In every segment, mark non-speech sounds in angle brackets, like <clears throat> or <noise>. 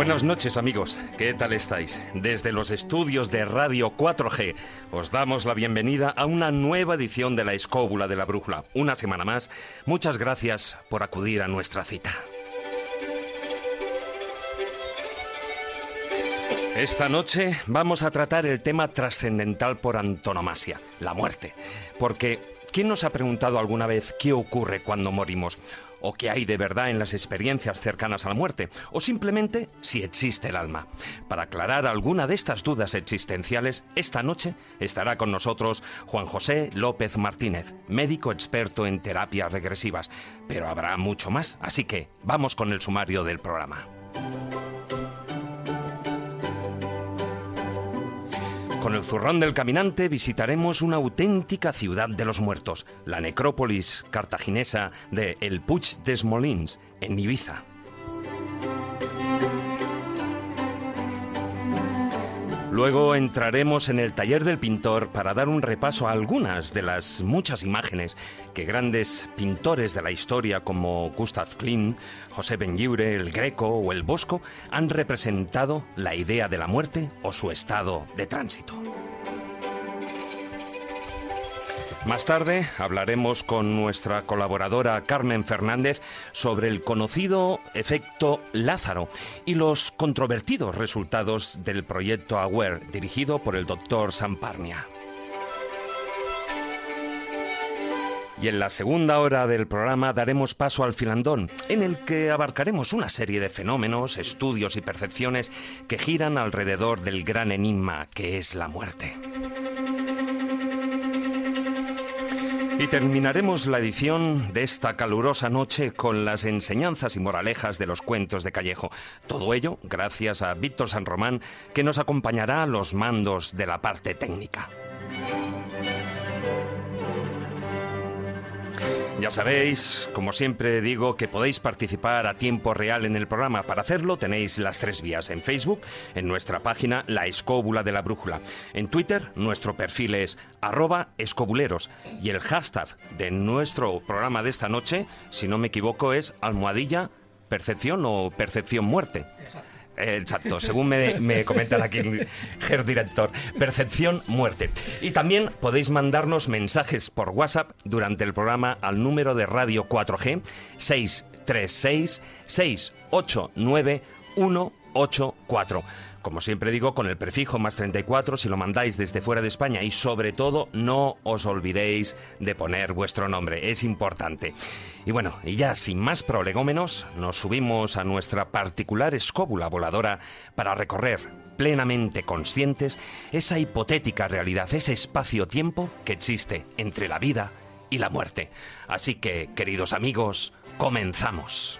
Buenas noches amigos, ¿qué tal estáis? Desde los estudios de Radio 4G os damos la bienvenida a una nueva edición de la Escóbula de la Brújula. Una semana más, muchas gracias por acudir a nuestra cita. Esta noche vamos a tratar el tema trascendental por antonomasia, la muerte. Porque, ¿quién nos ha preguntado alguna vez qué ocurre cuando morimos? O qué hay de verdad en las experiencias cercanas a la muerte, o simplemente si existe el alma. Para aclarar alguna de estas dudas existenciales, esta noche estará con nosotros Juan José López Martínez, médico experto en terapias regresivas, pero habrá mucho más, así que vamos con el sumario del programa. Con el zurrón del caminante visitaremos una auténtica ciudad de los muertos, la necrópolis cartaginesa de El Puig des Molins, en Ibiza. Luego entraremos en el taller del pintor para dar un repaso a algunas de las muchas imágenes que grandes pintores de la historia como Gustav Klimt, José Benlliure, el Greco o el Bosco han representado la idea de la muerte o su estado de tránsito. Más tarde hablaremos con nuestra colaboradora Carmen Fernández sobre el conocido efecto Lázaro y los controvertidos resultados del proyecto AWARE dirigido por el doctor Samparnia. Y en la segunda hora del programa daremos paso al filandón, en el que abarcaremos una serie de fenómenos, estudios y percepciones que giran alrededor del gran enigma que es la muerte. Y terminaremos la edición de esta calurosa noche con las enseñanzas y moralejas de los cuentos de Callejo. Todo ello gracias a Víctor San Román, que nos acompañará a los mandos de la parte técnica. Ya sabéis, como siempre digo, que podéis participar a tiempo real en el programa. Para hacerlo tenéis las tres vías. En Facebook, en nuestra página La Escóbula de la Brújula. En Twitter, nuestro perfil es arroba escobuleros. Y el hashtag de nuestro programa de esta noche, si no me equivoco, es almohadilla percepción o percepción muerte. Según me, me comentan aquí el director. Percepción, muerte. Y también podéis mandarnos mensajes por WhatsApp durante el programa al número de radio 4G 636 689 184. Como siempre digo, con el prefijo más 34 si lo mandáis desde fuera de España y sobre todo no os olvidéis de poner vuestro nombre, es importante. Y bueno, y ya sin más prolegómenos, nos subimos a nuestra particular escóbula voladora para recorrer plenamente conscientes esa hipotética realidad, ese espacio-tiempo que existe entre la vida y la muerte. Así que, queridos amigos, comenzamos.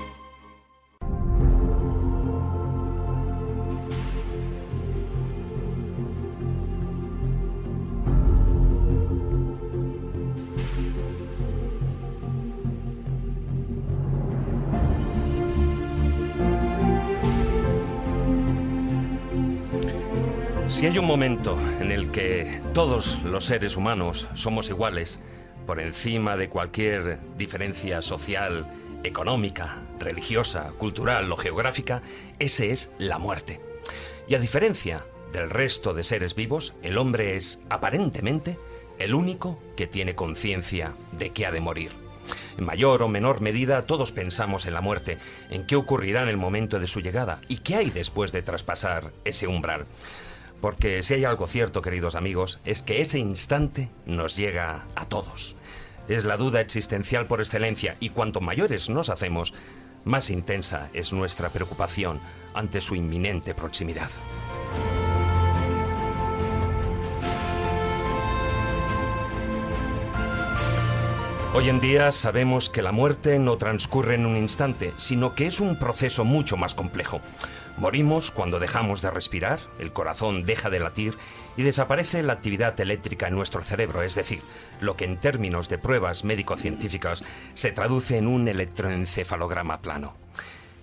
Hay un momento en el que todos los seres humanos somos iguales, por encima de cualquier diferencia social, económica, religiosa, cultural o geográfica, ese es la muerte. Y a diferencia del resto de seres vivos, el hombre es aparentemente el único que tiene conciencia de que ha de morir. En mayor o menor medida todos pensamos en la muerte, en qué ocurrirá en el momento de su llegada y qué hay después de traspasar ese umbral. Porque si hay algo cierto, queridos amigos, es que ese instante nos llega a todos. Es la duda existencial por excelencia y cuanto mayores nos hacemos, más intensa es nuestra preocupación ante su inminente proximidad. Hoy en día sabemos que la muerte no transcurre en un instante, sino que es un proceso mucho más complejo. Morimos cuando dejamos de respirar, el corazón deja de latir y desaparece la actividad eléctrica en nuestro cerebro, es decir, lo que en términos de pruebas médico-científicas se traduce en un electroencefalograma plano.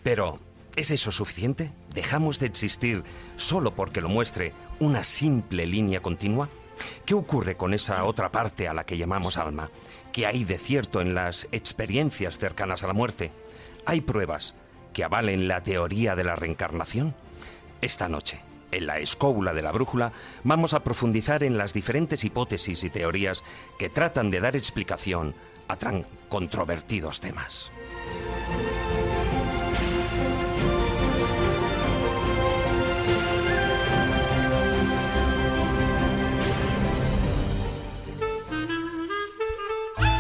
Pero, ¿es eso suficiente? ¿Dejamos de existir solo porque lo muestre una simple línea continua? ¿Qué ocurre con esa otra parte a la que llamamos alma? ¿Qué hay de cierto en las experiencias cercanas a la muerte? ¿Hay pruebas que avalen la teoría de la reencarnación? Esta noche, en la escóbula de la brújula, vamos a profundizar en las diferentes hipótesis y teorías que tratan de dar explicación a tan controvertidos temas.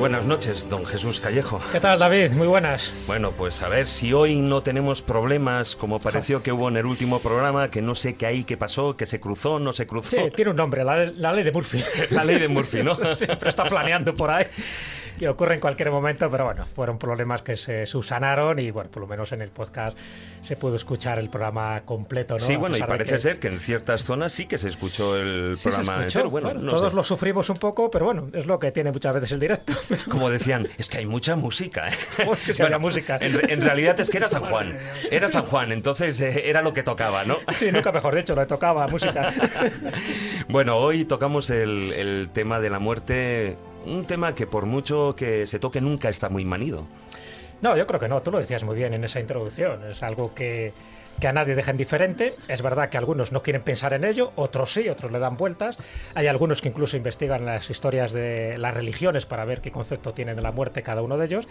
Buenas noches, don Jesús Callejo. ¿Qué tal, David? Muy buenas. Bueno, pues a ver si hoy no tenemos problemas como pareció que hubo en el último programa, que no sé qué hay, qué pasó, que se cruzó, no se cruzó. Sí, tiene un nombre, la, la ley de Murphy. <laughs> la ley de Murphy, ¿no? <laughs> Siempre está planeando por ahí que ocurre en cualquier momento, pero bueno, fueron problemas que se subsanaron y bueno, por lo menos en el podcast se pudo escuchar el programa completo, ¿no? Sí, bueno, y parece ser que en ciertas zonas sí que se escuchó el programa entero. Bueno, todos lo sufrimos un poco, pero bueno, es lo que tiene muchas veces el directo. <laughs> Como decían, es que hay mucha música. ¿eh? <laughs> que música. En, realidad es que era San <laughs> Juan. Era San Juan, entonces eh, era lo que tocaba, ¿no? Sí, nunca mejor dicho, lo que tocaba, música. bueno, hoy tocamos el, el tema de la muerte un tema que por mucho que se toque nunca está muy manido. No, yo creo que no, tú lo decías muy bien en esa introducción, es algo que, que a nadie deja indiferente. Es verdad que algunos no quieren pensar en ello, otros sí, otros le dan vueltas. Hay algunos que incluso investigan las historias de las religiones para ver qué concepto tienen de la muerte cada uno de ellos.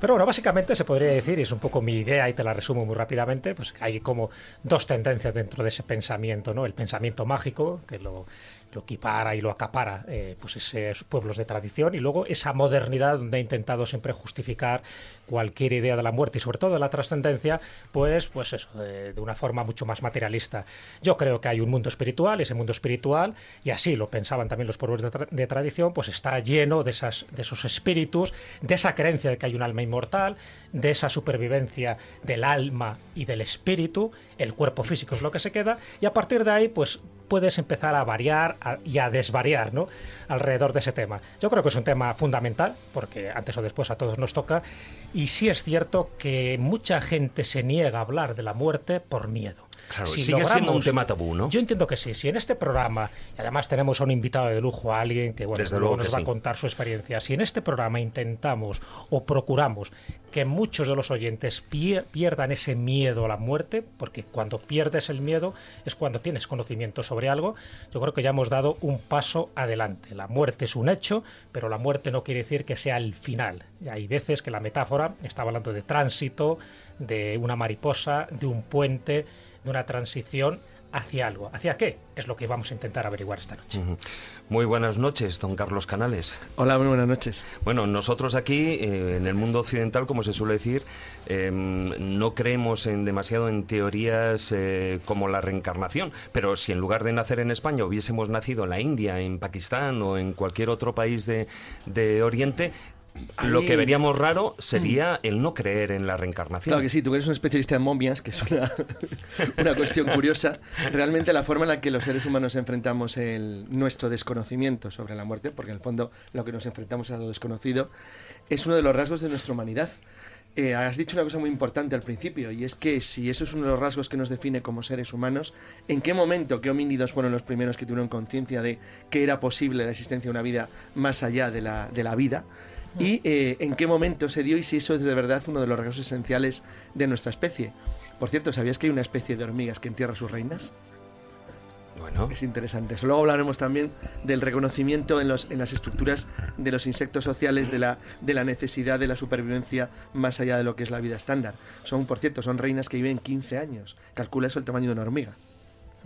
Pero bueno, básicamente se podría decir, y es un poco mi idea y te la resumo muy rápidamente, pues hay como dos tendencias dentro de ese pensamiento, ¿no? El pensamiento mágico, que lo lo equipara y lo acapara eh, pues esos pueblos de tradición y luego esa modernidad donde ha intentado siempre justificar cualquier idea de la muerte y sobre todo de la trascendencia pues pues eso de, una forma mucho más materialista. Yo creo que hay un mundo espiritual ese mundo espiritual y así lo pensaban también los pueblos de, tradición pues está lleno de esas de esos espíritus de esa creencia de que hay un alma inmortal de esa supervivencia del alma y del espíritu el cuerpo físico es lo que se queda y a partir de ahí pues puedes empezar a variar y a desvariar ¿no? alrededor de ese tema. Yo creo que es un tema fundamental, porque antes o después a todos nos toca, y sí es cierto que mucha gente se niega a hablar de la muerte por miedo. Claro, sigue siendo un tema tabú, ¿no? Yo entiendo que sí. Si en este programa, y además tenemos a un invitado de lujo, a alguien que bueno, luego nos va a contar su experiencia, si en este programa intentamos o procuramos que muchos de los oyentes pierdan ese miedo a la muerte, porque cuando pierdes el miedo es cuando tienes conocimiento sobre algo, yo creo que ya hemos dado un paso adelante. La muerte es un hecho, pero la muerte no quiere decir que sea el final. hay veces que la metáfora está hablando de tránsito, de una mariposa, de un puente, de una transición hacia algo. ¿Hacia qué? Es lo que vamos a intentar averiguar esta noche. Muy buenas noches, don Carlos Canales. Hola, muy buenas noches. Bueno, nosotros aquí, eh, en el mundo occidental, como se suele decir, em, no creemos en demasiado en teorías eh, como la reencarnación, pero si en lugar de nacer en España hubiésemos nacido en la India, en Pakistán o en cualquier otro país de, de Oriente, lo que veríamos raro sería el no creer en la reencarnación. Claro que sí, tú eres un especialista en momias, que es una, <laughs> una cuestión curiosa. Realmente la forma en la que los seres humanos enfrentamos el, nuestro desconocimiento sobre la muerte, porque en el fondo lo que nos enfrentamos a lo desconocido, es uno de los rasgos de nuestra humanidad. Eh, has dicho una cosa muy importante al principio, y es que si eso es uno de los rasgos que nos define como seres humanos, ¿en qué momento, qué homínidos fueron los primeros que tuvieron conciencia de que era posible la existencia de una vida más allá de la, de la vida? Y eh, en qué momento se dio y si eso es de verdad uno de los rasgos esenciales de nuestra especie. Por cierto, ¿sabías que hay una especie de hormigas que entierra a sus reinas? Bueno, Es interesante. Luego hablaremos también del reconocimiento en, los, en las estructuras de los insectos sociales, de la, de la necesidad de la supervivencia más allá de lo que es la vida estándar. Son, por cierto, son reinas que viven 15 años. Calcula eso el tamaño de una hormiga.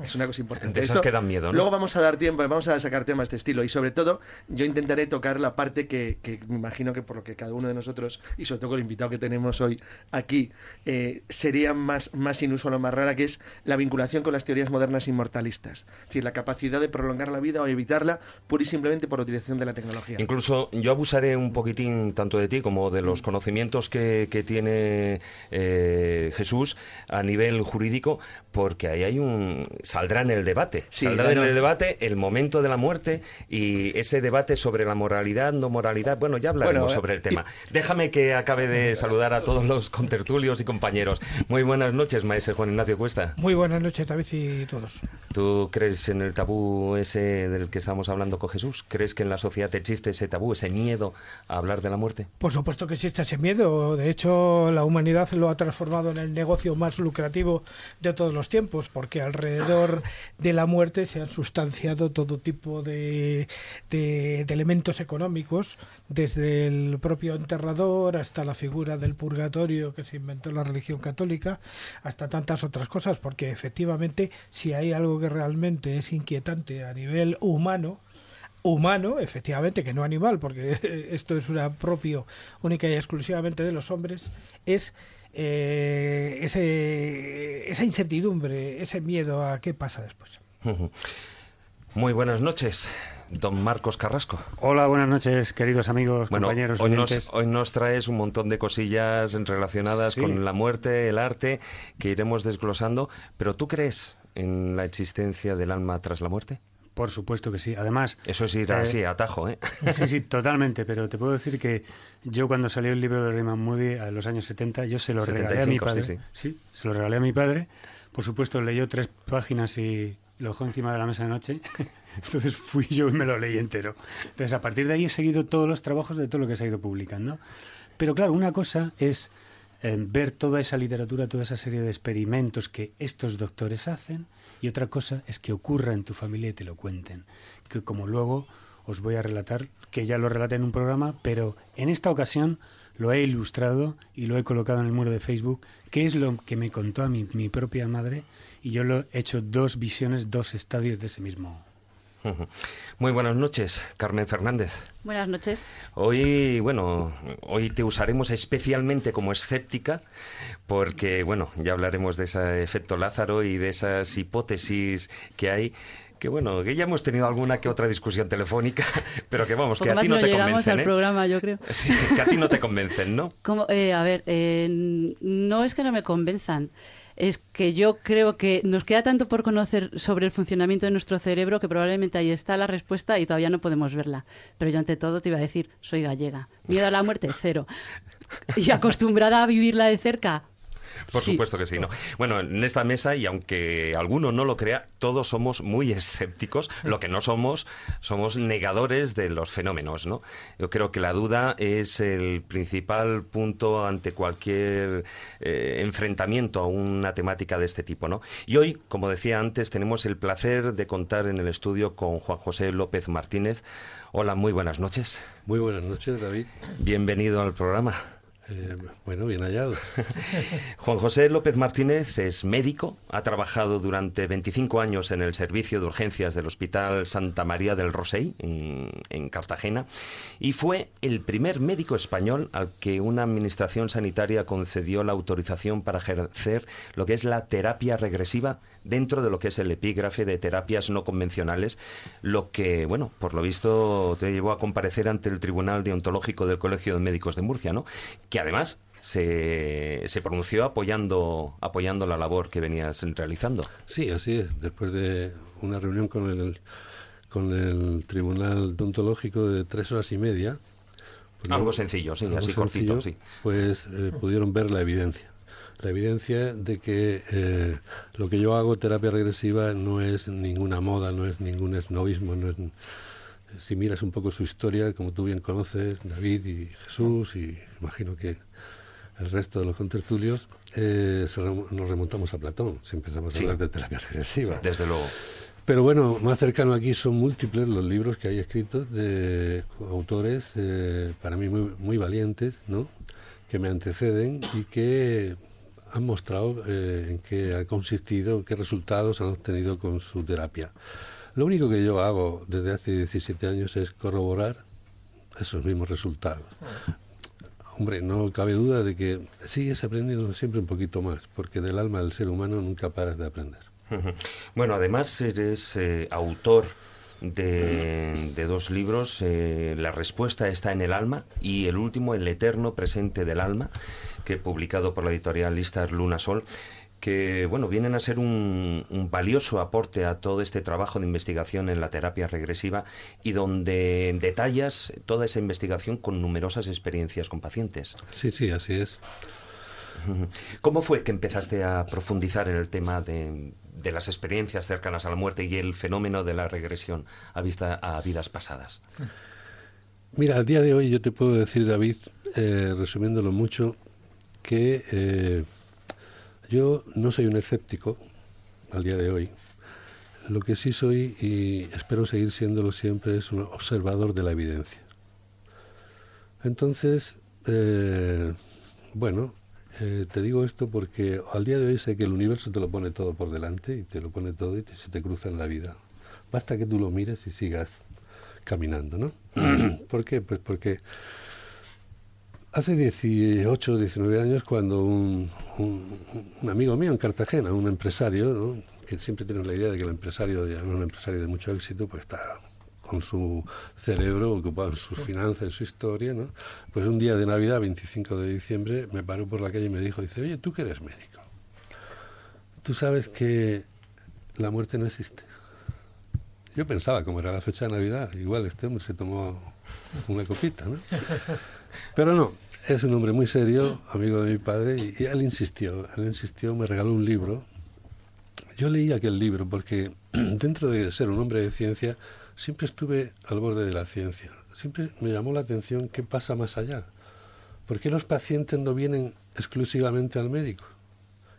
Es una cosa importante. De esas que dan miedo, ¿no? Luego vamos a dar tiempo, vamos a sacar temas de este estilo. Y sobre todo, yo intentaré tocar la parte que, que me imagino que por lo que cada uno de nosotros, y sobre todo con el invitado que tenemos hoy aquí, eh, sería más, más inusual o más rara, que es la vinculación con las teorías modernas inmortalistas. Es decir, la capacidad de prolongar la vida o evitarla pura y simplemente por utilización de la tecnología. Incluso yo abusaré un poquitín tanto de ti como de los conocimientos que, que tiene eh, Jesús a nivel jurídico, porque ahí hay un saldrá en el debate, Sí, saldrá bueno. en el debate el momento de la muerte y ese debate sobre la moralidad, no moralidad. Bueno, ya hablaremos Bueno, eh, sobre el tema. Déjame que acabe de saludar a todos los contertulios y compañeros. Muy buenas noches, maestro Juan Ignacio Cuesta. Muy buenas noches, David y todos. ¿Tú crees en el tabú ese del que estamos hablando con Jesús? ¿Crees que en la sociedad existe ese tabú, ese miedo a hablar de la muerte? Por supuesto que existe ese miedo. De hecho, la humanidad lo ha transformado en el negocio más lucrativo de todos los tiempos, porque alrededor de la muerte se han sustanciado todo tipo de, de- elementos económicos, desde el propio enterrador hasta la figura del purgatorio que se inventó la religión católica, hasta tantas otras cosas, porque efectivamente, si hay algo que realmente es inquietante a nivel humano, humano, efectivamente, que no animal, porque <laughs> esto es una propio única y exclusivamente de los hombres, es eh, ese, esa incertidumbre, ese miedo a qué pasa después. <laughs> Muy buenas noches, don Marcos Carrasco. Hola, buenas noches, queridos amigos, Bueno, compañeros, hoy oyentes. nos, hoy nos traes un montón de cosillas relacionadas Sí. con la muerte, el arte, que iremos desglosando. Pero ¿tú crees en la existencia del alma tras la muerte? Por supuesto que sí. Además, Eso es ir Eh, así, a tajo, ¿eh? sí, sí, <laughs> totalmente, pero te puedo decir que yo cuando salió el libro de Raymond Moody a los años 70, yo se lo regalé a mi 75, padre. sí, Sí, se lo regalé a mi padre. Por supuesto, leyó tres páginas y lo dejó encima de la mesa de noche. <laughs> Entonces fui yo y me lo leí entero. Entonces, a partir de ahí he seguido todos los trabajos de todo lo que se ha ido publicando. Pero claro, una cosa es eh, ver toda esa literatura, toda esa serie de experimentos que estos doctores hacen, y otra cosa es que ocurra en tu familia y te lo cuenten. Que como luego os voy a relatar, que ya lo relaté en un programa, pero en esta ocasión lo he ilustrado y lo he colocado en el muro de Facebook, que es lo que me contó a mi, mi propia madre, y yo lo he hecho dos visiones, dos estadios de ese mismo. Muy buenas noches, Carmen Fernández. Buenas noches. Hoy, bueno, hoy te usaremos especialmente como escéptica, porque, bueno, ya hablaremos de ese efecto Lázaro y de esas hipótesis que hay. Que bueno, que ya hemos tenido alguna que otra discusión telefónica, <laughs> pero que vamos, que a ti no no te llegamos convencen. al ¿eh? programa, yo creo. <laughs> Sí, que a ti no te convencen, ¿no? Como, eh, a ver, eh, no es que no me convenzan, es que yo creo que nos queda tanto por conocer sobre el funcionamiento de nuestro cerebro que probablemente ahí está la respuesta y todavía no podemos verla. Pero yo ante todo te iba a decir, soy gallega. Miedo a la muerte, cero. <laughs> Y acostumbrada a vivirla de cerca. Por sí. supuesto que sí, ¿no? Bueno, en esta mesa, y aunque alguno no lo crea, todos somos muy <laughs> escépticos. Lo que no somos, somos negadores de los fenómenos, ¿no? Yo creo que la duda es el principal punto ante cualquier eh, enfrentamiento a una temática de este tipo, ¿no? Y hoy, como decía antes, tenemos el placer de contar en el estudio con Juan José López Martínez. Hola, muy buenas noches. Muy buenas noches, David. Bienvenido al programa. Eh, bueno, bien hallado. <laughs> Juan José López Martínez es médico, ha trabajado durante 25 años en el servicio de urgencias del Hospital Santa María del Rosell, en, en Cartagena, y fue el primer médico español al que una administración sanitaria concedió la autorización para ejercer lo que es la terapia regresiva dentro de lo que es el epígrafe de terapias no convencionales, lo que, bueno, por lo visto te llevó a comparecer ante el Tribunal Deontológico del Colegio de Médicos de Murcia, ¿no? Que además se, se pronunció apoyando, apoyando la labor que venías realizando. Sí, así es. Después de una reunión con el, con el Tribunal Odontológico de tres horas y media. pues, Algo sencillo, sí, algo así cortito, sí. Pues eh, pudieron ver la evidencia. La evidencia de que eh, lo que yo hago, terapia regresiva, no es ninguna moda, no es ningún esnovismo, no es... Si miras un poco su historia, como tú bien conoces, David y Jesús, y imagino que el resto de los contertulios, eh, nos remontamos a Platón, si empezamos a hablar de terapia regresiva. Desde luego. Pero bueno, más cercano aquí son múltiples los libros que hay escritos de autores, eh, para mí muy, muy valientes, ¿no? que me anteceden y que han mostrado eh, en qué ha consistido, qué resultados han obtenido con su terapia. Lo único que yo hago desde hace 17 años es corroborar esos mismos resultados. Hombre, no cabe duda de que sigues aprendiendo siempre un poquito más, porque del alma del ser humano nunca paras de aprender. Bueno, además eres eh, autor de, dos libros, eh, La respuesta está en el alma y el último, El eterno presente del alma, que publicado por la editorial Listas Luna Sol que bueno, vienen a ser un, valioso aporte a todo este trabajo de investigación en la terapia regresiva y donde detallas toda esa investigación con numerosas experiencias con pacientes. Sí, sí, así es. <laughs> ¿Cómo fue que empezaste a profundizar en el tema de, las experiencias cercanas a la muerte y el fenómeno de la regresión a, vista, a vidas pasadas? Mira, al día de hoy yo te puedo decir, David, eh, resumiéndolo mucho, que eh, yo no soy un escéptico al día de hoy. Lo que sí soy, y espero seguir siéndolo siempre, es un observador de la evidencia. Entonces, eh, bueno, eh, te digo esto porque al día de hoy sé que el universo te lo pone todo por delante y te lo pone todo y se te cruza en la vida. Basta que tú lo mires y sigas caminando, ¿no? ¿Por qué? Pues porque Hace 18 o 19 años, cuando un, amigo mío en Cartagena, un empresario, que siempre tiene la idea de que el empresario, ya no es un empresario de mucho éxito, pues está con su cerebro ocupado en sus finanzas, en su historia, ¿no? Pues un día de Navidad, 25 de diciembre, me paró por la calle y me dijo, dice, oye, tú que eres médico, tú sabes que la muerte no existe. Yo pensaba, como era la fecha de Navidad, igual este hombre se tomó una copita, ¿no? <laughs> Pero no, es un hombre muy serio, amigo de mi padre, y, él insistió, él insistió, me regaló un libro. Yo leí aquel libro porque <clears throat> dentro de ser un hombre de ciencia, siempre estuve al borde de la ciencia. Siempre me llamó la atención qué pasa más allá. ¿Por qué los pacientes no vienen exclusivamente al médico?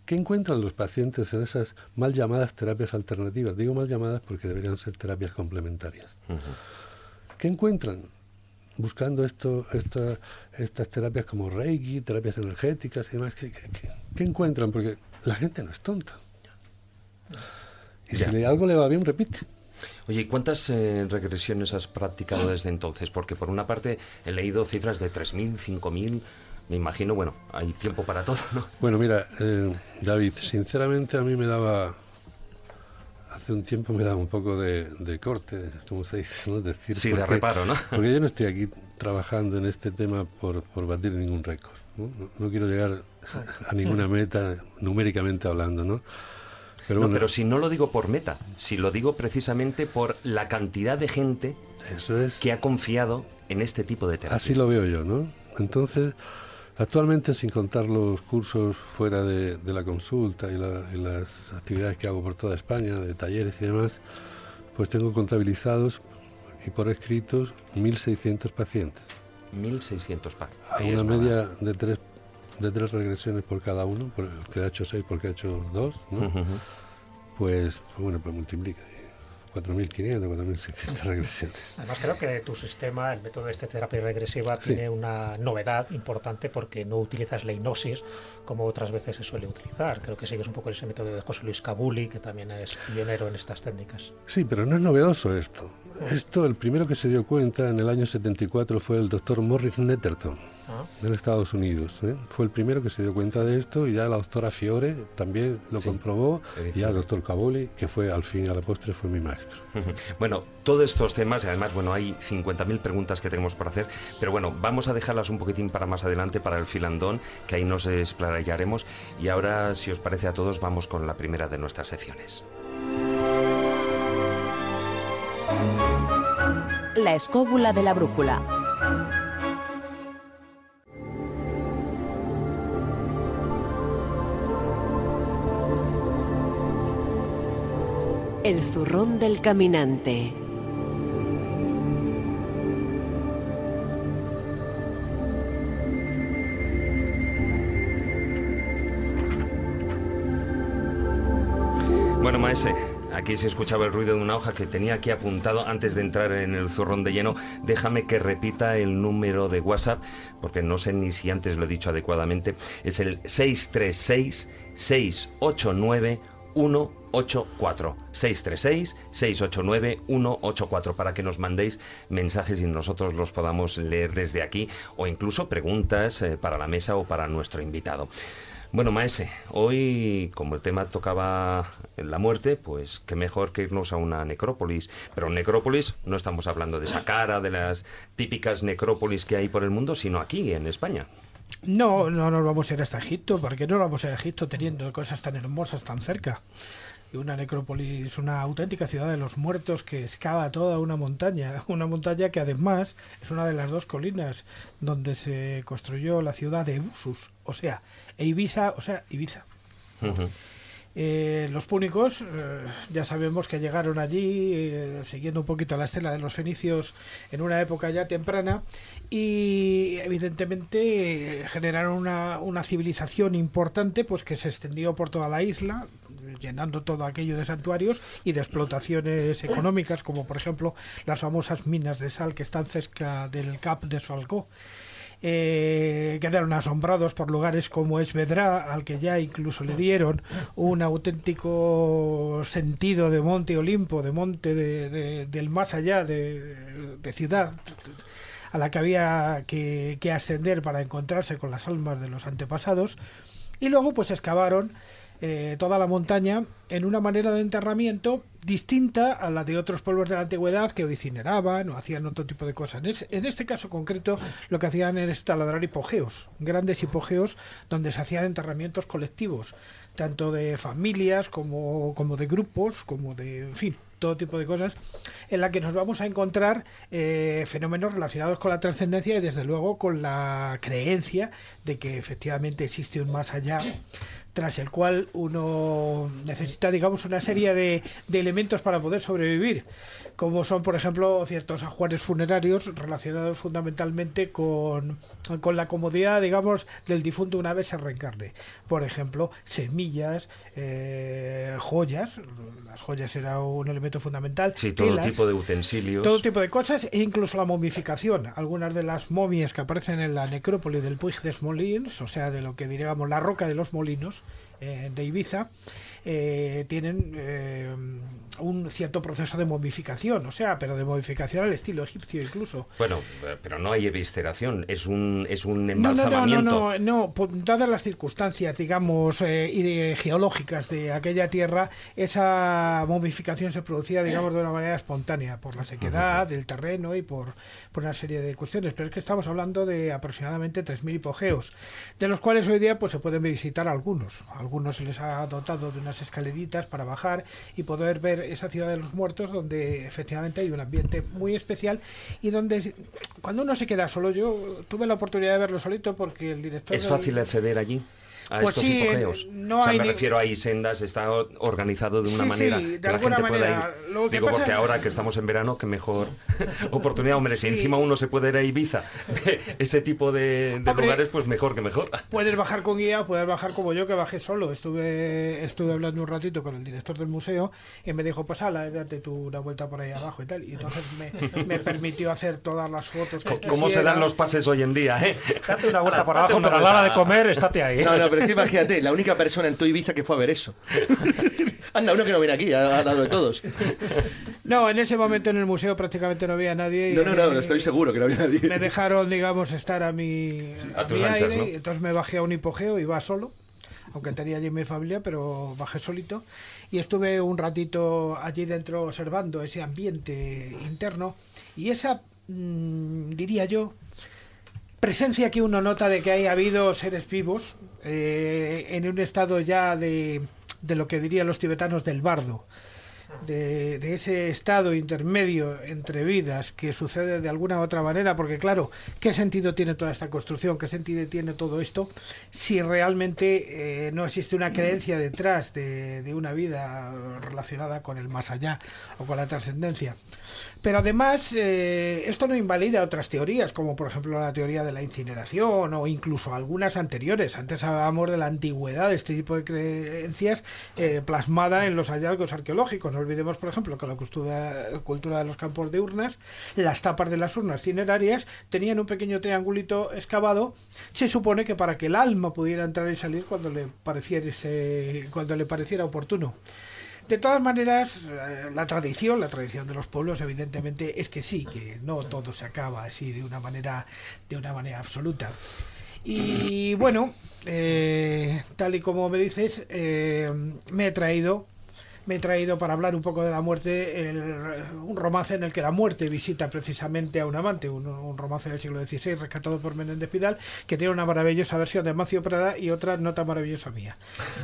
¿Qué encuentran los pacientes en esas mal llamadas terapias alternativas? Digo mal llamadas porque deberían ser terapias complementarias. ¿Qué encuentran? Buscando esto, estas terapias como Reiki, terapias energéticas y demás, ¿qué, encuentran? Porque la gente no es tonta. Y si algo le va bien, repite. Oye, ¿y cuántas eh, regresiones has practicado desde entonces? Porque por una parte he leído cifras de 3.000, 5.000, me imagino, bueno, hay tiempo para todo, ¿no? Bueno, mira, eh, David, sinceramente a mí me daba hace un tiempo me da un poco de, corte, como se dice, ¿no? Decir sí, de reparo, ¿no? <laughs> Porque yo no estoy aquí trabajando en este tema por, batir ningún récord. ¿no? quiero llegar a ninguna meta numéricamente hablando, ¿no? Pero, no, pero si no lo digo por meta, si lo digo precisamente por la cantidad de gente Eso es, que ha confiado en este tipo de terapia. Así lo veo yo, ¿no? Entonces, Actualmente, sin contar los cursos fuera de, la consulta y, las actividades que hago por toda España, de talleres y demás, pues tengo contabilizados y por escritos 1.600 pacientes. 1.600 pacientes. A una media de tres, de tres regresiones por cada uno, por el que ha hecho seis, porque ha hecho dos, ¿no? pues, bueno, pues multiplica. 4.500, 4.600 regresiones. Además, creo que tu sistema, el método de esta terapia regresiva, tiene una novedad importante porque no utilizas la hipnosis como otras veces se suele utilizar. Creo que sigues un poco ese método de José Luis Cabuli, que también es pionero en estas técnicas. Sí, pero no es novedoso esto. Esto, el primero que se dio cuenta en el año 74 fue el doctor Morris Netterton, ah. de Estados Unidos. ¿eh? Fue el primero que se dio cuenta de esto y ya la doctora Fiore también lo comprobó y ya el doctor Cabuli, que fue al fin y a la postre fue mi maestro. Bueno, todos estos temas, y además, bueno, hay 50.000 preguntas que tenemos por hacer, pero bueno, vamos a dejarlas un poquitín para más adelante, para el filandón, que ahí nos explayaremos. Y ahora, si os parece a todos, vamos con la primera de nuestras secciones. La escóbula de la brújula. El zurrón del caminante. Bueno, maese, aquí se escuchaba el ruido de una hoja que tenía aquí apuntado antes de entrar en el zurrón de lleno. Déjame que repita el número de WhatsApp, porque no sé ni si antes lo he dicho adecuadamente. Es el 636-689-184. 636-689-184 para que nos mandéis mensajes y nosotros los podamos leer desde aquí o incluso preguntas eh, para la mesa o para nuestro invitado. Bueno, Maese, hoy como el tema tocaba la muerte, pues qué mejor que irnos a una necrópolis. Pero necrópolis no estamos hablando de Saqqara, de las típicas necrópolis que hay por el mundo, sino aquí, en España. No, no nos vamos a ir hasta Egipto, porque no vamos a ir a Egipto teniendo cosas tan hermosas tan cerca. Una necrópolis, una auténtica ciudad de los muertos que excava toda una montaña, <laughs> una montaña que además es una de las dos colinas donde se construyó la ciudad de Usus, o sea, e Ibiza, o sea, Ibiza. Eh, los púnicos, eh, ya sabemos que llegaron allí eh, siguiendo un poquito la estela de los fenicios en una época ya temprana y evidentemente generaron una, una, civilización importante pues que se extendió por toda la isla llenando todo aquello de santuarios y de explotaciones económicas como por ejemplo las famosas minas de sal que están cerca del Cap de Falcó eh, quedaron asombrados por lugares como Esvedra, al que ya incluso le dieron un auténtico sentido de Monte Olimpo, de monte del más allá de, ciudad a la que había que, que ascender para encontrarse con las almas de los antepasados. Y luego pues excavaron eh, toda la montaña en una manera de enterramiento distinta a la de otros pueblos de la antigüedad que incineraban o hacían otro tipo de cosas. En, este caso concreto lo que hacían era taladrar hipogeos, grandes hipogeos donde se hacían enterramientos colectivos, tanto de familias como, como de grupos, como de, en fin, todo tipo de cosas, en la que nos vamos a encontrar eh, fenómenos relacionados con la trascendencia y desde luego con la creencia de que efectivamente existe un más allá tras el cual uno necesita, digamos, una serie de, de elementos para poder sobrevivir como son, por ejemplo, ciertos ajuares funerarios relacionados fundamentalmente con, con la comodidad, digamos, del difunto una vez se reencarne. Por ejemplo, semillas, eh, joyas, las joyas era un elemento fundamental. Sí, todo tipo de utensilios. Todo tipo de cosas e incluso la momificación. Algunas de las momias que aparecen en la necrópolis del Puig des Molins, o sea, de lo que diríamos la roca de los molinos eh, de Ibiza, eh, tienen eh, un cierto proceso de momificación, o sea, pero de momificación al estilo egipcio incluso. Bueno, pero no hay evisceración, es un, es un embalsamamiento. No, no, no, no, dadas las circunstancias, digamos, eh, geológicas de aquella tierra, esa momificación se producía, digamos, de una manera espontánea, por la sequedad del terreno y por, por una serie de cuestiones. Pero es que estamos hablando de aproximadamente 3.000 hipogeos, de los cuales hoy día pues se pueden visitar algunos. algunos se les ha dotado de unas escaleritas para bajar y poder ver esa ciudad de los muertos donde efectivamente hay un ambiente muy especial y donde cuando uno se queda solo, yo tuve la oportunidad de verlo solito porque el director... ¿Es fácil acceder allí? A pues estos sí, hipogeos. No o sea, hay me ni- refiero ahí sendas, está organizado de una Sí, manera sí, de que la gente pueda manera. ir. Lo que Digo, pasa- porque ahora que estamos en verano, que mejor <laughs> oportunidad. Hombre, si encima uno se puede ir a Ibiza, <laughs> ese tipo de, de Hombre, lugares, pues mejor que mejor. Puedes bajar con guía, puedes bajar como yo, que bajé solo. Estuve estuve hablando un ratito con el director del museo y me dijo, pues ala, date tú una vuelta por ahí abajo y tal. Y entonces me, me permitió hacer todas las fotos que ¿Cómo se dan los pases hoy en día, eh? Date una vuelta por Date abajo, pero a la hora de comer, estate ahí. No, no, pero es que imagínate, la única persona en todo Ibiza que fue a ver eso. <laughs> Anda, uno que no viene aquí, al lado de todos. No, en ese momento en el museo prácticamente no había nadie. y- No, no, no, estoy seguro que no había nadie. Me dejaron, digamos, estar a mi, a tus mi anchas, aire, ¿no? y entonces me bajé a un hipogeo, iba solo, aunque tenía allí mi familia, pero bajé solito. Y estuve un ratito allí dentro observando ese ambiente interno y esa, mm, diría yo, presencia que uno nota de que haya habido seres vivos eh, en un estado ya de, de lo que dirían los tibetanos del bardo. de, ese estado intermedio entre vidas que sucede de alguna u otra manera, porque claro, ¿qué sentido tiene toda esta construcción? ¿Qué sentido tiene todo esto si realmente eh, no existe una creencia detrás de, de una vida relacionada con el más allá o con la trascendencia? Pero además, eh, esto no invalida otras teorías, como por ejemplo la teoría de la incineración o incluso algunas anteriores. Antes hablábamos de la antigüedad de este tipo de creencias eh, plasmada en los hallazgos arqueológicos. No olvidemos, por ejemplo, que la cultura, de los campos de urnas, las tapas de las urnas cinerarias tenían un pequeño triangulito excavado. Se supone que para que el alma pudiera entrar y salir cuando le pareciera, cuando le pareciera oportuno. De todas maneras, eh, la tradición, la tradición de los pueblos, evidentemente, es que sí, que no todo se acaba así de una manera, de una manera absoluta. Y bueno, eh, tal y como me dices, eh, me he traído me he traído para hablar un poco de la muerte el, un romance en el que la muerte visita precisamente a un amante, un, un romance del siglo XVI rescatado por Menéndez Pidal, que tiene una maravillosa versión de Macio Prada y otra no tan maravillosa mía.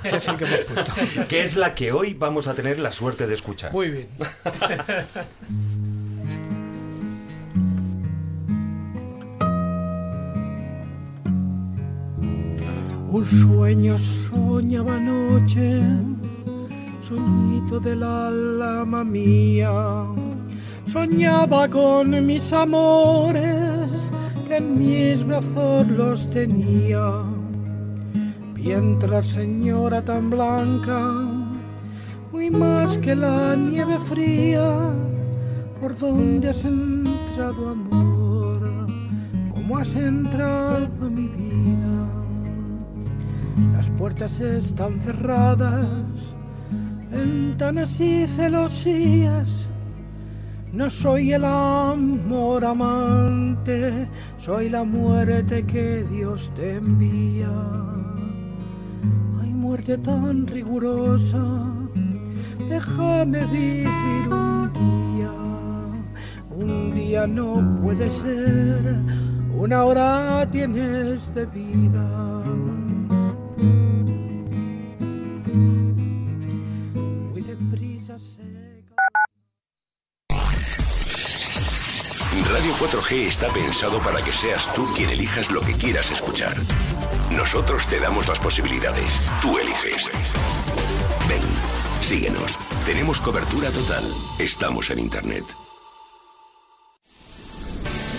Es el que hemos puesto. <laughs> que es la que hoy vamos a tener la suerte de escuchar. Muy bien. <laughs> Un sueño soñaba anoche, soñito del alma mía. Soñaba con mis amores, que en mis brazos los tenía. Mientras señora tan blanca, muy más que la nieve fría, por donde has entrado amor, cómo has entrado mi vida. Las puertas están cerradas, ventanas y celosías. No soy el amor amante, soy la muerte que Dios te envía. Ay, muerte tan rigurosa, déjame vivir un día. Un día no puede ser, una hora tienes de vida. 4G está pensado para que seas tú quien elijas lo que quieras escuchar. Nosotros te damos las posibilidades. Tú eliges. Ven, síguenos. Tenemos cobertura total. Estamos en Internet.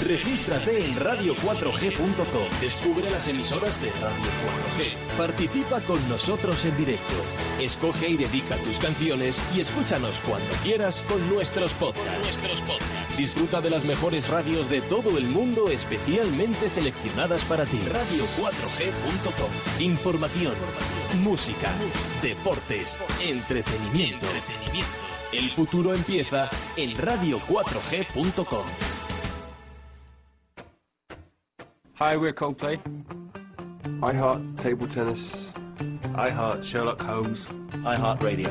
Regístrate en radio4g.com. Descubre las emisoras de Radio 4G. Participa con nosotros en directo. Escoge y dedica tus canciones y escúchanos cuando quieras con nuestros podcasts. Nuestros podcasts. Disfruta de las mejores radios de todo el mundo especialmente seleccionadas para ti. Radio4g.com. Información, música, deportes, entretenimiento. El futuro empieza en radio4g.com. Hi, we're Coldplay. I heart table tennis. I heart Sherlock Holmes. I heart radio.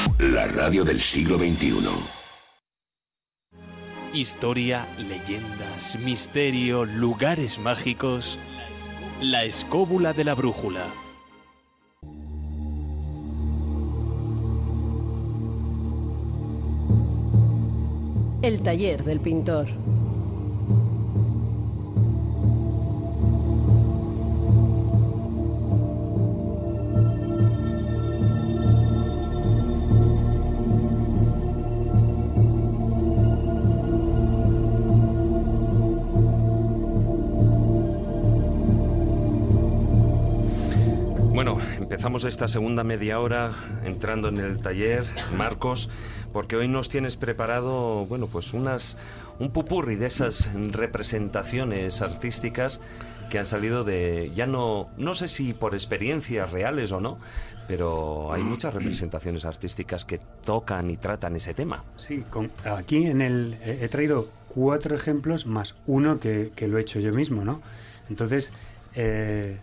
la radio del siglo XXI. Historia, leyendas, misterio, lugares mágicos. La escóbula de la brújula. El taller del pintor. Empezamos esta segunda media hora entrando en el taller, Marcos, porque hoy nos tienes preparado, bueno, pues unas un pupurri de esas representaciones artísticas que han salido de ya no no sé si por experiencias reales o no, pero hay muchas representaciones artísticas que tocan y tratan ese tema. Sí, con- aquí en el he traído cuatro ejemplos más uno que, que lo he hecho yo mismo, ¿no? Entonces, eh,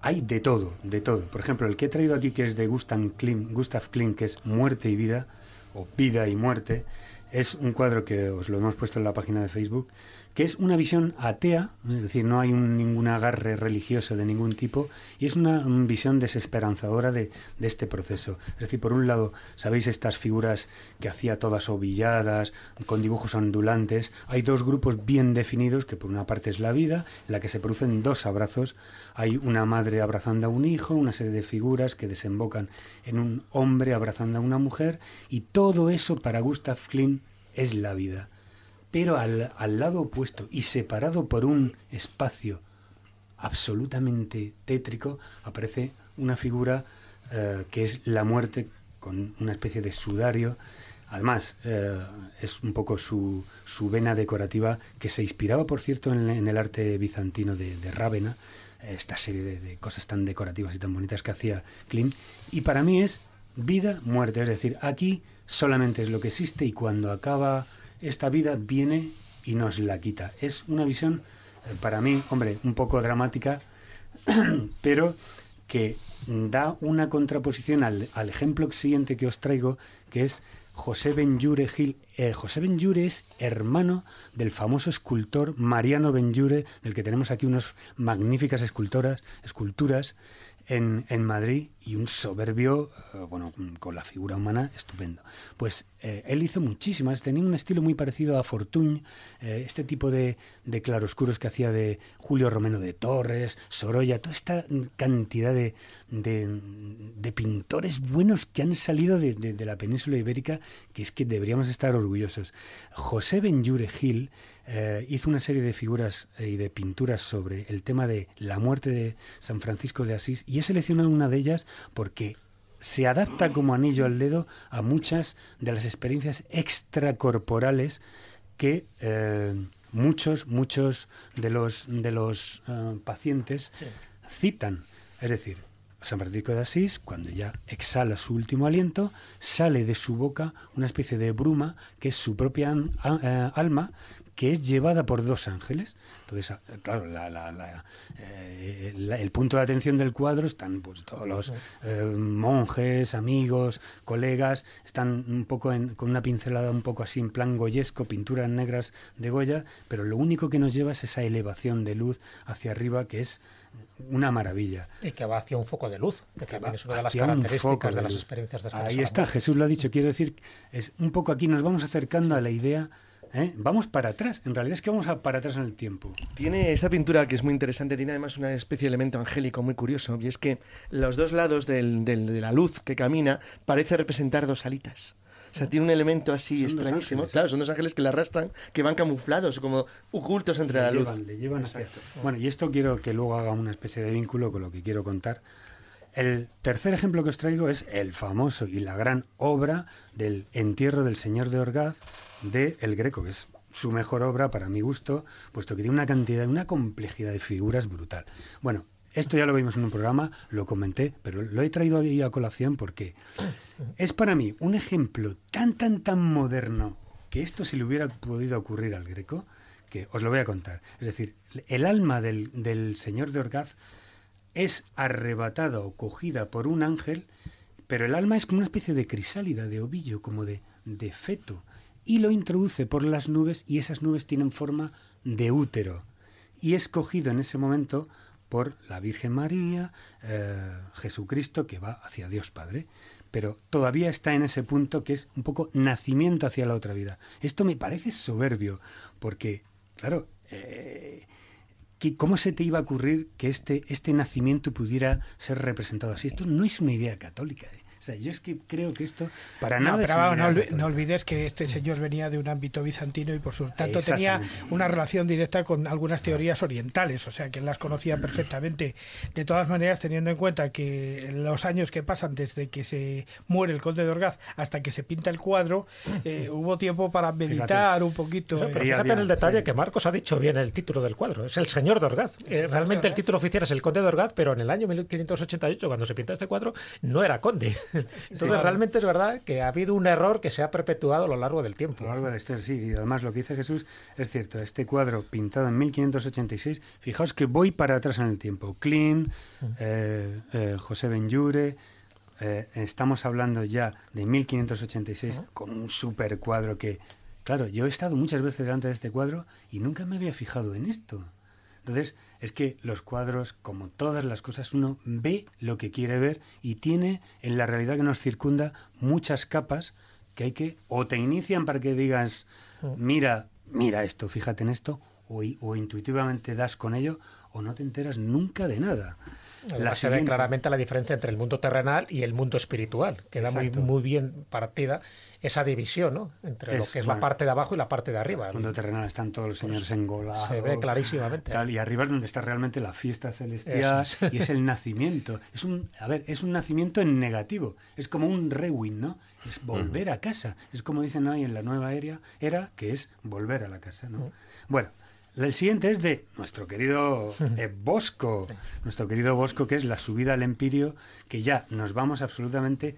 hay de todo, de todo. Por ejemplo, el que he traído aquí, que es de Gustav Klimt, Gustav que es Muerte y Vida, o Vida y Muerte, es un cuadro que os lo hemos puesto en la página de Facebook, que es una visión atea, es decir, no hay un, ningún agarre religioso de ningún tipo, y es una, visión desesperanzadora de, de este proceso. Es decir, por un lado, ¿sabéis estas figuras que hacía todas ovilladas, con dibujos ondulantes? Hay dos grupos bien definidos, que por una parte es la vida, en la que se producen dos abrazos. Hay una madre abrazando a un hijo, una serie de figuras que desembocan en un hombre abrazando a una mujer, y todo eso para Gustav Klimt es la vida pero al, al lado opuesto y separado por un espacio absolutamente tétrico, aparece una figura eh, que es la muerte con una especie de sudario. Además, eh, es un poco su, su vena decorativa que se inspiraba, por cierto, en, el arte bizantino de, Rávena, esta serie de, de cosas tan decorativas y tan bonitas que hacía Klimt. Y para mí es vida, muerte, es decir, aquí solamente es lo que existe y cuando acaba esta vida viene y nos la quita. Es una visión, eh, para mí, hombre, un poco dramática, <clears throat> pero que da una contraposición al, ejemplo siguiente que os traigo, que es José Benjure Gil. Eh, José Benjure es hermano del famoso escultor Mariano Benjure, del que tenemos aquí unas magníficas escultoras, esculturas en, en Madrid y un soberbio, eh, bueno, con la figura humana estupendo. Pues eh, él hizo muchísimas, tenía un estilo muy parecido a Fortuny, eh, este tipo de, de claroscuros que hacía de Julio Romero de Torres, Sorolla, toda esta cantidad de, de, de pintores buenos que han salido de, la península ibérica, que es que deberíamos estar orgullosos. José Benjure Gil eh, hizo una serie de figuras eh, y de pinturas sobre el tema de la muerte de San Francisco de Asís y he seleccionado una de ellas porque se adapta como anillo al dedo a muchas de las experiencias extracorporales que eh, muchos, muchos de los, de los pacientes citan. Es decir, San Francisco de Asís, cuando ya exhala su último aliento, sale de su boca una especie de bruma que es su propia alma, que es llevada por dos ángeles. Entonces, ah, claro, la- la- la, eh, el punto de atención del cuadro están pues todos los eh, monjes, amigos, colegas, están un poco en- con una pincelada un poco así en plan goyesco, pinturas negras de Goya, pero lo único que nos lleva es esa elevación de luz hacia arriba que es una maravilla. Y que va hacia un foco de luz, que también es una de las características de de las experiencias de Ahí está, Jesús lo ha dicho, quiero decir, es un poco aquí nos vamos acercando a la idea ¿eh? Vamos para atrás. En realidad es que vamos a para atrás en el tiempo. Tiene esa pintura que es muy interesante, tiene además una especie de elemento angélico muy curioso, y es que los dos lados del- del- de la luz que camina parece representar dos alitas. O sea, tiene un elemento así Son extrañísimo. Claro, son dos ángeles que la arrastran, que van camuflados, como ocultos entre la luz. llevan, le llevan hacia- Exacto. Bueno, y esto quiero que luego haga una especie de vínculo con lo que quiero contar. El tercer ejemplo que os traigo es el famoso y la gran obra del entierro del señor de Orgaz de El Greco, que es su mejor obra para mi gusto, puesto que tiene una cantidad, una complejidad de figuras brutal. Bueno, esto ya lo vimos en un programa, lo comenté, pero lo he traído ahí a colación porque es para mí un ejemplo tan, tan, tan moderno que esto se le hubiera podido ocurrir al Greco, que os lo voy a contar. Es decir, el alma del, del señor de Orgaz es arrebatada o cogida por un ángel, pero el alma es como una especie de crisálida, de ovillo, como de, de feto, y lo introduce por las nubes y esas nubes tienen forma de útero. Y es cogido en ese momento por la Virgen María, eh, Jesucristo, que va hacia Dios Padre. Pero todavía está en ese punto que es un poco nacimiento hacia la otra vida. Esto me parece soberbio, porque, claro, eh, ¿qué- ¿cómo se te iba a ocurrir que este, este nacimiento pudiera ser representado así? Esto no es una idea católica. O sea, yo es que creo que esto para No, nada pero vamos, no, olvi- católica. no olvides que este señor venía de un ámbito bizantino y por su tanto tenía una relación directa con algunas teorías orientales, o sea que él las conocía perfectamente. De todas maneras, teniendo en cuenta que los años que pasan desde que se muere el conde de Orgaz hasta que se pinta el cuadro, eh, hubo tiempo para meditar un poquito. Pero fíjate en el detalle que Marcos ha dicho bien el título del cuadro. Es el señor de Orgaz. Eh, realmente el título oficial es el conde de Orgaz, pero en el año 1588, cuando se pinta este cuadro, no era conde. <laughs> Entonces, realmente es verdad que ha habido un error que se ha perpetuado a lo largo del tiempo. A lo largo de sí. Y además lo que dice Jesús es cierto. Este cuadro pintado en 1586, fijaos que voy para atrás en el tiempo. Klein, eh, eh, José Benjure, eh, estamos hablando ya de 1586 con un super cuadro que, claro, yo he estado muchas veces delante de este cuadro y nunca me había fijado en esto. Entonces, es que los cuadros, como todas las cosas, uno ve lo que quiere ver y tiene en la realidad que nos circunda muchas capas que hay que, o te inician para que digas, mira, mira esto, fíjate en esto, o, o intuitivamente das con ello, o no te enteras nunca de nada. Además, se ve claramente la diferencia entre el mundo terrenal y el mundo espiritual. Queda muy, muy bien partida esa división ¿no? entre lo que es bueno, la parte de abajo y la parte de arriba. El mundo terrenal están todos los señores engolados. se ve clarísimamente. tal, y arriba es donde está realmente la fiesta celestial es. y es el nacimiento. Es un, a ver, es un nacimiento en negativo. Es como un rewind, ¿no? Es volver a casa. Es como dicen hoy en la nueva era, era que es volver a la casa, ¿no? Bueno, el siguiente es de nuestro querido <laughs> eh, Bosco. Nuestro querido Bosco, que es la subida al empirio, que ya nos vamos absolutamente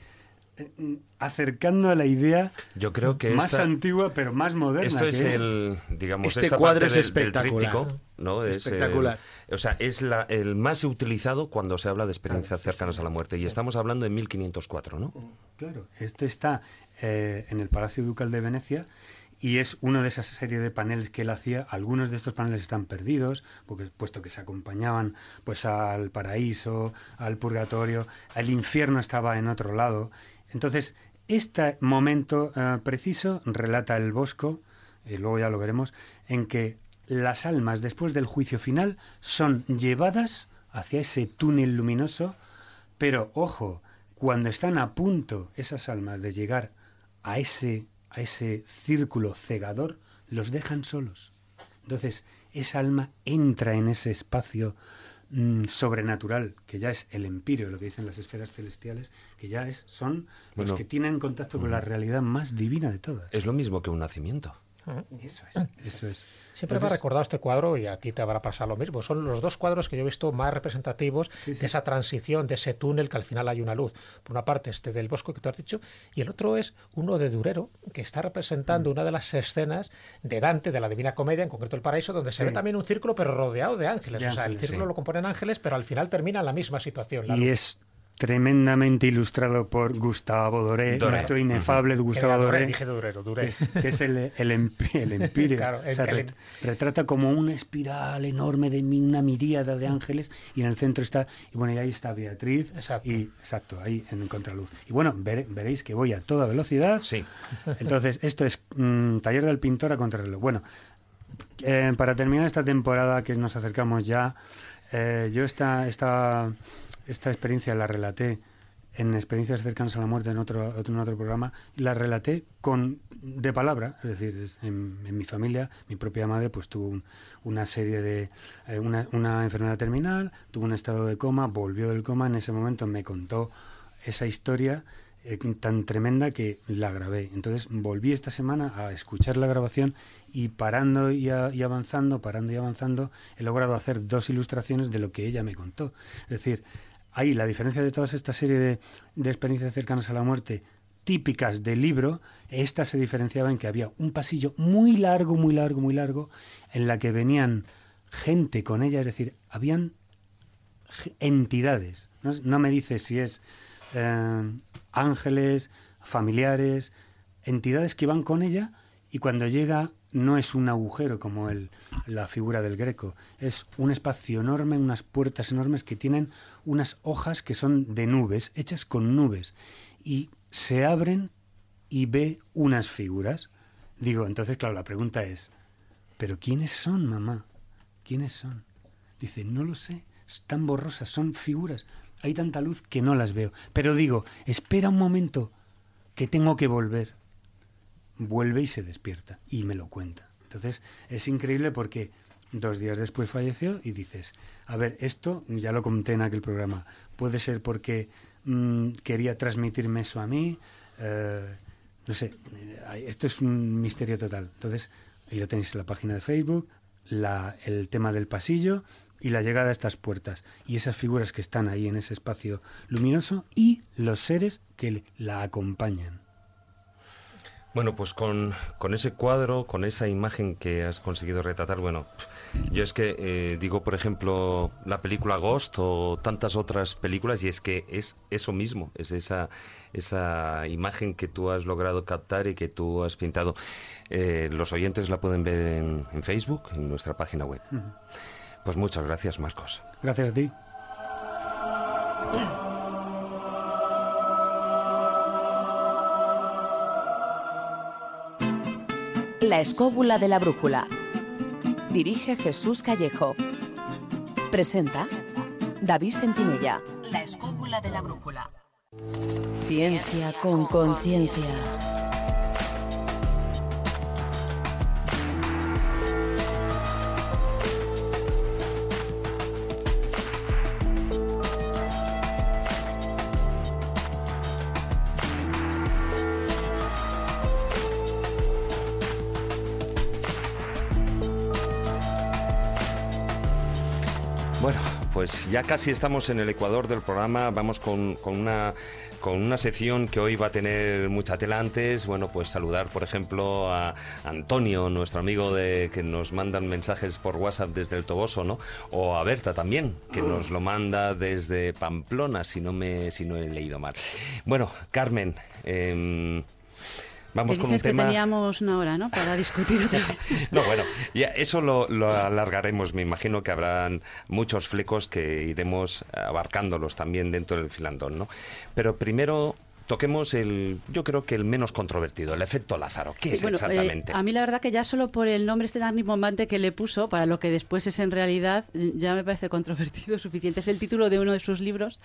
eh, acercando a la idea Yo creo que más esta- antigua pero más moderna. Esto es que el, digamos, Este esta cuadro parte es del- del espectacular. tríptico, ¿no? Es, eh, Espectacular. o sea, es la- el más utilizado cuando se habla de experiencias cercanas a la muerte. Y estamos hablando en 1504, ¿no? Claro, esto está eh, en el Palacio Ducal de Venecia y es uno de esa serie de paneles que él hacía. Algunos de estos paneles están perdidos, porque puesto que se acompañaban pues al paraíso, al purgatorio, el infierno estaba en otro lado. Entonces, este momento eh, preciso relata el Bosco, y luego ya lo veremos, en que las almas después del juicio final son llevadas hacia ese túnel luminoso, pero ojo, cuando están a punto esas almas de llegar a ese, a ese círculo cegador, los dejan solos. Entonces, esa alma entra en ese espacio mm, sobrenatural, que ya es el empirio, lo que dicen las esferas celestiales, que ya es, son Bueno. los que tienen contacto con la realidad más divina de todas. Es lo mismo que un nacimiento. Eso es, eso es. Siempre me ha Entonces- recordado este cuadro y a ti te habrá pasado lo mismo. Son los dos cuadros que yo he visto más representativos de esa transición, de ese túnel que al final hay una luz. Por una parte este del bosco que tú has dicho y el otro es uno de Durero que está representando una de las escenas de Dante, de la Divina Comedia, en concreto el Paraíso, donde se ve también un círculo pero rodeado de ángeles. De o sea, el círculo lo componen ángeles, pero al final termina en la misma situación. la Y luz. es tremendamente ilustrado por Gustavo Doré, Doré. nuestro inefable Gustavo Era Doré, Doré. dije Durero, Duré. Que es, que es el, el, <laughs> empi- el Empíreo. Claro, O sea, el- el- ret- retrata como una espiral enorme de una miríada de ángeles y en el centro está, y bueno, y ahí está Beatriz. Exacto. Y, exacto, ahí en contraluz. Y bueno, vere- veréis que voy a toda velocidad. Sí. Entonces, esto es mm, Taller del Pintor a contrarreloj. Bueno, eh, para terminar esta temporada que nos acercamos ya, eh, yo esta, esta, esta experiencia la relaté en experiencias cercanas a la muerte en otro, en otro programa, la relaté con de palabra, es decir, en mi familia, mi propia madre pues tuvo un- una serie de, eh, una, una enfermedad terminal, tuvo un estado de coma, volvió del coma, en ese momento me contó esa historia eh, tan tremenda que la grabé. Entonces volví esta semana a escuchar la grabación y parando y, a- y avanzando, parando y avanzando, he logrado hacer dos ilustraciones de lo que ella me contó. Es decir, ahí la diferencia de toda esta serie de, de experiencias cercanas a la muerte típicas del libro, esta se diferenciaba en que había un pasillo muy largo, muy largo, muy largo, en la que venían gente con ella, es decir, habían entidades. No, es- no me dice si es eh, ángeles, familiares, entidades que van con ella y cuando llega no es un agujero como el, la figura del greco, es un espacio enorme, unas puertas enormes que tienen unas hojas que son de nubes, hechas con nubes, y se abren y ve unas figuras. Digo, entonces, claro, la pregunta es, ¿pero quiénes son, mamá? ¿Quiénes son? Dice, no lo sé, están borrosas, son figuras. Hay tanta luz que no las veo. Pero digo, espera un momento, que tengo que volver. Vuelve y se despierta y me lo cuenta. Entonces, es increíble porque dos días después falleció y dices, a ver, esto ya lo conté en aquel programa, puede ser porque mm, quería transmitirme eso a mí, eh, no sé, eh, esto es un misterio total. Entonces, ahí lo tenéis en la página de Facebook, la- el tema del pasillo y la llegada a estas puertas y esas figuras que están ahí en ese espacio luminoso y los seres que la acompañan. Bueno, pues con, con ese cuadro, con esa imagen que has conseguido retratar, bueno, yo es que eh, digo, por ejemplo, la película Ghost o tantas otras películas y es que es eso mismo, es esa, esa imagen que tú has logrado captar y que tú has pintado. Eh, los oyentes la pueden ver en, en Facebook, en nuestra página web. Pues muchas gracias, Marcos. Gracias a ti. La escóbula de la brújula. Dirige Jesús Callejo. Presenta David Sentinella. La escóbula de la brújula. Ciencia con conciencia. Pues ya casi estamos en el ecuador del programa. Vamos con, una con una sección que hoy va a tener mucha tela antes. Bueno, pues saludar, por ejemplo, a Antonio, nuestro amigo de que nos mandan mensajes por WhatsApp desde el Toboso, ¿no? O a Berta también, que nos lo manda desde Pamplona, si no me si no he leído mal. Bueno, Carmen. em, Vamos Te con un dices que tema. teníamos una hora, ¿no? Para discutir otra. <laughs> No, bueno, ya eso lo, lo alargaremos. Me imagino que habrán muchos flecos que iremos abarcándolos también dentro del filandón, ¿no? Pero primero toquemos el, yo creo que el menos controvertido, el efecto Lázaro. ¿Qué Sí, es bueno, eh, exactamente? a mí la verdad que ya solo por el nombre este tan rimbombante que le puso, para lo que después es en realidad, eh, ya me parece controvertido <laughs> suficiente. Es el título de uno de sus libros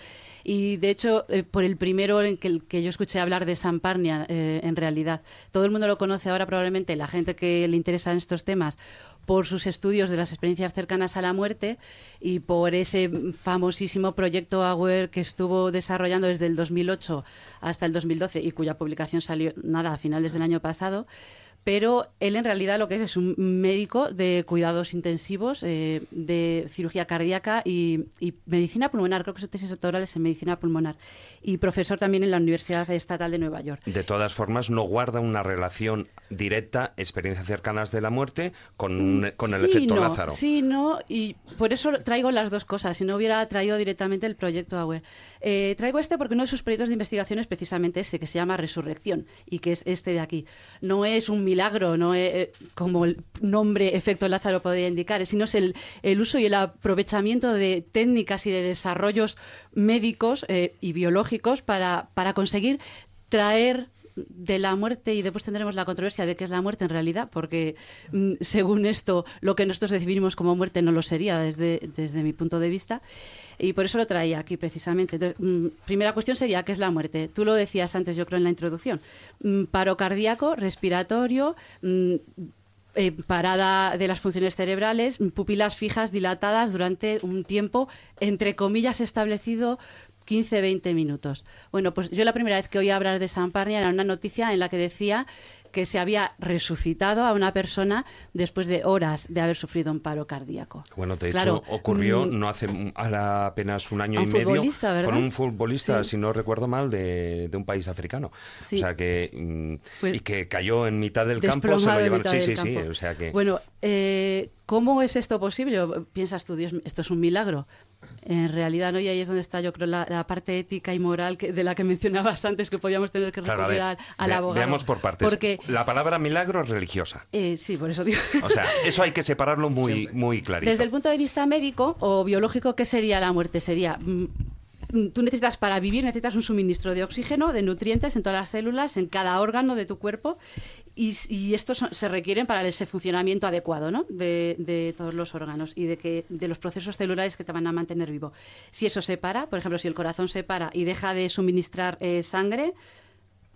y de hecho eh, por el primero en que, yo escuché hablar de Samparnia, eh, en realidad. Todo el mundo lo conoce ahora probablemente, la gente que le interesan estos temas por sus estudios de las experiencias cercanas a la muerte y por ese famosísimo proyecto AWARE que estuvo desarrollando desde el 2008 hasta el 2012 y cuya publicación salió nada a finales del año pasado. Pero él en realidad lo que es es un médico de cuidados intensivos, eh, de cirugía cardíaca y, y medicina pulmonar, creo que su tesis doctoral es en medicina pulmonar, y profesor también en la Universidad Estatal de Nueva York. De todas formas, no guarda una relación directa, experiencias cercanas de la muerte, con, un- con el Sí, efecto no, Lázaro. Sí, no, y por eso traigo las dos cosas, si no hubiera traído directamente el proyecto Auer. Eh, traigo este porque uno de sus proyectos de investigación es precisamente ese, que se llama Resurrección, y que es este de aquí. No es un milagro, no es eh, como el nombre efecto Lázaro podría indicar, sino es el, el uso y el aprovechamiento de técnicas y de desarrollos médicos eh, y biológicos para, para conseguir traer de la muerte y después tendremos la controversia de qué es la muerte en realidad, porque mm, según esto lo que nosotros definimos como muerte no lo sería desde, desde mi punto de vista. Y por eso lo traía aquí precisamente. Mm, primera cuestión sería, ¿qué es la muerte? Tú lo decías antes, yo creo, en la introducción. Mm, Paro cardíaco, respiratorio, mm, eh, parada de las funciones cerebrales, pupilas fijas dilatadas durante un tiempo, entre comillas, establecido 15-20 minutos. Bueno, pues yo la primera vez que oí hablar de San Parnia era una noticia en la que decía que se había resucitado a una persona después de horas de haber sufrido un paro cardíaco. Bueno, de Claro, hecho, ocurrió mm, no hace apenas un año y medio con un futbolista, Sí. si no recuerdo mal, de, de un país africano. Sí. O sea que mm, Pues- y que cayó en mitad del campo, se lo llevaron. Sí, sí, sí. O sea que Bueno, eh, ¿cómo es esto posible? Piensas tú, Dios, esto es un milagro. En realidad no, y ahí es donde está, yo creo, la, la parte ética y moral que- de la que <laughs> mencionabas antes, que podíamos tener que Claro, a recurrir ver, al, al vea- abogado. veamos por partes. Porque, La palabra milagro es religiosa. eh, sí, por eso digo. O sea, <laughs> eso hay que separarlo muy, muy clarito. Desde el punto de vista médico o biológico, ¿qué sería la muerte? Sería. mm, Tú necesitas para vivir, necesitas un suministro de oxígeno, de nutrientes en todas las células, en cada órgano de tu cuerpo, y, estos son- se requieren para ese funcionamiento adecuado ¿no? de, de todos los órganos y de, que, de los procesos celulares que te van a mantener vivo. Si eso se para, por ejemplo, si el corazón se para y deja de suministrar eh, sangre,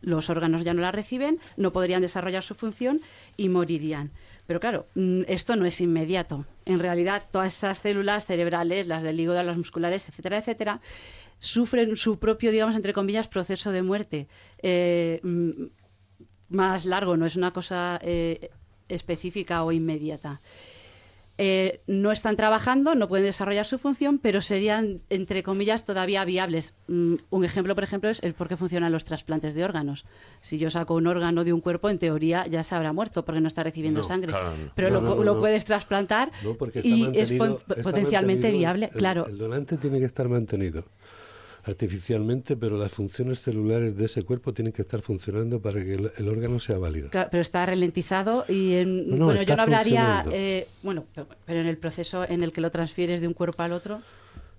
los órganos ya no la reciben, no podrían desarrollar su función y morirían. Pero claro, mm, esto no es inmediato. En realidad, todas esas células cerebrales, las del hígado, las musculares, etcétera, etcétera, sufren su propio, digamos, entre comillas, proceso de muerte. Eh, mm, más largo, no es una cosa eh, específica o inmediata. Eh, no están trabajando, no pueden desarrollar su función, pero serían, entre comillas, todavía viables. Mm, un ejemplo, por ejemplo, es el por qué funcionan los trasplantes de órganos. Si yo saco un órgano de un cuerpo, en teoría ya se habrá muerto porque no está recibiendo No, sangre. claro, no. Pero No, lo, no, no, lo no. puedes trasplantar y es potencialmente viable. el- claro. El donante tiene que estar mantenido artificialmente, pero las funciones celulares de ese cuerpo tienen que estar funcionando para que el, el órgano sea válido. Claro, pero está ralentizado y en, No, no, bueno, yo no hablaría, eh, bueno, pero- pero en el proceso en el que lo transfieres de un cuerpo al otro,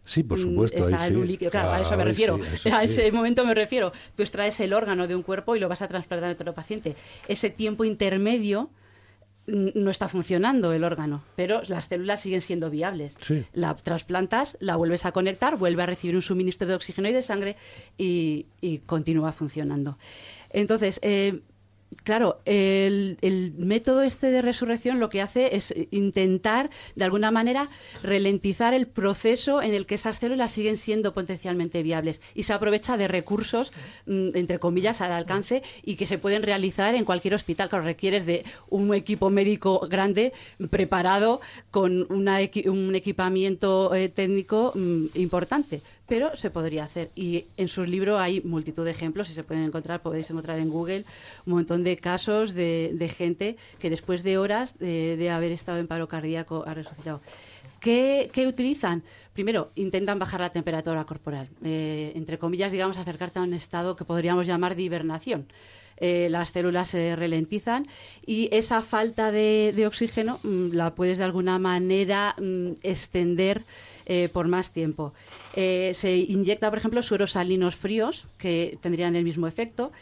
Sí, por mm, supuesto. ahí está en sí. un líquido. Claro, a eso me Ahí refiero. sí, eso <laughs> a sí. ese momento me refiero. Tú extraes el órgano de un cuerpo y lo vas a trasplantar a otro paciente. Ese tiempo intermedio no está funcionando el órgano, pero las células siguen siendo viables. Sí. La trasplantas, la vuelves a conectar, vuelve a recibir un suministro de oxígeno y de sangre y, y continúa funcionando. Entonces, eh, Claro, el, método este de resurrección lo que hace es intentar, de alguna manera, ralentizar el proceso en el que esas células siguen siendo potencialmente viables y se aprovecha de recursos, mm, entre comillas, al alcance y que se pueden realizar en cualquier hospital. Claro, requieres de un equipo médico grande, preparado, con una un equipamiento eh, técnico mm, importante pero se podría hacer. Y en sus libros hay multitud de ejemplos y se pueden encontrar, podéis encontrar en Google un montón de casos de, gente que después de horas de, de haber estado en paro cardíaco ha resucitado. ¿Qué, utilizan? Primero, intentan bajar la temperatura corporal. Eh, entre comillas, digamos, acercarte a un estado que podríamos llamar de hibernación. Eh, las células se ralentizan y esa falta de, de oxígeno mm, la puedes de alguna manera mm, extender eh, por más tiempo. Eh, se inyecta, por ejemplo, sueros salinos fríos que tendrían el mismo efecto.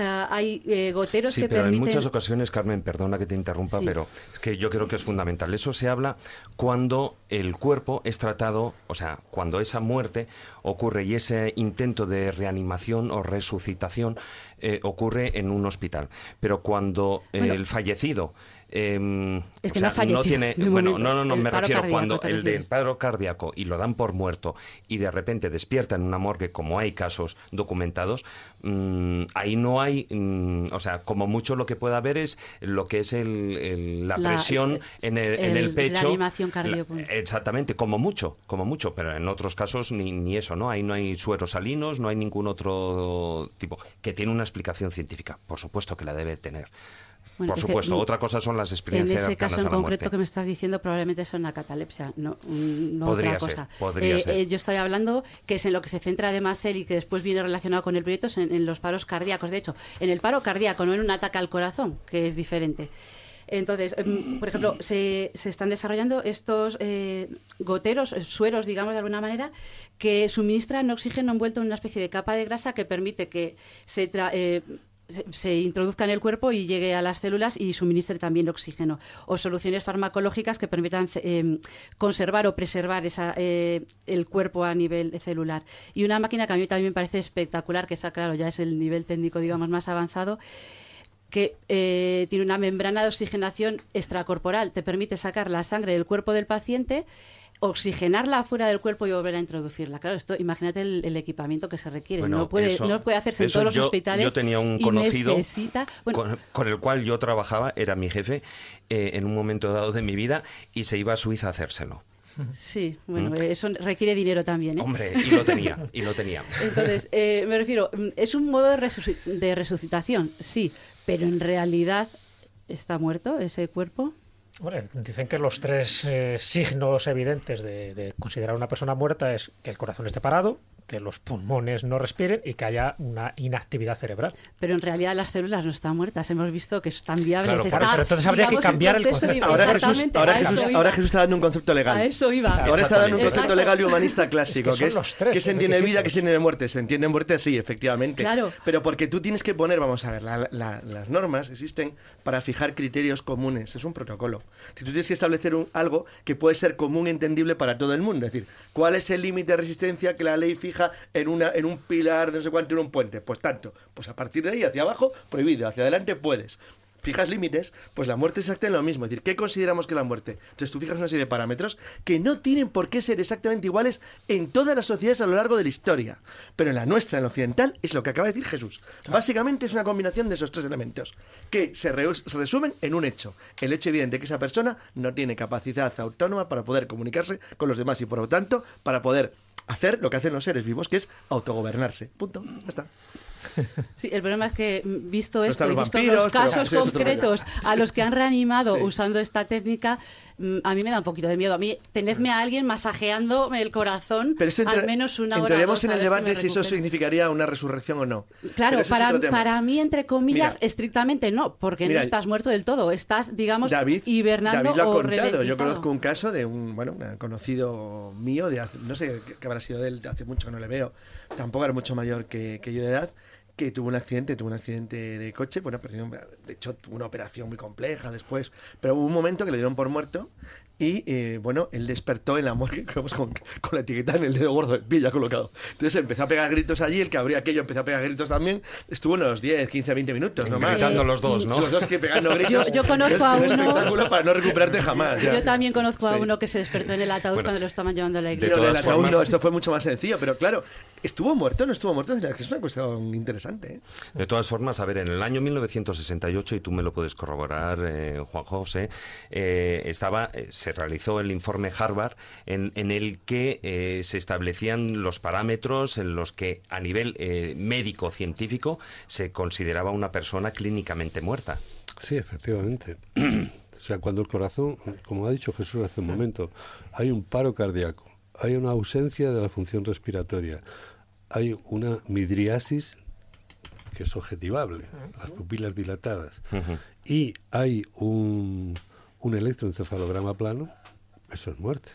Ah, hay eh, goteros Sí, que pero permiten... en muchas ocasiones, Carmen, perdona que te interrumpa, Sí. pero es que yo creo que es fundamental. Eso se habla cuando el cuerpo es tratado, o sea, cuando esa muerte ocurre y ese intento de reanimación o resucitación eh, ocurre en un hospital. Pero cuando eh, Bueno. el fallecido em, Es que o no sea, fallecido tiene <laughs> bueno momento. no no no El me refiero cardíaco, cuando ¿te el del refieres? paro cardíaco y lo dan por muerto y de repente despierta en una morgue como hay casos documentados mm, ahí no hay mm, o sea como mucho lo que puede haber es lo que es el, el- la, La- presión en el, en el la pecho animación exactamente como mucho como mucho pero en otros casos ni, ni eso no ahí no hay sueros salinos no hay ningún otro tipo que tiene una explicación científica por supuesto que la debe tener Bueno, por que, supuesto otra cosa son las En experiencias ese caso en la concreto muerte que me estás diciendo probablemente es una catalepsia, no, no Podría otra ser, cosa. podría Eh, ser. eh, yo estoy hablando que es en lo que se centra además él y que después viene relacionado con el proyecto es en, en los paros cardíacos. De hecho, en el paro cardíaco, no en un ataque al corazón, que es diferente. Entonces, em, por ejemplo, se, se están desarrollando estos eh, goteros, sueros, digamos de alguna manera, que suministran oxígeno envuelto en una especie de capa de grasa que permite que se, tra- eh, se, introduzca en el cuerpo y llegue a las células y suministre también oxígeno. O soluciones farmacológicas que permitan eh, conservar o preservar esa, eh, el cuerpo a nivel celular. Y una máquina que a mí también me parece espectacular, que esa, claro, ya es el nivel técnico, digamos, más avanzado, que eh, tiene una membrana de oxigenación extracorporal. Te permite sacar la sangre del cuerpo del paciente, oxigenarla afuera del cuerpo y volver a introducirla. Claro, esto, imagínate el, el equipamiento que se requiere. Bueno, no, puede, eso- no puede hacerse en todos los yo- hospitales. Yo tenía un conocido necesita- bueno, con, con el cual yo trabajaba, era mi jefe, eh, en un momento dado de mi vida, y se iba a Suiza a hacérselo. Sí, bueno, ¿Mm? eso requiere dinero también. ¿eh? Hombre, y lo tenía, y lo tenía. <laughs> Entonces, eh, me refiero, mm, es un modo de, de resucitación, sí, pero en realidad está muerto ese cuerpo. Dicen que los tres eh, signos evidentes de, de considerar a una persona muerta es que el corazón esté parado, que los pulmones no respiren y que haya una inactividad cerebral. Pero en realidad las células no están muertas. Hemos visto que están viables. Claro, por está, eso, entonces habría que digamos, cambiar el concepto. Ahora Jesús, ahora, ahora está dando un concepto legal. A eso iba. Ahora está dando un concepto Exacto. legal y humanista clásico, Es que que son es, los tres que se entiende vida, que se entiende muerte. Se entiende muerte, sí, efectivamente. Claro. Pero porque tú tienes que poner, vamos a ver, la- la- las normas existen para fijar criterios comunes. Es un protocolo. Si tú tienes que establecer un- algo que puede ser común e entendible para todo el mundo. Es decir, ¿cuál es el límite de resistencia que la ley fija en, una, en un pilar de no sé cuánto, en un puente? Pues tanto. Pues a partir de ahí, hacia abajo, prohibido. Hacia adelante puedes. Fijas límites, pues la muerte es exactamente lo mismo. Es decir, ¿qué consideramos que es la muerte? Entonces tú fijas una serie de parámetros que no tienen por qué ser exactamente iguales en todas las sociedades a lo largo de la historia. Pero en la nuestra, en la occidental, es lo que acaba de decir Jesús. Básicamente es una combinación de esos tres elementos que se, re- se resumen en un hecho. El hecho evidente que esa persona no tiene capacidad autónoma para poder comunicarse con los demás y por lo tanto para poder hacer lo que hacen los seres vivos, que es autogobernarse. Punto. Ya está. Sí, el problema es que, mm, visto No esto, están y visto vampiros, los casos concretos a los que han reanimado Sí. usando esta técnica, a mí me da un poquito de miedo. A mí, tenedme a alguien masajeando el corazón Pero eso entra- al menos una hora. dos, en el debate me si eso significaría una resurrección o no. Claro, para, para mí, entre comillas, Mira, estrictamente no, porque mira, no estás muerto del todo, estás, digamos, David, hibernando David lo ha o contado. Yo conozco un caso de un, bueno, un conocido mío, de hace- no sé qué, habrá sido de él, hace mucho que no le veo, tampoco era mucho mayor que, que yo de edad, que tuvo un accidente, tuvo un accidente de coche, bueno, de hecho tuvo una operación muy compleja después, pero hubo un momento que le dieron por muerto y, eh, bueno, él despertó en la morgue vamos, con, con la etiqueta en el dedo gordo del pie ya colocado. Entonces empezó a pegar gritos allí, el que abría aquello empezó a pegar gritos también, estuvo unos 10, 15, 20 minutos, no más. Gritando los dos, ¿no? Los dos que pegando gritos. Yo- yo conozco Es a un uno- espectáculo para no recuperarte jamás. ya. Yo también conozco a Sí. uno que se despertó en el ataúd Bueno, cuando lo estaban llevando a la Pero iglesia. del ataúd no, esto fue mucho más sencillo, pero claro, ¿estuvo muerto o no estuvo muerto? Es una cuestión interesante. ¿eh? De todas formas, a ver, en el año 1968, y tú me lo puedes corroborar, eh, Juan José, eh, estaba, eh, se realizó el informe Harvard en, en el que eh, se establecían los parámetros en los que a nivel eh, médico-científico se consideraba una persona clínicamente muerta. Sí, efectivamente. o sea, cuando el corazón, como ha dicho Jesús hace un momento, hay un paro cardíaco, hay una ausencia de la función respiratoria, hay una midriasis que es objetivable, las pupilas dilatadas, y hay un, un electroencefalograma plano, eso es muerte.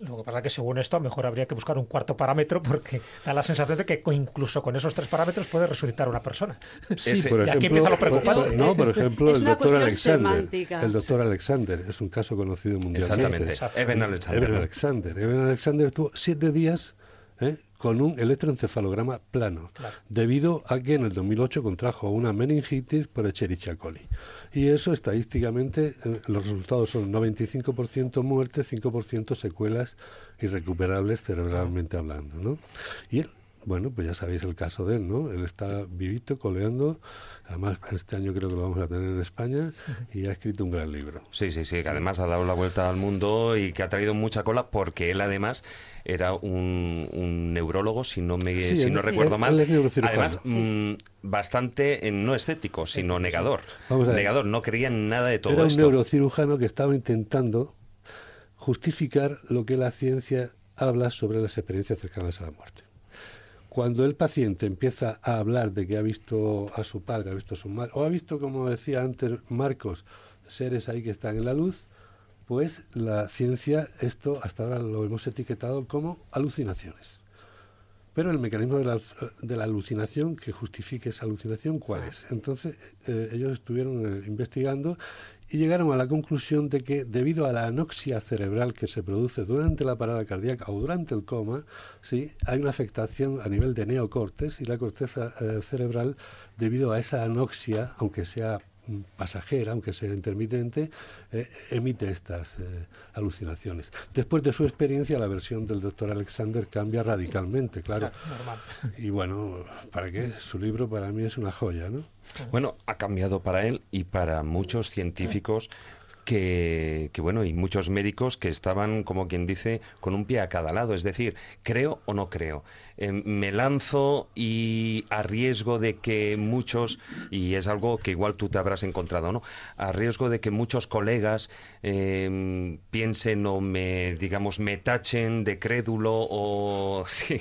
Lo que pasa es que según esto, a lo mejor habría que buscar un cuarto parámetro porque da la sensación de que incluso con esos tres parámetros puede resucitar una persona. Sí, por y aquí empieza lo por- preocupante. no, por ejemplo, Es el doctor Alexander. semántica. El doctor Alexander es un caso conocido mundialmente. Exactamente. Eben Alexander. Eben. Alexander. Eben Alexander tuvo siete días ¿eh? con un electroencefalograma plano, debido a que en el 2008 contrajo una meningitis por Escherichia coli. Y eso estadísticamente, eh, los resultados son 95% muerte, 5% secuelas irrecuperables cerebralmente hablando. ¿no? Y bueno, pues ya sabéis el caso de él, ¿no? Él está vivito, coleando, además este año creo que lo vamos a tener en España y ha escrito un gran libro. Sí, sí, sí, que además ha dado la vuelta al mundo y que ha traído mucha cola porque él además era un, un neurólogo, si no me Sí, si no recuerdo él- mal. él es neurocirujano. Además, mm, bastante eh, no escéptico, sino negador. Vamos a ver. Negador, no creía en nada de todo Era un esto. neurocirujano que estaba intentando justificar lo que la ciencia habla sobre las experiencias cercanas a la muerte. Cuando el paciente empieza a hablar de que ha visto a su padre, ha visto a su madre, o ha visto, como decía antes Marcos, seres ahí que están en la luz, pues la ciencia, esto hasta ahora lo hemos etiquetado como alucinaciones. Pero el mecanismo de la, de la alucinación que justifique esa alucinación, ¿cuál es? Entonces, eh, ellos estuvieron eh, investigando y llegaron a la conclusión de que debido a la anoxia cerebral que se produce durante la parada cardíaca o durante el coma, sí, hay una afectación a nivel de neocortes y la corteza eh, cerebral, debido a esa anoxia, aunque sea pasajera, aunque sea intermitente, eh, emite estas eh, alucinaciones. Después de su experiencia, la versión del doctor Alexander cambia radicalmente, claro. normal. Y bueno, ¿para qué? Su libro para mí es una joya, ¿no? Bueno, ha cambiado para él y para muchos científicos que, que, bueno, y muchos médicos que estaban, como quien dice, con un pie a cada lado. Es decir, creo o no creo. Eh, me lanzo y a riesgo de que muchos, y es algo que igual tú te habrás encontrado, ¿no? A riesgo de que muchos colegas eh, piensen o me, digamos, me tachen de crédulo o... <laughs> Sí,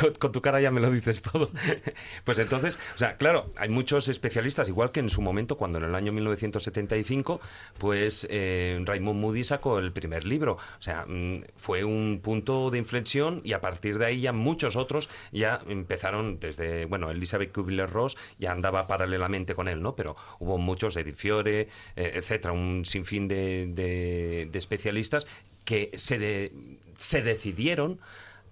con, con tu cara ya me lo dices todo. <laughs> Pues entonces, o sea, claro, hay muchos especialistas, igual que en su momento, cuando en el año 1975, pues eh, Raymond Moody sacó el primer libro. O sea, mm, fue un punto de inflexión y a partir de ahí ya muchos otros ya empezaron desde, bueno, Elizabeth Kubler-Ross ya andaba paralelamente con él, ¿no? Pero hubo muchos, Edith Fiore, eh, etcétera, un sinfín de, de- de especialistas que se, de- se decidieron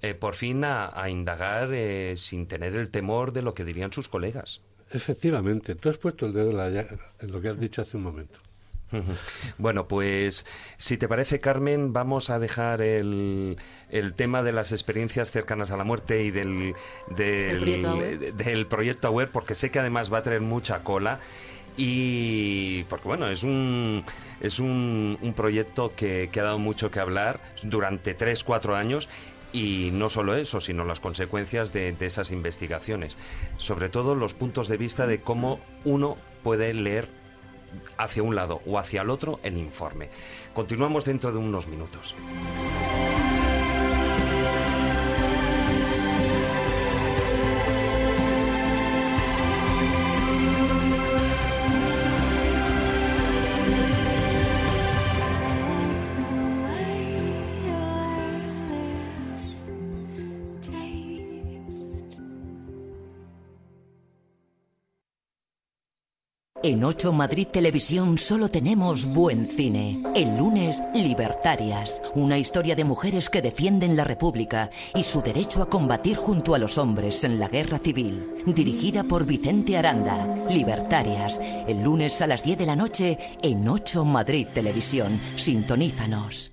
eh, por fin a, a indagar eh, sin tener el temor de lo que dirían sus colegas. Efectivamente, tú has puesto el dedo en, la llaga- en lo que has dicho hace un momento. Bueno, pues si te parece, Carmen, vamos a dejar el, el tema de las experiencias cercanas a la muerte y del, del, proyecto del proyecto AWARE, porque sé que además va a traer mucha cola. Y porque bueno, es un, es un, un proyecto que, que ha dado mucho que hablar durante 3-4 años y no solo eso, sino las consecuencias de, de esas investigaciones. Sobre todo los puntos de vista de cómo uno puede leer hacia un lado o hacia el otro el informe. Continuamos dentro de unos minutos. En 8 Madrid Televisión solo tenemos buen cine. El lunes, Libertarias, una historia de mujeres que defienden la República y su derecho a combatir junto a los hombres en la guerra civil. Dirigida por Vicente Aranda. Libertarias, el lunes a las 10 de la noche en 8 Madrid Televisión. Sintonízanos.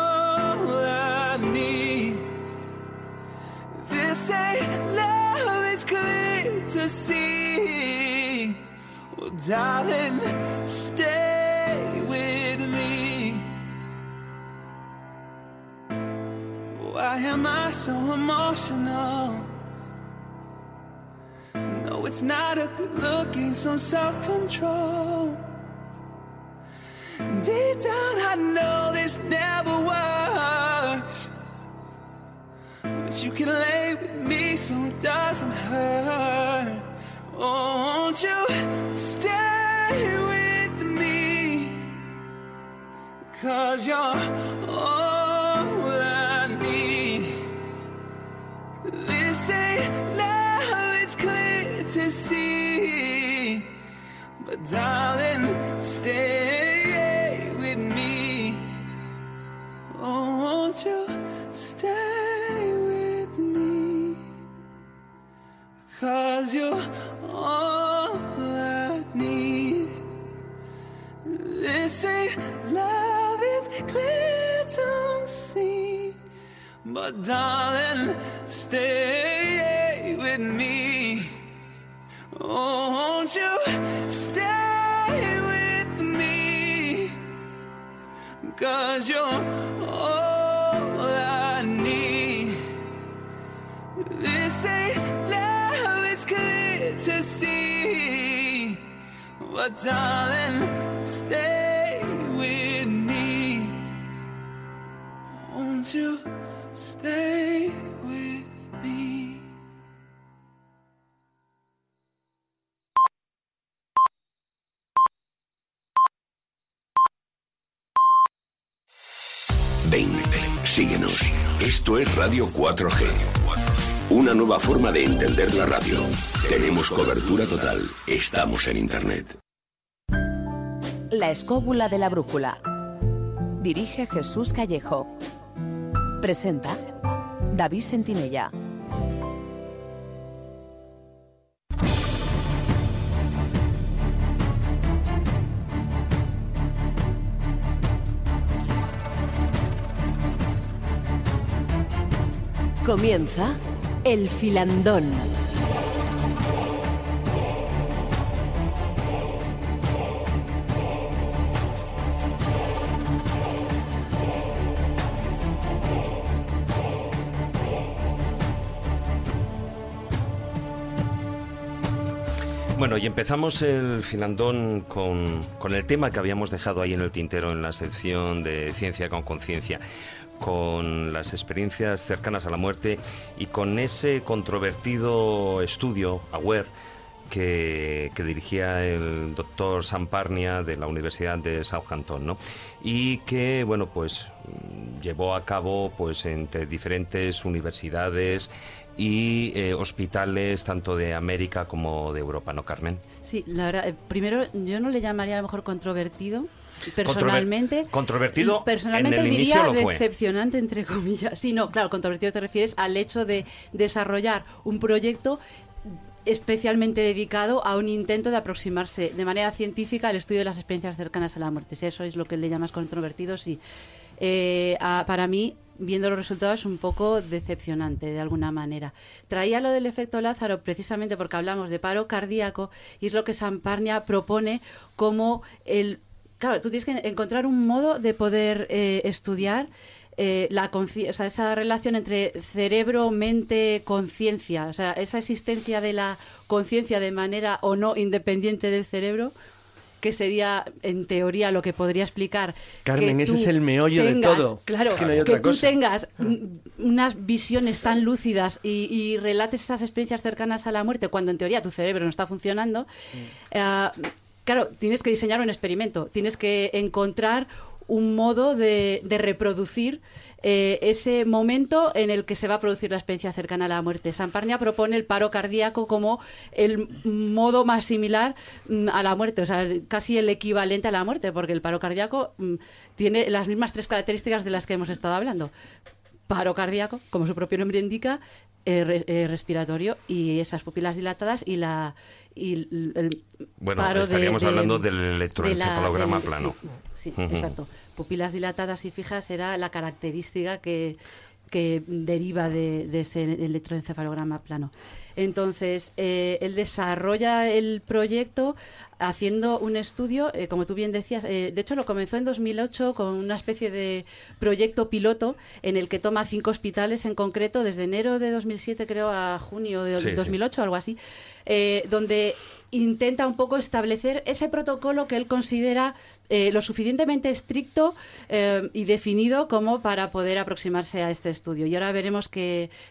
This say love, it's clear to see. Well, darling, stay with me. Why am I so emotional? No, it's not a good look, ain't some self control. Deep down, I know this never works. But you can lay with me so it doesn't hurt. Won't you stay with me? Cause you're all I need. This ain't love, it's clear to see. But darling, stay with me. Oh, Won't you stay Cause you're all I need. This ain't love, it's clear to see. But darling, stay with me. Oh, Won't you stay with me? Cause you're all I need. This ain't love, clear to see. Stay with me. Won't you stay with me? Síguenos. Esto es Radio 4G. Una nueva forma de entender la radio. Tenemos cobertura total. Estamos en Internet. La escóbula de la brújula. Dirige Jesús Callejo. Presenta David Sentinella. Comienza El Filandón. Bueno, y empezamos el filandón con, con el tema que habíamos dejado ahí en el tintero en la sección de Ciencia con Conciencia, con las experiencias cercanas a la muerte y con ese controvertido estudio, AWARE, que, que dirigía el doctor Samparnia de la Universidad de Southampton, ¿no? Y que, bueno, pues llevó a cabo pues entre diferentes universidades y eh, hospitales tanto de América como de Europa, ¿no, Carmen? Sí, la verdad, eh, primero yo no le llamaría a lo mejor controvertido. Personalmente. Controver- controvertido personalmente en el diría inicio lo fue. decepcionante, entre comillas. Sí, no, claro, controvertido te refieres al hecho de desarrollar un proyecto especialmente dedicado a un intento de aproximarse de manera científica al estudio de las experiencias cercanas a la muerte. Si eso es lo que le llamas controvertido, sí. Eh, a- para mí, viendo los resultados, es un poco decepcionante de alguna manera. Traía lo del efecto Lázaro precisamente porque hablamos de paro cardíaco y es lo que Samparnia propone como el... Claro, tú tienes que encontrar un modo de poder eh, estudiar eh, la o sea, esa relación entre cerebro, mente, conciencia, o sea, esa existencia de la conciencia de manera o no independiente del cerebro, que sería en teoría lo que podría explicar. Carmen, que ese es el meollo de todo. Claro, Es que no hay que otra tú cosa. tengas mm, unas visiones tan lúcidas y, y relates esas experiencias cercanas a la muerte cuando en teoría tu cerebro no está funcionando. eh, claro, tienes que diseñar un experimento, tienes que encontrar un modo de, reproducir eh, ese momento en el que se va a producir la experiencia cercana a la muerte. Samparnia propone el paro cardíaco como el modo más similar mm, a la muerte, o sea, casi el equivalente a la muerte, porque el paro cardíaco mm, tiene las mismas tres características de las que hemos estado hablando. Paro cardíaco, como su propio nombre indica, eh, re- eh, respiratorio y esas pupilas dilatadas y la y el, el Bueno, paro estaríamos de- hablando del de la- electroencefalograma plano. Sí, exacto. Pupilas dilatadas y fijas era la característica que, que deriva de, de ese electroencefalograma plano. Entonces, eh, él desarrolla el proyecto haciendo un estudio, eh, como tú bien decías, eh, de hecho lo comenzó en 2008 con una especie de proyecto piloto en el que toma cinco hospitales en concreto, desde enero de 2007 creo a junio de Sí, sí. 2008, algo así, donde intenta un poco establecer ese protocolo que él considera eh, lo suficientemente estricto eh, y definido como para poder aproximarse a este estudio. Y ahora veremos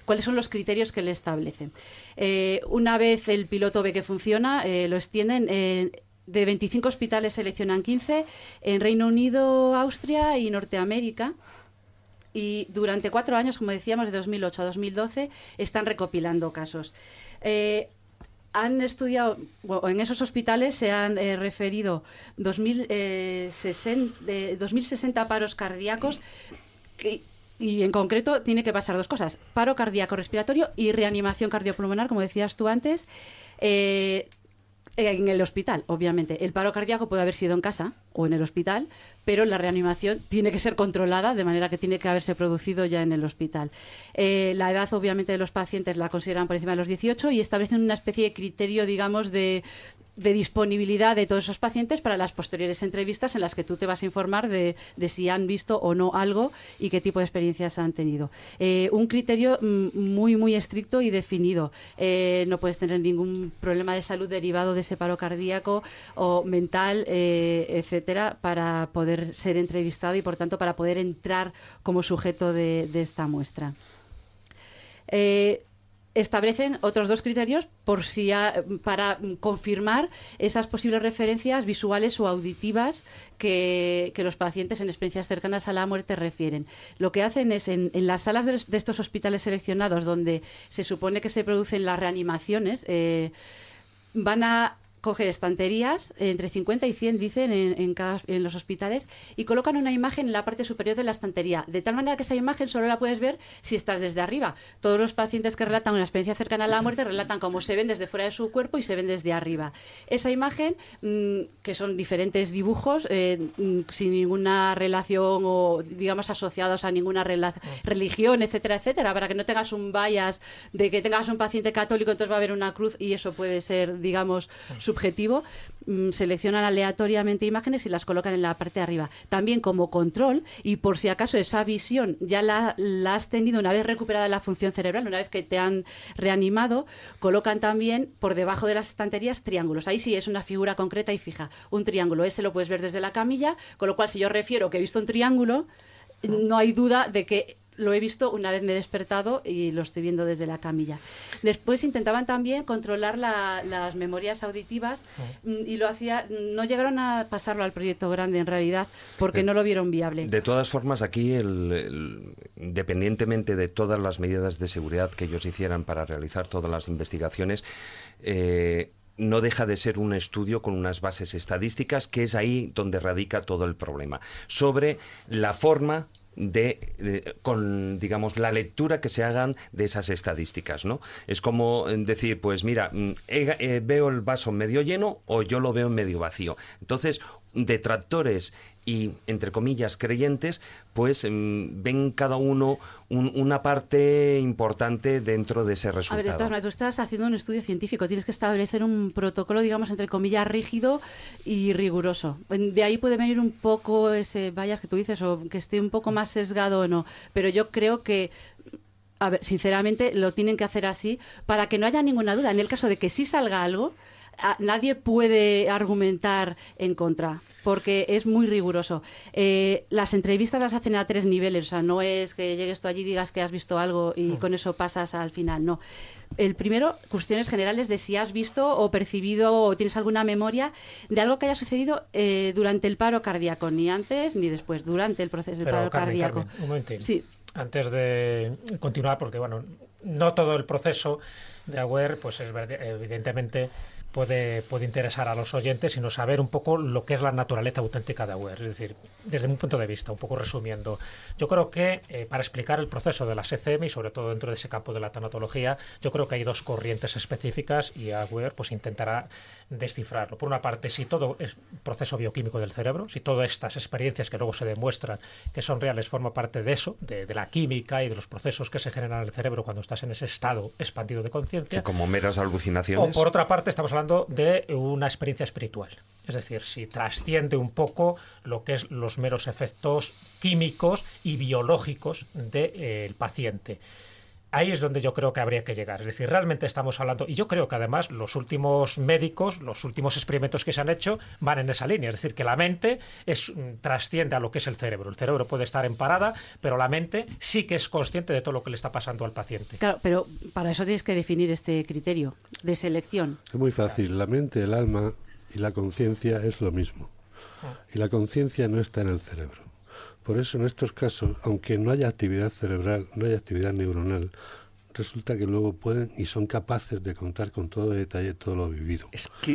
cuáles son los criterios que él establece. Eh, una vez el piloto ve que funciona, lo extienden. de 25 hospitales seleccionan 15 en Reino Unido, Austria y Norteamérica. Y durante cuatro años, como decíamos, de 2008 a 2012, están recopilando casos. Han estudiado, bueno, en esos hospitales se han eh, referido 2000, eh, 60, eh, 2060 paros cardíacos y en concreto tiene que pasar dos cosas, paro cardíaco respiratorio y reanimación cardiopulmonar, como decías tú antes. Eh, en el hospital, obviamente. El paro cardíaco puede haber sido en casa o en el hospital, pero la reanimación tiene que ser controlada, de manera que tiene que haberse producido ya en el hospital. Eh, la edad, obviamente, de los pacientes la consideran por encima de los 18 y establecen una especie de criterio, digamos, de, de disponibilidad de todos esos pacientes para las posteriores entrevistas en las que tú te vas a informar de, de si han visto o no algo y qué tipo de experiencias han tenido. Eh, un criterio mm, muy, muy estricto y definido. Eh, no puedes tener ningún problema de salud derivado de ese paro cardíaco o mental, eh, etcétera, para poder ser entrevistado y, por tanto, para poder entrar como sujeto de, de esta muestra. Establecen otros dos criterios por si ha- para confirmar esas posibles referencias visuales o auditivas que, los pacientes en experiencias cercanas a la muerte refieren. Lo que hacen es en, en las salas de, los- de estos hospitales seleccionados donde se supone que se producen las reanimaciones, eh, van a coger estanterías, entre 50 y 100 dicen en, en, cada, en los hospitales, y colocan una imagen en la parte superior de la estantería, de tal manera que esa imagen solo la puedes ver si estás desde arriba. Todos los pacientes que relatan una experiencia cercana a la muerte relatan cómo se ven desde fuera de su cuerpo y se ven desde arriba. Esa imagen, mm, que son diferentes dibujos, eh, mm, sin ninguna relación o, digamos, asociados a ninguna religión, etcétera, etcétera, para que no tengas un bias de que tengas un paciente católico, entonces va a haber una cruz y eso puede ser, digamos, subjetivo. Mm, Seleccionan aleatoriamente imágenes y las colocan en la parte de arriba. También como control y por si acaso esa visión ya la, la has tenido una vez recuperada la función cerebral, una vez que te han reanimado, colocan también por debajo de las estanterías triángulos. Ahí sí es una figura concreta y fija. Un triángulo, ese lo puedes ver desde la camilla, con lo cual si yo refiero que he visto un triángulo, no hay duda de que lo he visto una vez me he despertado y lo estoy viendo desde la camilla. Después intentaban también controlar la- las memorias auditivas mm, y lo hacía, no llegaron a pasarlo al proyecto grande en realidad porque no lo vieron viable. De todas formas, aquí, el- el- independientemente de todas las medidas de seguridad que ellos hicieran para realizar todas las investigaciones, eh, no deja de ser un estudio con unas bases estadísticas, que es ahí donde radica todo el problema, sobre la forma de, con digamos la lectura que se hagan de esas estadísticas no es como eh, decir pues mira mm, eh, veo el vaso medio lleno o yo lo veo medio vacío. Entonces detractores y entre comillas creyentes pues mm, ven cada uno un- una parte importante dentro de ese A ver, de resultado todas maneras, tú estás haciendo un estudio científico, tienes que establecer un protocolo, digamos, entre comillas, rígido y riguroso. De ahí puede venir un poco ese vayas que tú dices, o que esté un poco más sesgado o no. Pero yo creo que a ver, sinceramente lo tienen que hacer así para que no haya ninguna duda. En el caso de que sí salga algo, nadie puede argumentar en contra, porque es muy riguroso. Eh, las entrevistas las hacen a tres niveles, o sea, no es que llegues tú allí y digas que has visto algo y con eso pasas al final, no. El primero, cuestiones generales de si has visto o percibido o tienes alguna memoria de algo que haya sucedido eh, durante el paro cardíaco, ni antes ni después, durante el proceso del paro Carmen, cardíaco. Carmen, un momentín. Sí. Antes de continuar, porque bueno, no todo el proceso de Aware, pues es evidentemente puede, puede interesar a los oyentes, sino saber un poco lo que es la naturaleza auténtica de Aware. Es decir, desde mi punto de vista, un poco resumiendo, yo creo que eh, para explicar el proceso de las ECM y sobre todo dentro de ese campo de la tanatología, yo creo que hay dos corrientes específicas y Aware pues intentará descifrarlo. Por una parte, si todo es proceso bioquímico del cerebro, si todas estas experiencias que luego se demuestran que son reales forman parte de eso, de, de la química y de los procesos que se generan en el cerebro cuando estás en ese estado expandido de conciencia. Sí, como meras O alucinaciones. por otra parte, estamos hablando de una experiencia espiritual. Es decir, si trasciende un poco lo que es los meros efectos químicos y biológicos del paciente. Ahí es donde yo creo que habría que llegar. Es decir, realmente estamos hablando, y yo creo que además los últimos médicos, los últimos experimentos que se han hecho van en esa línea. Es decir, que la mente es, mm, trasciende a lo que es el cerebro. El cerebro puede estar en parada, pero la mente sí que es consciente de todo lo que le está pasando al paciente. Claro, pero para eso tienes que definir este criterio de selección. Es muy fácil. La mente, el alma y la conciencia es lo mismo. Y la conciencia no está en el cerebro. Por eso en estos casos, aunque no haya actividad cerebral, no haya actividad neuronal, resulta que luego pueden y son capaces de contar con todo detalle todo lo vivido.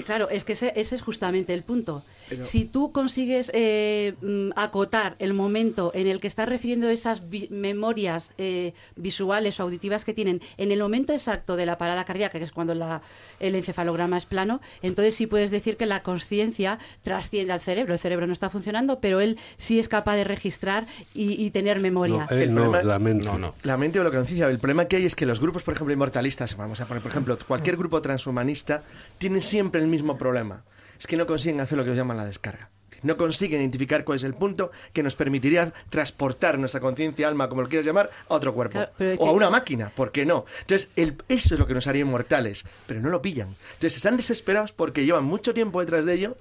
Claro, es que ese, ese es justamente el punto. Pero- Si tú consigues eh, mm, acotar el momento en el que estás refiriendo esas vi- memorias eh, visuales o auditivas que tienen en el momento exacto de la parada cardíaca, que es cuando la- el encefalograma es plano, entonces sí puedes decir que la conciencia trasciende al cerebro. El cerebro no está funcionando, pero él sí es capaz de registrar y, y tener memoria. No, él no, problema- la mente. La mente o la conciencia. El problema que hay es que los grupos, por ejemplo, inmortalistas, vamos a poner, por ejemplo, cualquier grupo transhumanista, tienen siempre el mismo problema. Es que no consiguen hacer lo que ellos llaman la descarga. No consiguen identificar cuál es el punto que nos permitiría transportar nuestra conciencia, alma, como lo quieras llamar, a otro cuerpo. Claro, o a una máquina, ¿por qué no? Entonces, el- eso es lo que nos haría inmortales, pero no lo pillan. Entonces, están desesperados porque llevan mucho tiempo detrás de ello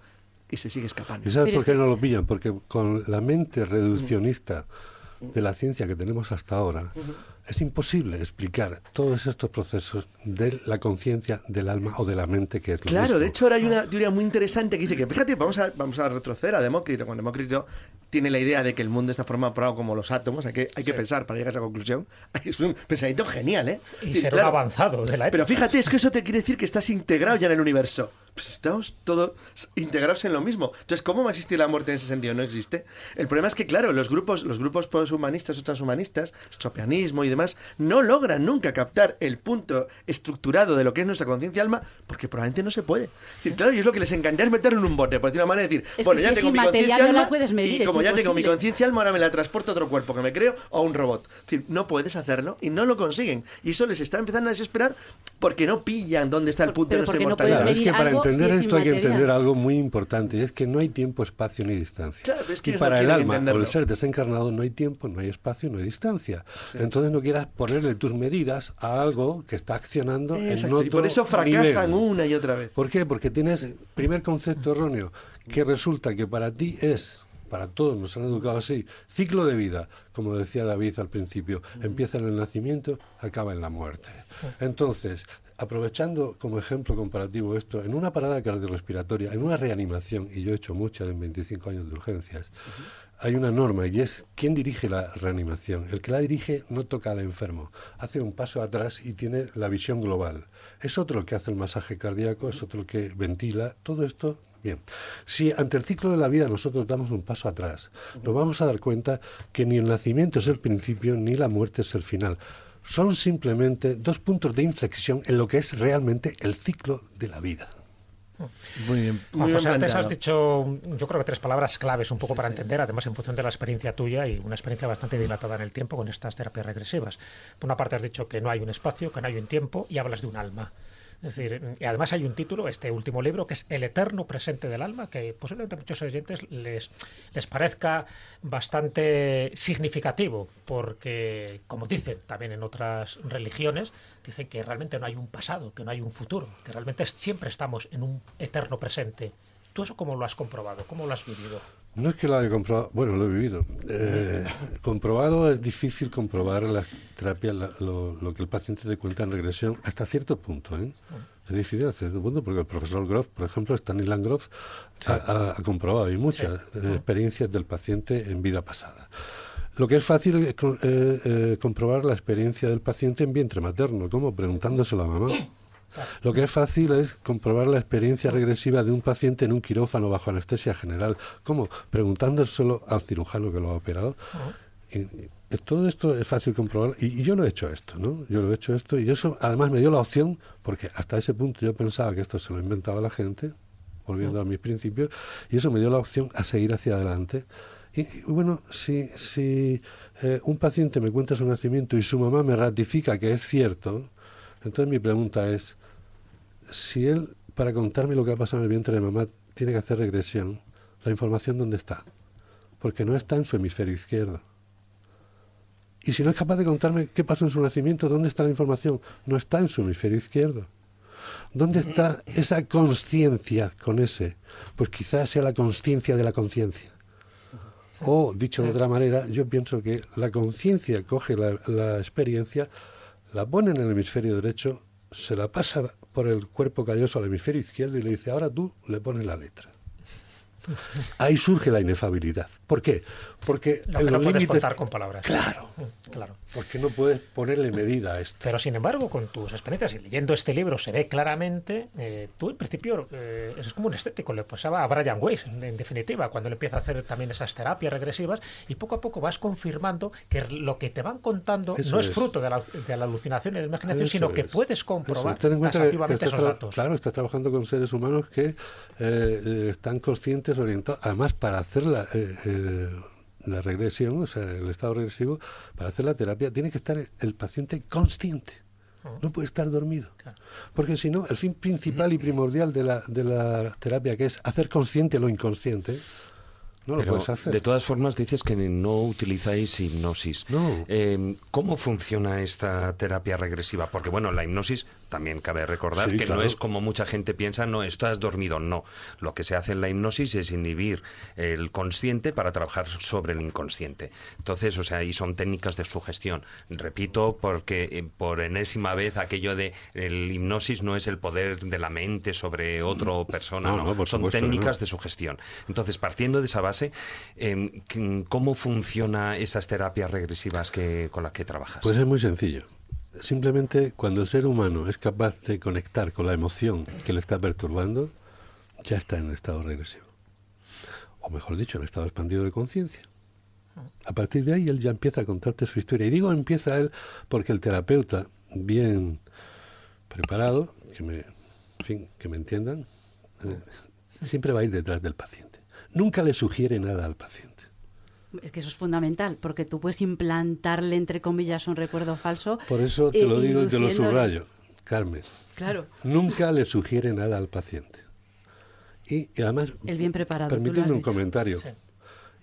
y se sigue escapando. ¿Y sabes por qué no lo pillan? Porque con la mente reduccionista de la ciencia que tenemos hasta ahora, es imposible explicar todos estos procesos de la conciencia, del alma o de la mente que es lo Claro, mismo. de hecho ahora hay una teoría muy interesante que dice que, fíjate, vamos a, vamos a retroceder a Demócrito. Cuando Demócrito tiene la idea de que el mundo está formado por algo como los átomos, hay que, hay que pensar para llegar a esa conclusión. <laughs> Es un pensamiento genial, ¿eh? Y Sí, ser avanzado de la Pero época. fíjate, es que eso te quiere decir que estás integrado ya en el universo. Pues estamos todos integrados en lo mismo. Entonces, ¿cómo va a existir la muerte en ese sentido? No existe. El problema es que, claro, los grupos, los grupos poshumanistas o transhumanistas, estropianismo y demás, no logran nunca captar el punto estructurado de lo que es nuestra conciencia alma, porque probablemente no se puede. Claro, y es lo que les encantaría es meterlo en un bote, por decir una manera de decir, bueno, si ya es tengo mi conciencia no alma, puedes medir, y como ya tengo mi conciencia alma, ahora me la transporto a otro cuerpo que me creo o a un robot. Es decir, no puedes hacerlo y no lo consiguen. Y eso les está empezando a desesperar porque no pillan dónde está el punto de nuestra inmortalidad. Claro, entender esto hay que entender algo muy importante, y es que no hay tiempo, espacio ni distancia. Claro, es que y para el alma o entenderlo. el ser desencarnado no hay tiempo, no hay espacio, no hay distancia. Entonces no quieras ponerle tus medidas a algo que está accionando en otro y por eso fracasan nivel. una y otra vez. ¿Por qué? Porque tienes, primer concepto erróneo, que resulta que para ti es, para todos nos han educado así, ciclo de vida, como decía David al principio, empieza en el nacimiento, acaba en la muerte. Entonces, aprovechando como ejemplo comparativo esto, en una parada cardiorrespiratoria, en una reanimación, y yo he hecho muchas en 25 años de urgencias, hay una norma y es quién dirige la reanimación. El que la dirige no toca al enfermo, hace un paso atrás y tiene la visión global. Es otro el que hace el masaje cardíaco, es otro el que ventila, todo esto, bien. Si ante el ciclo de la vida nosotros damos un paso atrás, nos vamos a dar cuenta que ni el nacimiento es el principio ni la muerte es el final. Son simplemente dos puntos de inflexión en lo que es realmente el ciclo de la vida. Muy bien. Juan José, antes has dicho, yo creo que tres palabras claves un poco para entender, además en función de la experiencia tuya y una experiencia bastante dilatada en el tiempo con estas terapias regresivas. Por una parte has dicho que no hay un espacio, que no hay un tiempo y hablas de un alma. Decir, además hay un título, este último libro, que es El eterno presente del alma, que posiblemente a muchos oyentes les, les parezca bastante significativo, porque, como dicen también en otras religiones, dicen que realmente no hay un pasado, que no hay un futuro, que realmente siempre estamos en un eterno presente. ¿Tú eso cómo lo has comprobado? ¿Cómo lo has vivido? No es que lo haya comprobado, bueno, lo he vivido. Eh, comprobado es difícil comprobar las terapias la- lo, lo que el paciente te cuenta en regresión hasta cierto punto. ¿eh? Es difícil hasta cierto punto porque el profesor Groff, por ejemplo, Stanislav Groff, ha, ha- ha comprobado y muchas eh, experiencias del paciente en vida pasada. Lo que es fácil es eh, eh, comprobar la experiencia del paciente en vientre materno, como preguntándoselo a mamá. Lo que es fácil es comprobar la experiencia regresiva de un paciente en un quirófano bajo anestesia general. ¿Cómo? Preguntándoselo al cirujano que lo ha operado. Y- y todo esto es fácil comprobar y, y yo lo he hecho esto, ¿no? Yo lo he hecho esto y eso además me dio la opción, porque hasta ese punto yo pensaba que esto se lo inventaba la gente, volviendo a mis principios, y eso me dio la opción a seguir hacia adelante. Y, y bueno, si, si eh, un paciente me cuenta su nacimiento y su mamá me ratifica que es cierto, entonces mi pregunta es, si él, para contarme lo que ha pasado en el vientre de mamá, tiene que hacer regresión, ¿la información dónde está? Porque no está en su hemisferio izquierdo. Y si no es capaz de contarme qué pasó en su nacimiento, ¿dónde está la información? No está en su hemisferio izquierdo. ¿Dónde está esa conciencia con ese? Pues quizás sea la conciencia de la conciencia. O, dicho de otra manera, yo pienso que la conciencia coge la, la experiencia, la pone en el hemisferio derecho, se la pasa por el cuerpo calloso al hemisferio izquierdo y le dice, ahora tú le pones la letra. Ahí surge la inefabilidad. ¿Por qué? Porque Lo que no puedes límites- contar con palabras. Claro. Claro. Porque no puedes ponerle medida a esto. Pero sin embargo, con tus experiencias y leyendo este libro se ve claramente, eh, tú en principio eh, eres como un estético, le pasaba a Brian Weiss, en, en definitiva, cuando él empieza a hacer también esas terapias regresivas y poco a poco vas confirmando que lo que te van contando Eso no es, es. fruto de la, de la alucinación y la imaginación, Eso sino que es. puedes comprobar es. Ten en cuenta que- que taxativamente estás esos datos. Claro, estás trabajando con seres humanos que eh, están conscientes, orientados. Además, para hacer la, eh, eh, la regresión, o sea, el estado regresivo, para hacer la terapia, tiene que estar el paciente consciente. No puede estar dormido. Porque si no, el fin principal y <clears throat> primordial de la, de la terapia, que es hacer consciente lo inconsciente, no lo puedes hacer. De todas formas, dices que no utilizáis hipnosis. No. Eh, ¿Cómo funciona esta terapia regresiva? Porque, bueno, la hipnosis también cabe recordar Sí, que claro. no es como mucha gente piensa, no, estás dormido. No. Lo que se hace en la hipnosis es inhibir el consciente para trabajar sobre el inconsciente. Entonces, o sea, y son técnicas de sugestión. Repito, porque eh, por enésima vez aquello de el hipnosis no es el poder de la mente sobre otra persona, No, no, son supuesto técnicas no. de sugestión. Entonces, partiendo de esa base, em, ¿cómo funciona esas terapias regresivas que, con las que trabajas? Pues es muy sencillo. Simplemente cuando el ser humano es capaz de conectar con la emoción que le está perturbando, ya está en estado regresivo. O mejor dicho, en estado expandido de conciencia. A partir de ahí él ya empieza a contarte su historia. Y digo empieza él porque el terapeuta, bien preparado, que me, fin, que me entiendan, eh, siempre va a ir detrás del paciente. Nunca le sugiere nada al paciente. Es que eso es fundamental, porque tú puedes implantarle, entre comillas, un recuerdo falso. Por eso te eh, lo digo y te lo subrayo, Carmen. Claro. Nunca le sugiere nada al paciente. Y, y además, El bien preparado, permíteme un dicho. comentario. Sí.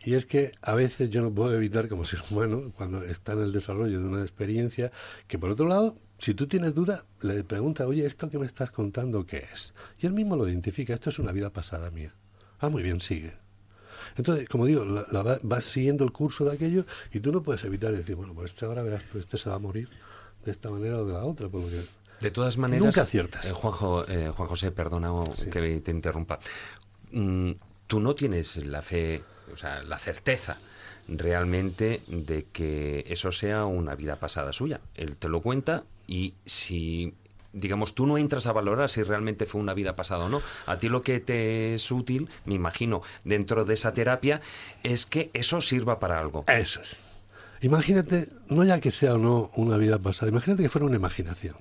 Y es que a veces yo no puedo evitar, como ser humano, cuando está en el desarrollo de una experiencia, que por otro lado, si tú tienes duda, le preguntas, oye, ¿esto que me estás contando qué es? Y él mismo lo identifica, esto es una vida pasada mía. Ah, muy bien, sigue. Entonces, como digo, la, la va- vas siguiendo el curso de aquello y tú no puedes evitar decir, bueno, pues este ahora verás, pues este se va a morir de esta manera o de la otra. Por lo que De todas maneras, Nunca aciertas. eh, Juanjo, eh, Juan José, perdona que te interrumpa. Mm, tú no tienes la fe, o sea, la certeza realmente de que eso sea una vida pasada suya. Él te lo cuenta y si digamos, tú no entras a valorar si realmente fue una vida pasada o no. A ti lo que te es útil, me imagino, dentro de esa terapia, es que eso sirva para algo. Eso es. Imagínate, no ya que sea o no una vida pasada, imagínate que fuera una imaginación.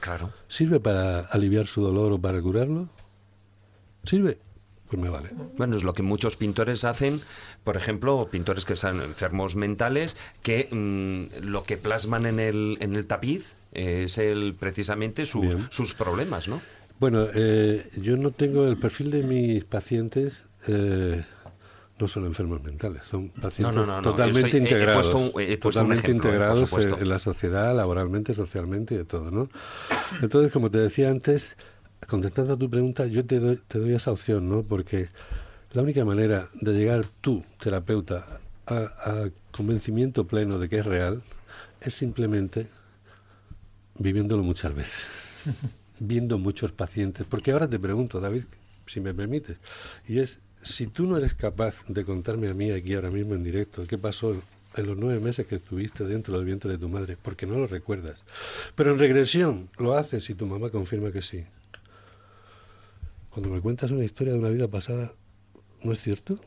Claro. ¿Sirve para aliviar su dolor o para curarlo? ¿Sirve? Pues me vale. Bueno, es lo que muchos pintores hacen, por ejemplo, pintores que están enfermos mentales, que mm, lo que plasman en el, en el tapiz es el, precisamente sus, sus problemas, ¿no? Bueno, eh, yo no tengo el perfil de mis pacientes, eh, no son enfermos mentales, son pacientes no, no, no, totalmente estoy- he- he integrados, puesto un- he puesto un totalmente ejemplo, integrados en la sociedad, laboralmente, socialmente y de todo, ¿no? Entonces, como te decía antes, contestando a tu pregunta, yo te doy, te doy esa opción, ¿no? Porque la única manera de llegar tú, terapeuta, a, a convencimiento pleno de que es real, es simplemente viviéndolo muchas veces, <laughs> viendo muchos pacientes. Porque ahora te pregunto, David, si me permites, y es, si tú no eres capaz de contarme a mí aquí ahora mismo en directo qué pasó en los nueve meses que estuviste dentro del vientre de tu madre, porque no lo recuerdas. Pero en regresión lo haces y tu mamá confirma que sí. Cuando me cuentas una historia de una vida pasada, ¿no es cierto?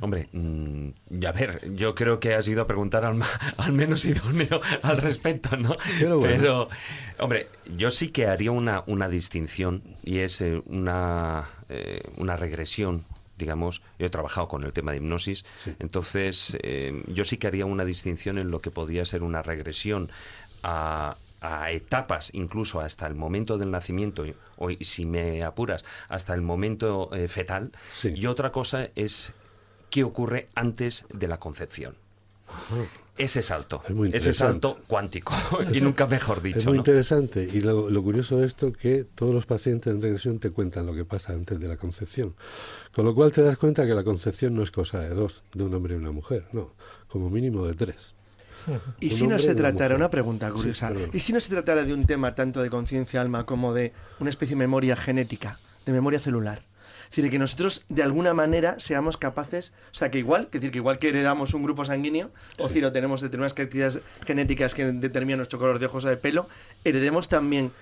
Hombre, mm, a ver, yo creo que has ido a preguntar al, <laughs> al menos idóneo al respecto, ¿no? Pero bueno. hombre, yo sí que haría una, una distinción y es eh, una, eh, una regresión. Digamos, yo he trabajado con el tema de hipnosis, entonces eh, yo sí que haría una distinción en lo que podría ser una regresión a, a etapas, incluso hasta el momento del nacimiento, o si me apuras, hasta el momento eh, fetal, y otra cosa es qué ocurre antes de la concepción. Ese salto, muy ese salto cuántico, <laughs> <laughs> y nunca mejor es dicho. muy ¿no? interesante y lo, lo curioso de esto que todos los pacientes en regresión te cuentan lo que pasa antes de la concepción. Con lo cual te das cuenta que la concepción no es cosa de dos, de un hombre y una mujer, no, como mínimo de tres. <laughs> ¿Y Un si no se tratara, una pregunta curiosa. ¿y si no se tratara de un tema tanto de conciencia alma como de una especie de memoria genética, de memoria celular? Es decir, que nosotros de alguna manera seamos capaces, o sea, que igual, que decir, que igual que heredamos un grupo sanguíneo, o decir, o tenemos determinadas características genéticas que determinan nuestro color de ojos o de pelo, heredemos también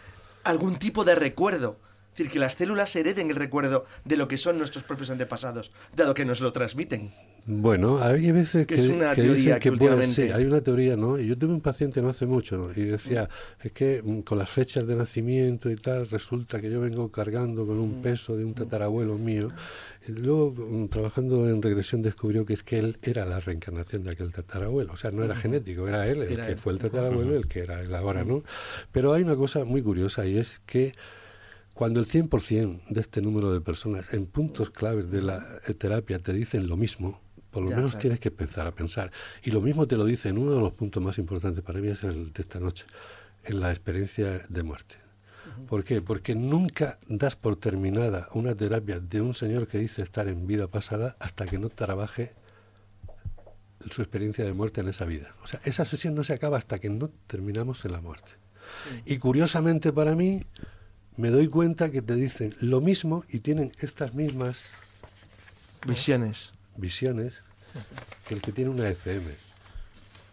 algún tipo de recuerdo. Es decir, que las células hereden el recuerdo de lo que son nuestros propios antepasados, dado que nos lo transmiten. Bueno, hay veces Que que, es una que teoría dicen que que puede sí, hay una teoría, ¿no? Y yo tuve un paciente no hace mucho ¿no? y decía, es que mm, con las fechas de nacimiento y tal, resulta que yo vengo cargando con un peso de un tatarabuelo mío. Y luego, mm, trabajando en regresión, descubrió que es que él era la reencarnación de aquel tatarabuelo. O sea, no era genético, era él el Era que él. fue el tatarabuelo, el que era él ahora, ¿no? Pero hay una cosa muy curiosa y es que cuando el 100% de este número de personas en puntos claves de la eh, terapia te dicen lo mismo, por lo Ya, menos claro. tienes que pensar a pensar. Y lo mismo te lo dice en uno de los puntos más importantes para mí es el de esta noche, en la experiencia de muerte. ¿Por qué? Porque nunca das por terminada una terapia de un señor que dice estar en vida pasada hasta que no trabaje su experiencia de muerte en esa vida. O sea, esa sesión no se acaba hasta que no terminamos en la muerte. Y curiosamente para mí, me doy cuenta que te dicen lo mismo y tienen estas mismas Visiones. visiones que el que tiene una ECM.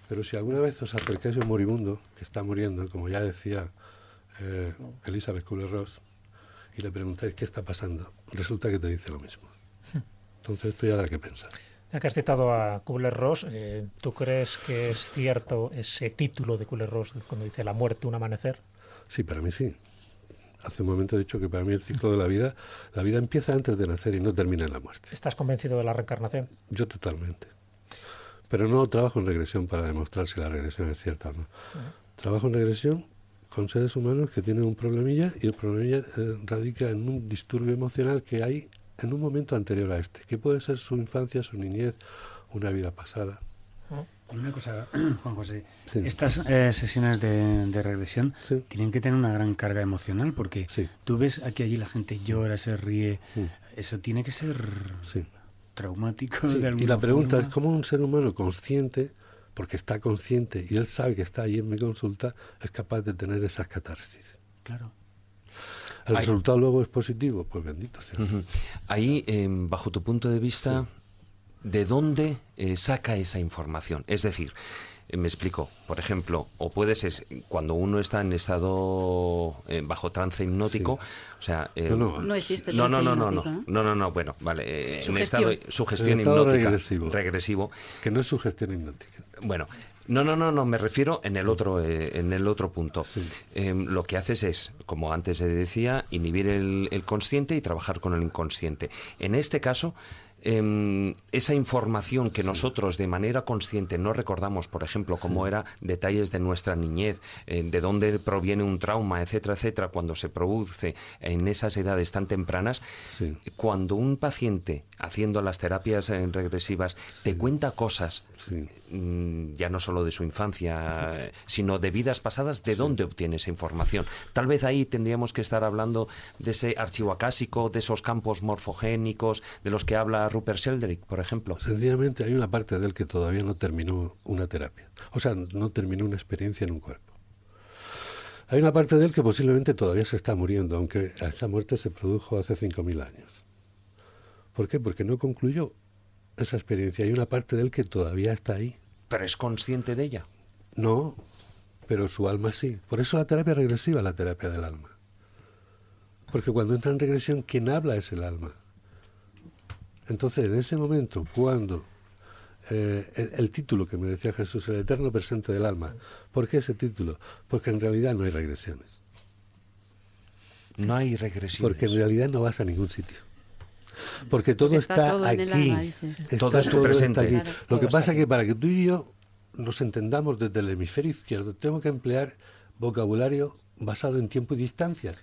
Pero si alguna vez os acercáis a un moribundo que está muriendo, como ya decía eh, Elizabeth Kubler-Ross, y le preguntáis qué está pasando, resulta que te dice lo mismo. Entonces esto ya da que pensar. Ya que has citado a Kubler-Ross, eh, ¿tú crees que es cierto ese título de Kubler-Ross cuando dice la muerte, un amanecer? Sí, para mí sí. Hace un momento he dicho que para mí el ciclo de la vida, la vida empieza antes de nacer y no termina en la muerte. ¿Estás convencido de la reencarnación? Yo totalmente. Pero no trabajo en regresión para demostrar si la regresión es cierta o no. Trabajo en regresión con seres humanos que tienen un problemilla y el problemilla eh, radica en un disturbio emocional que hay en un momento anterior a este, que puede ser su infancia, su niñez, una vida pasada. Una cosa, <clears throat> Juan José, Sí. estas eh, sesiones de, de regresión tienen que tener una gran carga emocional porque tú ves aquí allí la gente llora, se ríe, eso tiene que ser traumático Sí, de y alguna la pregunta forma. es cómo un ser humano consciente, porque está consciente y él sabe que está ahí en mi consulta, es capaz de tener esas catarsis. Claro. ¿El resultado luego es positivo? Pues bendito sea. Ahí, eh, bajo tu punto de vista, ¿de dónde eh, saca esa información? Es decir, eh, me explico, por ejemplo, o puedes, es, cuando uno está en estado eh, bajo trance hipnótico, o sea... eh, No, no. No existe No, no, no, no, no, hipnótico, no, no, no, bueno, vale, eh, en Sugestión. estado sugestión hipnótica, regresivo. regresivo. Que no es sugestión hipnótica. Bueno, no, no, no, no, me refiero en el otro, eh, en el otro punto. Em, lo que haces es, como antes se decía, inhibir el, el consciente y trabajar con el inconsciente. En este caso, em, esa información que nosotros de manera consciente no recordamos, por ejemplo, como era detalles de nuestra niñez, eh, de dónde proviene un trauma, etcétera, etcétera, cuando se produce en esas edades tan tempranas, cuando un paciente haciendo las terapias eh, regresivas te cuenta cosas mm, ya no solo de su infancia, eh, sino de vidas pasadas, ¿de dónde obtiene esa información? Tal vez ahí tendríamos que estar hablando de ese archivo acásico, de esos campos morfogénicos, de los que habla Rupert Sheldrake, por ejemplo. Sencillamente hay una parte de él que todavía no terminó una terapia. O sea, no terminó una experiencia en un cuerpo. Hay una parte de él que posiblemente todavía se está muriendo, aunque esa muerte se produjo hace 5.000 años. ¿Por qué? Porque no concluyó esa experiencia. Hay una parte de él que todavía está ahí. ¿Pero es consciente de ella? No, pero su alma sí. Por eso la terapia regresiva es la terapia del alma. Porque cuando entra en regresión, quien habla es el alma. Entonces, en ese momento, cuando eh, el, el título que me decía Jesús, el eterno presente del alma, ¿por qué ese título? Porque en realidad no hay regresiones. No hay regresiones. Porque en realidad no vas a ningún sitio. Porque todo Porque está está, todo en el aquí. alma. Está Todo es tu todo presente. está aquí. Claro, Lo que pasa es que para que tú y yo nos entendamos desde el hemisferio izquierdo, tengo que emplear vocabulario basado en tiempo y distancia.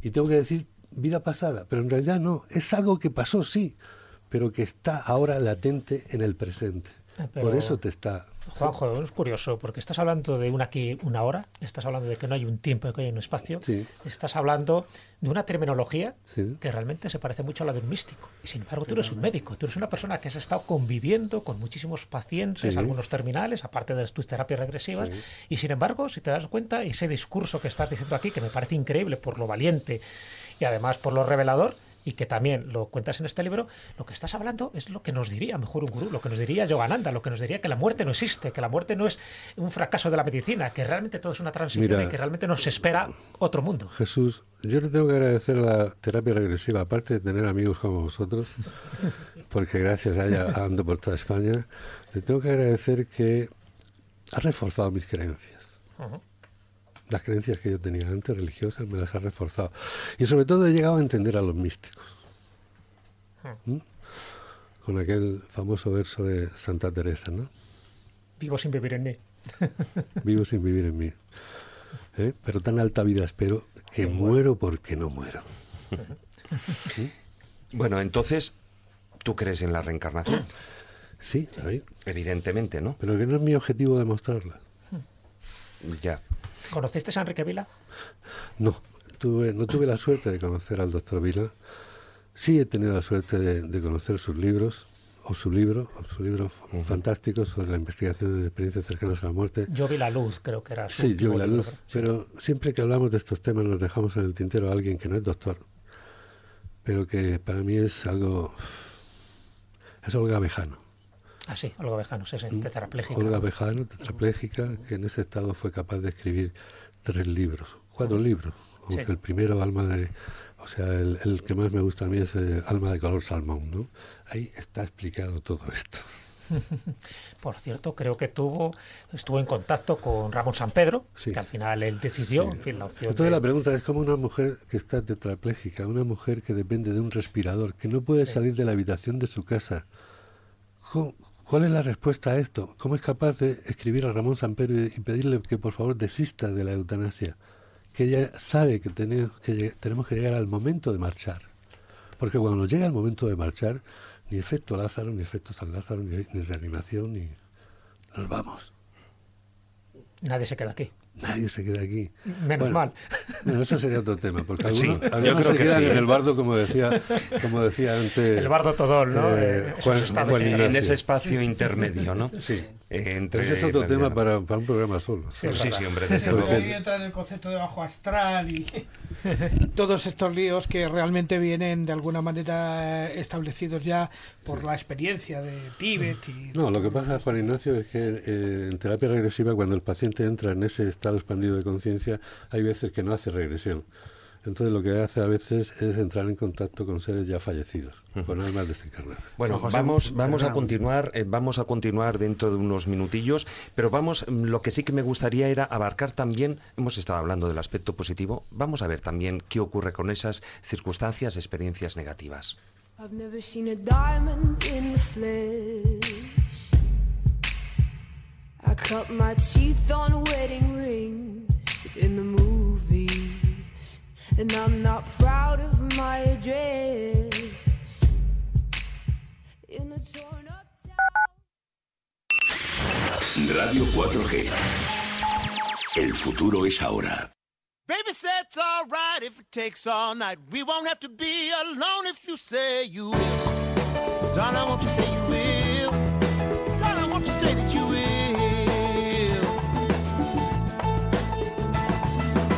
Y tengo que decir vida pasada, pero en realidad no. Es algo que pasó, sí, pero que está ahora latente en el presente. Eh, pero- Por eso te está... Juanjo, es curioso, porque estás hablando de una aquí, una hora, estás hablando de que no hay un tiempo, que hay un espacio, Sí. estás hablando de una terminología Sí. que realmente se parece mucho a la de un místico. Y sin embargo, tú eres un médico, tú eres una persona que has estado conviviendo con muchísimos pacientes, Sí. algunos terminales, aparte de tus terapias regresivas, Sí. y sin embargo, si te das cuenta, ese discurso que estás diciendo aquí, que me parece increíble por lo valiente y además por lo revelador, y que también lo cuentas en este libro, lo que estás hablando es lo que nos diría mejor un gurú, lo que nos diría Yogananda, lo que nos diría que la muerte no existe, que la muerte no es un fracaso de la medicina, que realmente todo es una transición Mira. y que realmente nos espera otro mundo. Jesús, yo le tengo que agradecer la terapia regresiva, aparte de tener amigos como vosotros, porque gracias a ella ando por toda España, le tengo que agradecer que ha reforzado mis creencias. Las creencias que yo tenía antes religiosas me las ha reforzado. Y sobre todo he llegado a entender a los místicos. ¿Mm? Con aquel famoso verso de Santa Teresa, ¿no? Vivo sin vivir en mí. <laughs> Vivo sin vivir en mí. ¿Eh? Pero tan alta vida espero que muero porque no muero. <laughs> Bueno, entonces, ¿tú crees en la reencarnación? <clears throat> Sí, David. Evidentemente, ¿no? Pero que no es mi objetivo demostrarla. Ya. ¿Conociste a Enrique Vila? No, tuve, no tuve la suerte de conocer al doctor Vila. Sí he tenido la suerte de, de conocer sus libros, o su libro, o su libro fantástico sobre la investigación de experiencias cercanas a la muerte. Yo vi la luz, creo que era su Sí, yo vi la libro, luz, pero siempre que hablamos de estos temas nos dejamos en el tintero a alguien que no es doctor, pero que para mí es algo... es Olga Bejano. Ah, sí, Olga Bejano, sí, sí, tetrapléjica. Olga Bejano, tetrapléjica, que en ese estado fue capaz de escribir tres libros, cuatro libros, aunque Sí. el primero, Alma de... O sea, el, el que más me gusta a mí es eh, Alma de color salmón, ¿no? Ahí está explicado todo esto. <laughs> Por cierto, creo que tuvo, estuvo en contacto con Ramón San Pedro, Sí. que al final él decidió, en fin, la opción Entonces de- la pregunta es como una mujer que está tetrapléjica, una mujer que depende de un respirador, que no puede salir de la habitación de su casa. ¿Cómo- ¿Cuál es la respuesta a esto? ¿Cómo es capaz de escribir a Ramón Pedro y pedirle que por favor desista de la eutanasia? Que ella sabe que tenemos que, tenemos que llegar al momento de marchar. Porque cuando llega el momento de marchar, ni efecto Lázaro, ni efecto San Lázaro, ni, ni reanimación, ni... Nos vamos. nadie se queda aquí. Nadie se queda aquí. Menos Bueno, mal. Bueno, eso sería otro tema, porque <laughs> Sí, algunos, yo algunos creo se que quedan sí, en el bardo, como decía, como decía antes. El bardo Todol, ¿no? eh, Juan, en- ese espacio intermedio, ¿no? Sí. Eh, entre Ese es otro tema para, para un programa solo. Sí, Sí, sí, hombre, desde luego. Ahí entra en el concepto de bajo astral y <laughs> todos estos líos que realmente vienen de alguna manera establecidos ya por la experiencia de Tíbet y No, lo que pasa, Juan Ignacio, es que eh, en terapia regresiva, cuando el paciente entra en ese estado expandido de conciencia, hay veces que no hace regresión. Entonces lo que hace a veces es entrar en contacto con seres ya fallecidos, con almas desencarnadas. Bueno, José, vamos, vamos a continuar, eh, vamos a continuar dentro de unos minutillos, pero vamos, mm, lo que sí que me gustaría era abarcar también, hemos estado hablando del aspecto positivo, vamos a ver también qué ocurre con esas circunstancias, experiencias negativas. I've never seen a diamond in the flesh. I cut my teeth on wedding rings in the movies. And I'm not proud of my address. In a torn up Radio 4G. El futuro es ahora. Baby said it's alright if it takes all night. We won't have to be alone if you say you will. Darling, won't you say you will? Darling, won't you say that you will?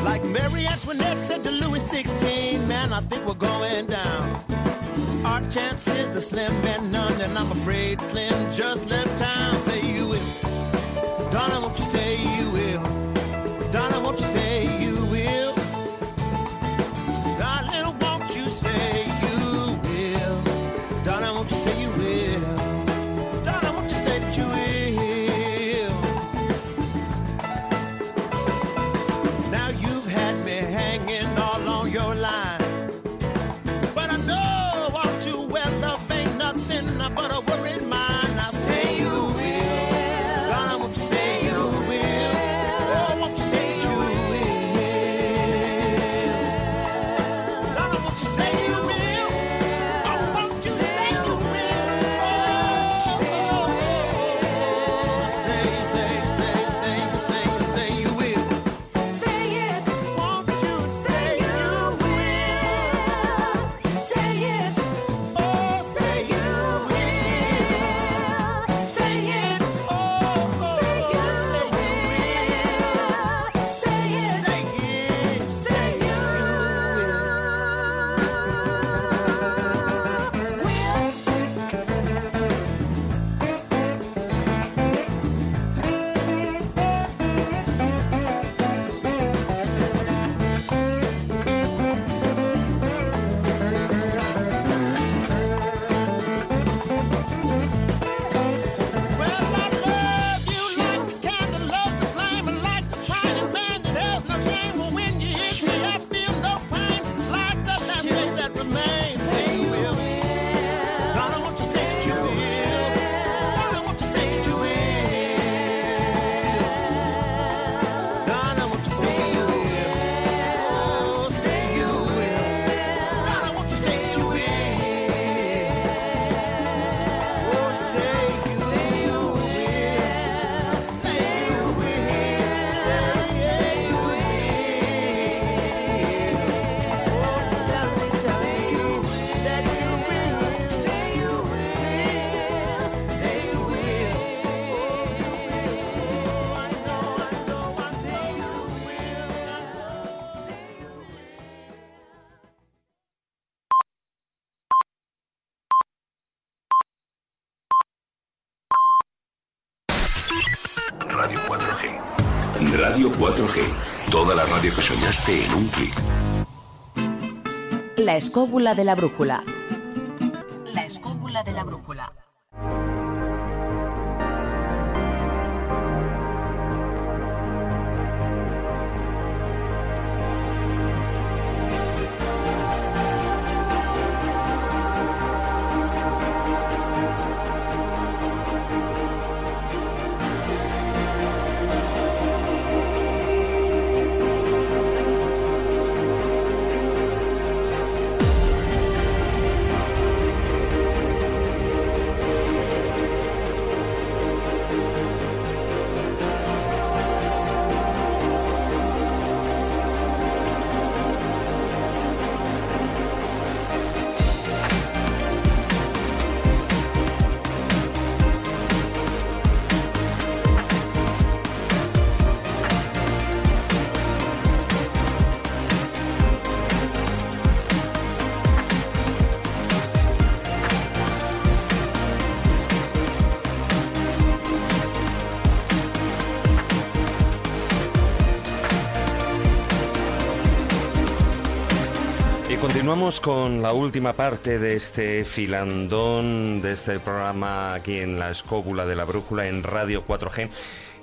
Like Mary Antoinette said to Louis XVI, man, I think we're going down. our chances are slim and none, and I'm afraid Slim just left town. Say you will, Donna, won't you say Radio 4G. Radio 4G. Toda la radio que soñaste en un clic. La escóbula de la brújula. La escóbula de la brújula. Continuamos con la última parte de este filandón, de este programa aquí en la escóbula de la brújula en Radio 4G.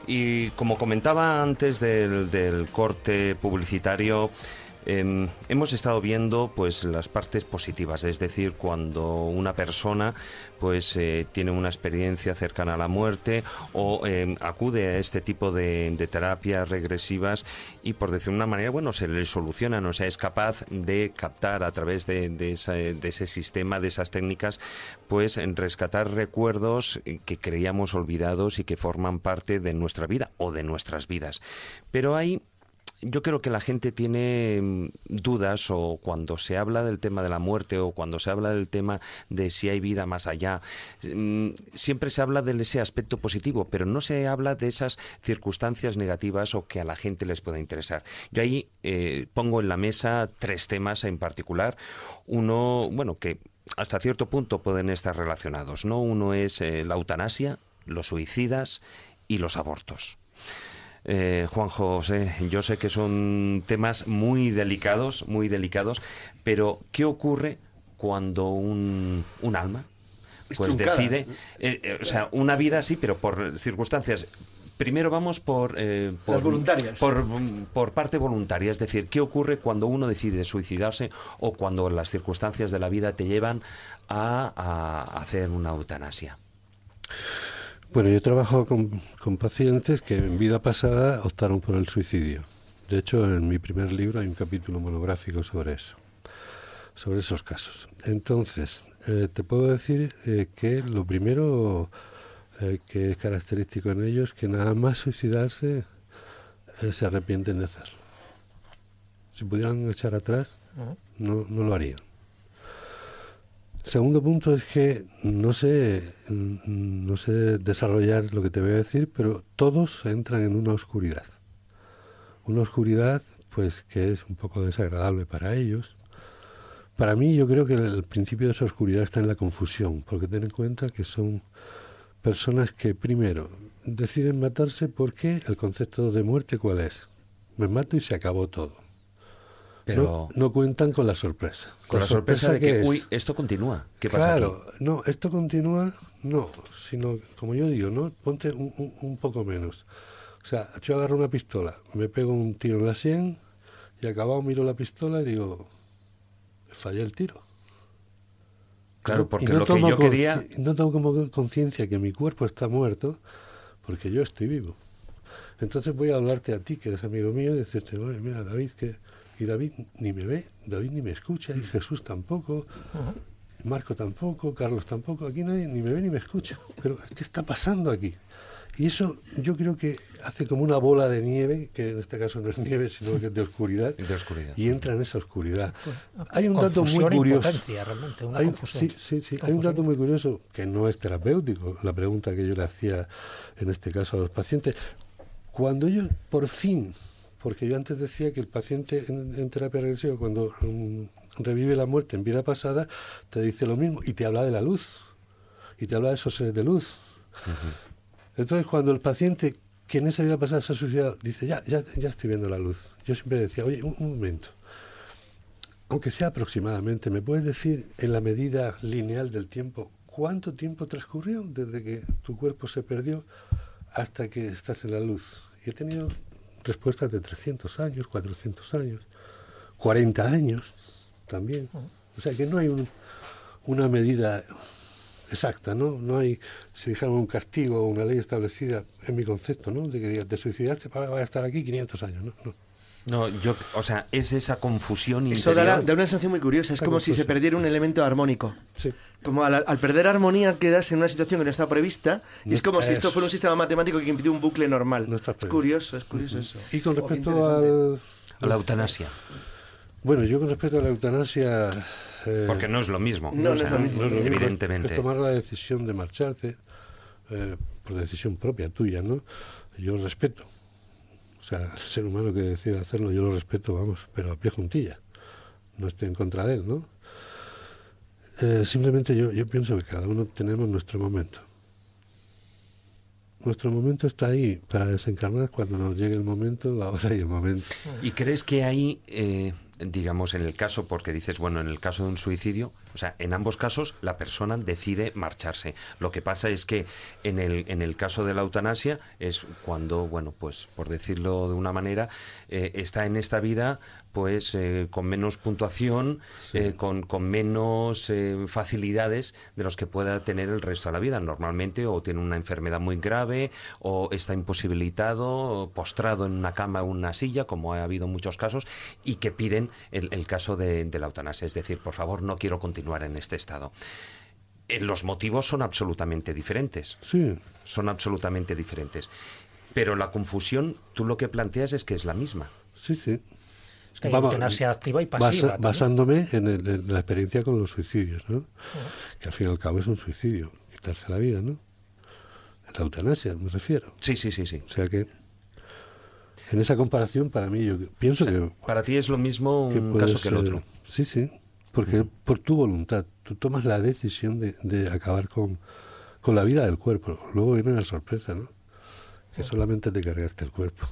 Y como comentaba antes del, del corte publicitario, em, hemos estado viendo pues las partes positivas, es decir, cuando una persona pues eh, tiene una experiencia cercana a la muerte o em, acude a este tipo de, terapias regresivas y por decir una manera, bueno, se le solucionan, o sea, es capaz de captar a través de, de ese sistema, de esas técnicas, pues en rescatar recuerdos que creíamos olvidados y que forman parte de nuestra vida o de nuestras vidas. Pero hay yo creo que la gente tiene mm, dudas o cuando se habla del tema de la muerte o cuando se habla del tema de si hay vida más allá, mm, siempre se habla de ese aspecto positivo, pero no se habla de esas circunstancias negativas o que a la gente les pueda interesar. Yo ahí eh, pongo en la mesa tres temas en particular. Uno, bueno, que hasta cierto punto pueden estar relacionados, ¿no? Uno es eh, la eutanasia, los suicidas y los abortos. Eh, Juan José, yo sé que son temas muy delicados, muy delicados, pero ¿qué ocurre cuando un, un alma Es pues decide, eh, eh, o sea, una vida sí, pero por circunstancias. Primero vamos por, eh, por voluntarias. Por, por parte voluntaria, es decir, ¿qué ocurre cuando uno decide suicidarse o cuando las circunstancias de la vida te llevan a, a hacer una eutanasia? Bueno, yo trabajo con, con pacientes que en vida pasada optaron por el suicidio. De hecho, en mi primer libro hay un capítulo monográfico sobre eso, sobre esos casos. Entonces, eh, te puedo decir eh, que lo primero eh, que es característico en ellos es que nada más suicidarse se arrepienten de hacerlo. Si pudieran echar atrás, no, no lo harían. Segundo punto es que no sé, mm, no sé desarrollar lo que te voy a decir, pero todos entran en una oscuridad. Una oscuridad, pues, que es un poco desagradable para ellos. Para mí, yo creo que el principio de esa oscuridad está en la confusión, porque ten en cuenta que son personas que, primero, deciden matarse porque el concepto de muerte, ¿cuál es? Me mato y se acabó todo. Pero- no, no cuentan con la sorpresa. Con la sorpresa de ¿qué que, uy, esto continúa. ¿Qué pasa claro, aquí? no, esto continúa, no, sino, como yo digo, ¿no? Ponte un, un- un poco menos. O sea, yo agarro una pistola, me pego un tiro en la sien y acabado miro la pistola y digo, fallé el tiro. Claro, porque no lo que yo quería... No tengo como conciencia que mi cuerpo está muerto porque yo estoy vivo. Entonces voy a hablarte a ti, que eres amigo mío, y decirte, "Oye, mira, David, que... Y David ni me ve, David ni me escucha, y Jesús tampoco, Marco tampoco, Carlos tampoco, aquí nadie ni me ve ni me escucha. Pero, ¿qué está pasando aquí? Y eso yo creo que hace como una bola de nieve, que en este caso no es nieve, sino que es de oscuridad, De oscuridad. y entra en esa oscuridad. Pues, Hay un dato muy e curioso. impotencia, realmente, una Hay- sí, sí, sí. Hay un dato muy curioso que no es terapéutico, la pregunta que yo le hacía en este caso a los pacientes. Cuando ellos por fin, porque yo antes decía que el paciente en, en terapia regresiva, cuando mm, revive la muerte en vida pasada, te dice lo mismo y te habla de la luz, y te habla de esos seres de luz. Entonces, cuando el paciente que en esa vida pasada se ha suicidado dice, ya, ya, ya estoy viendo la luz, yo siempre decía, oye, un, un momento, aunque sea aproximadamente, ¿me puedes decir en la medida lineal del tiempo cuánto tiempo transcurrió desde que tu cuerpo se perdió hasta que estás en la luz? Y he tenido respuestas de 300 años, 400 años, 40 años también. O sea que no hay un- una medida exacta, ¿no? No hay, si dijéramos un castigo o una ley establecida, en mi concepto, ¿no? De que te suicidaste, para vas a estar aquí 500 años, ¿no? no. No, yo, o sea, es esa confusión Eso interior. da, la- da una sensación muy curiosa. Es como si se perdiera un elemento armónico. Sí. Como al, al perder armonía quedas en una situación que no está prevista. Y No es como si esto fuera un sistema matemático que impide un bucle normal. No está es curioso, es curioso eso. Y con Oh, respecto al... A la eutanasia. Bueno, yo con respecto a la eutanasia... eh, Porque no es lo mismo. No, no o sea, es lo mismo. no es lo mismo, Evidentemente. Es tomar la decisión de marcharte eh, por decisión propia tuya, ¿no? Yo lo respeto. O sea, el ser humano que decide hacerlo, yo lo respeto, vamos, pero a pie juntilla. No estoy en contra de él, ¿no? Eh, simplemente yo, yo pienso que cada uno tenemos nuestro momento. Nuestro momento está ahí para desencarnar cuando nos llegue el momento, la hora y el momento. ¿Y crees que ahí, eh, digamos, en el caso, porque dices, bueno, en el caso de un suicidio, o sea, en ambos casos la persona decide marcharse. Lo que pasa es que en el, en el caso de la eutanasia es cuando, bueno, pues por decirlo de una manera, eh, está en esta vida pues eh, con menos puntuación, eh, con, con menos eh, facilidades de los que pueda tener el resto de la vida. Normalmente o tiene una enfermedad muy grave o está imposibilitado, o postrado en una cama o una silla, como ha habido muchos casos, y que piden el, el caso de, de la eutanasia. Es decir, por favor, no quiero continuar en este estado. Eh, los motivos son absolutamente diferentes. Sí, Son absolutamente diferentes. Pero la confusión, tú lo que planteas es que es la misma. sí, sí. Es que hay Vamos, eutanasia activa y pasiva. basándome en, el- en la experiencia con los suicidios, ¿no? Que al fin y al cabo es un suicidio, quitarse la vida, ¿no? La eutanasia, me refiero. Sí, sí, sí, sí. O sea que, en esa comparación, para mí, yo pienso que, Para ti es lo mismo que un puede caso que el ser- otro. Sí, sí. porque por tu voluntad, tú tomas la decisión de, de acabar con, con la vida del cuerpo. Luego viene la sorpresa, ¿no? Que solamente te cargaste el cuerpo.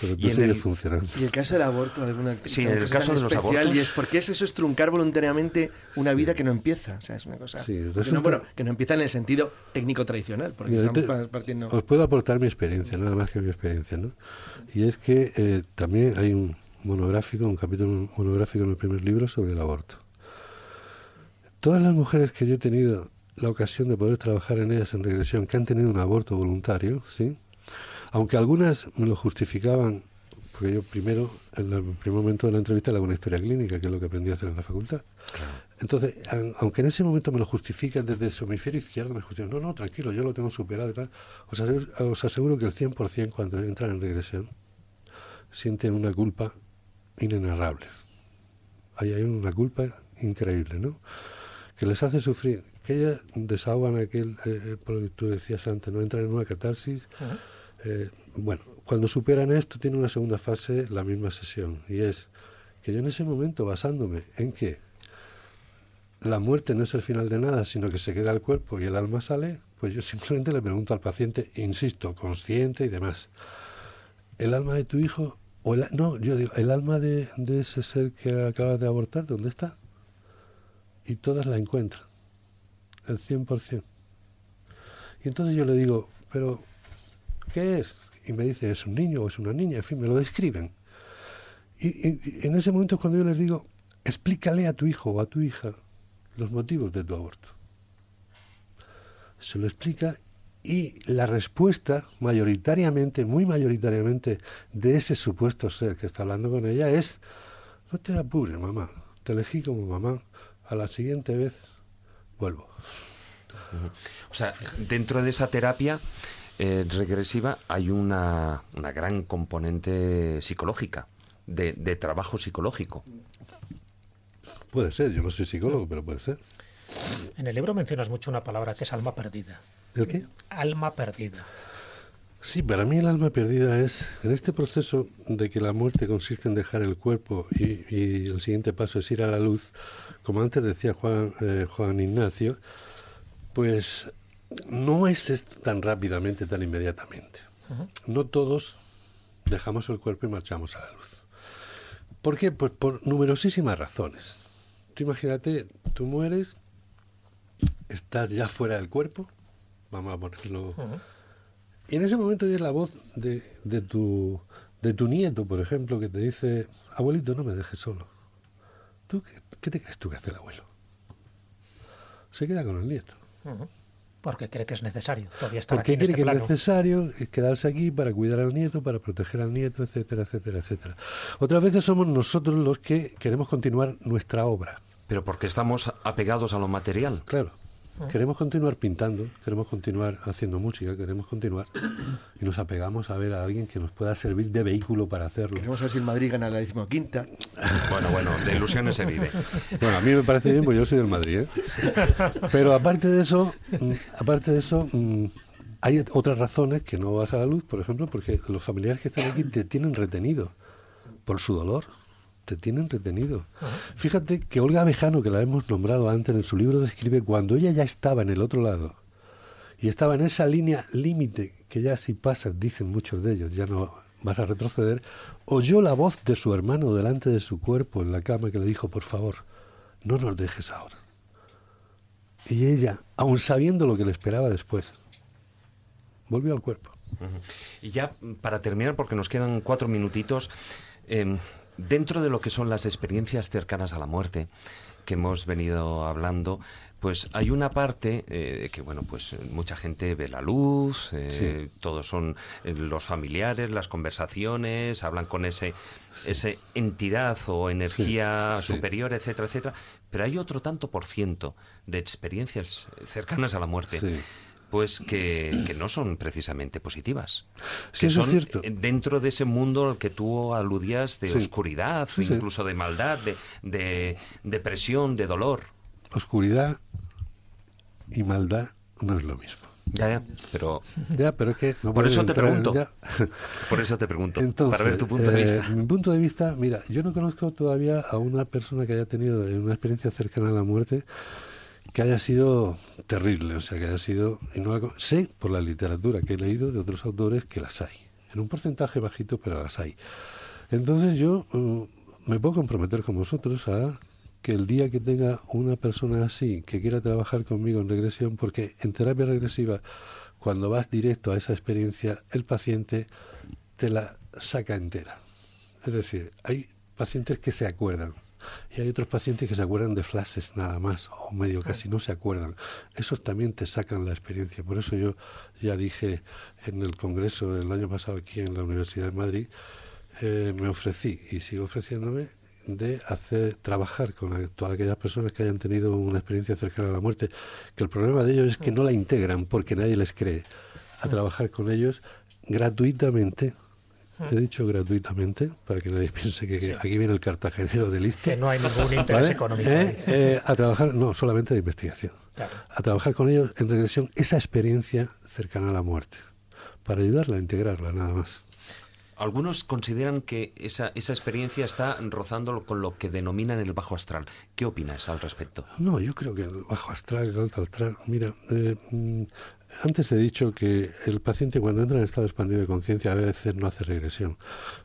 Pero tú Y en sigues el- funcionando. Y el caso del aborto, alguna Sí, en el caso de los abortos- Y es porque es eso es truncar voluntariamente una vida que no empieza. O sea, es una cosa. Sí, que no, resulta- bueno, que no empieza en el sentido técnico tradicional, porque Mira, estamos te- pa- partiendo. Os puedo aportar mi experiencia, nada más que mi experiencia, ¿no? Y es que eh, también hay un monográfico, un capítulo monográfico en el primer libro sobre el aborto. Todas las mujeres que yo he tenido la ocasión de poder trabajar en ellas en regresión, que han tenido un aborto voluntario, ¿sí? Aunque algunas me lo justificaban, porque yo primero, en el primer momento de la entrevista, le hago una historia clínica, que es lo que aprendí a hacer en la facultad. Entonces, aunque en ese momento me lo justifican desde su hemisferio izquierdo, me justifican, no, no, tranquilo, yo lo tengo superado y tal. Os aseguro, os aseguro que el 100% cuando entran en regresión sienten una culpa inenarrable. Ahí hay una culpa increíble, ¿no? Que les hace sufrir, que ellas desahogan aquel, eh, eh, por lo que tú decías antes, no entran en una catarsis. Eh, bueno, cuando superan esto, tiene una segunda fase la misma sesión, y es que yo en ese momento, basándome en que la muerte no es el final de nada, sino que se queda el cuerpo y el alma sale, pues yo simplemente le pregunto al paciente, insisto, consciente y demás, ¿el alma de tu hijo? O el, no, yo digo, ¿el alma de, de ese ser que acabas de abortar, dónde está? Y todas la encuentran, el 100%. Y entonces yo le digo, pero, ¿qué es? Y me dice, es un niño o es una niña, en fin, me lo describen. Y, en ese momento es cuando yo les digo, explícale a tu hijo o a tu hija los motivos de tu aborto. Se lo explica y la respuesta mayoritariamente, muy mayoritariamente, de ese supuesto ser que está hablando con ella es, no te apures, mamá, te elegí como mamá, a la siguiente vez vuelvo. O sea, dentro de esa terapia eh, regresiva hay una, una gran componente psicológica, de, de trabajo psicológico. Puede ser, yo no soy psicólogo, pero puede ser. En el libro mencionas mucho una palabra que es alma perdida. ¿El qué? Alma perdida. Sí, para mí el alma perdida es, en este proceso de que la muerte consiste en dejar el cuerpo y, y el siguiente paso es ir a la luz, como antes decía Juan, eh, Juan Ignacio, pues no es esto tan rápidamente, tan inmediatamente. No todos dejamos el cuerpo y marchamos a la luz. ¿Por qué? Pues por numerosísimas razones. Tú imagínate, tú mueres, estás ya fuera del cuerpo, vamos a ponerlo... Y en ese momento oyes la voz de, de, tu, de tu nieto, por ejemplo, que te dice, abuelito, no me dejes solo. ¿Tú qué, qué te crees tú que hace el abuelo? Se queda con el nieto. Porque cree que es necesario todavía estar Porque aquí en quiere este que plano. es necesario quedarse aquí para cuidar al nieto, para proteger al nieto, etcétera, etcétera, etcétera. Otras veces somos nosotros los que queremos continuar nuestra obra. Pero porque estamos apegados a lo material. Claro. Queremos continuar pintando, queremos continuar haciendo música, queremos continuar y nos apegamos a ver a alguien que nos pueda servir de vehículo para hacerlo. Queremos ver si el Madrid gana la decimoquinta. Bueno, bueno, de ilusiones se vive. Bueno, a mí me parece bien, porque yo soy del Madrid, ¿eh? Pero aparte de eso, mm, aparte de eso, mm, hay otras razones que no vas a la luz, por ejemplo, porque los familiares que están aquí te tienen retenido por su dolor. Te tienen retenido. Fíjate que Olga Abejano, que la hemos nombrado antes en su libro, describe cuando ella ya estaba en el otro lado y estaba en esa línea límite que ya si pasas, dicen muchos de ellos, ya no vas a retroceder, oyó la voz de su hermano delante de su cuerpo en la cama que le dijo, por favor, no nos dejes ahora. Y ella, aun sabiendo lo que le esperaba después, volvió al cuerpo. Y ya mm, para terminar, porque nos quedan cuatro minutitos, eh, dentro de lo que son las experiencias cercanas a la muerte que hemos venido hablando, pues hay una parte eh, que, bueno, pues eh, mucha gente ve la luz, eh, todos son los familiares, las conversaciones, hablan con ese, ese entidad o energía sí. superior, etcétera, etcétera. Pero hay otro tanto por ciento de experiencias cercanas a la muerte Sí. Pues que, que no son precisamente positivas. Sí, que eso es son cierto. dentro de ese mundo al que tú aludías de Sí. oscuridad, Sí, incluso de maldad, de, de depresión, de dolor. Oscuridad y maldad no es lo mismo. Ya, ya, pero... Ya, pero es que... no Por eso te entrar en- pregunto. ya. <laughs> Por eso te pregunto. Para ver tu punto de eh, vista. Mi punto de vista, mira, yo no conozco todavía a una persona que haya tenido una experiencia cercana a la muerte que haya sido terrible, o sea, que haya sido... no sé por la literatura que he leído de otros autores que las hay, en un porcentaje bajito, pero las hay. Entonces yo eh, me puedo comprometer con vosotros a que el día que tenga una persona así que quiera trabajar conmigo en regresión, porque en terapia regresiva, cuando vas directo a esa experiencia, el paciente te la saca entera. Es decir, hay pacientes que se acuerdan y hay otros pacientes que se acuerdan de flashes nada más o medio casi no se acuerdan. Esos también te sacan la experiencia. Por eso yo ya dije en el congreso del año pasado aquí en la Universidad de Madrid, eh, me ofrecí y sigo ofreciéndome de hacer trabajar con la- todas aquellas personas que hayan tenido una experiencia cercana a la muerte, que el problema de ellos es que no la integran porque nadie les cree, a trabajar con ellos gratuitamente. He dicho gratuitamente, para que nadie <laughs> piense que, que aquí viene el cartagenero de listo. Que no hay ningún interés económico Eh, eh, a trabajar, no, solamente de investigación. Claro. A trabajar con ellos en regresión esa experiencia cercana a la muerte, para ayudarla a integrarla nada más. Algunos consideran que esa, esa experiencia está rozando con lo que denominan el bajo astral. ¿Qué opinas al respecto? No, yo creo que el bajo astral, el alto astral. Mira, eh, mm, antes he dicho que el paciente cuando entra en estado expandido de conciencia a veces no hace regresión.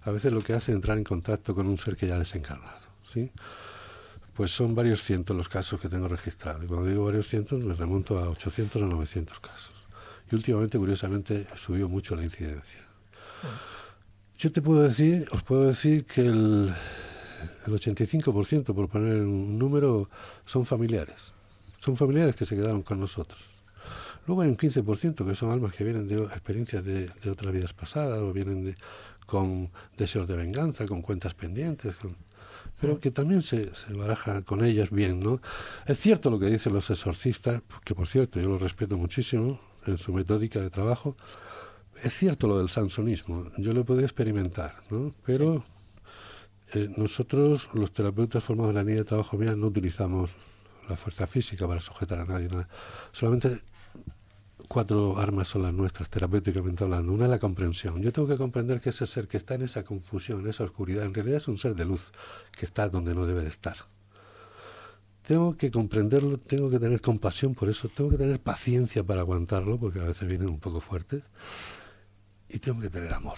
A veces lo que hace es entrar en contacto con un ser que ya ha desencarnado. ¿sí? Pues son varios cientos los casos que tengo registrados. Y cuando digo varios cientos me remonto a 800 o 900 casos. Y últimamente, curiosamente, subió mucho la incidencia. Yo te puedo decir, os puedo decir que el, el 85%, por poner un número, son familiares. Son familiares que se quedaron con nosotros. Luego hay un 15% que son almas que vienen de experiencias de, de otras vidas pasadas o vienen de, con deseos de venganza, con cuentas pendientes, con- pero que también se, se baraja con ellas bien, ¿no? Es cierto lo que dicen los exorcistas, que por cierto yo lo respeto muchísimo en su metódica de trabajo, es cierto lo del sansonismo, yo lo he podido experimentar, ¿no? Pero eh, nosotros, los terapeutas formados en la línea de trabajo mía, no utilizamos la fuerza física para sujetar a nadie, nada. Solamente cuatro armas son las nuestras, terapéuticamente hablando. Una es la comprensión. Yo tengo que comprender que ese ser que está en esa confusión, en esa oscuridad, en realidad es un ser de luz que está donde no debe de estar. Tengo que comprenderlo, tengo que tener compasión por eso, tengo que tener paciencia para aguantarlo, porque a veces vienen un poco fuertes, y tengo que tener amor.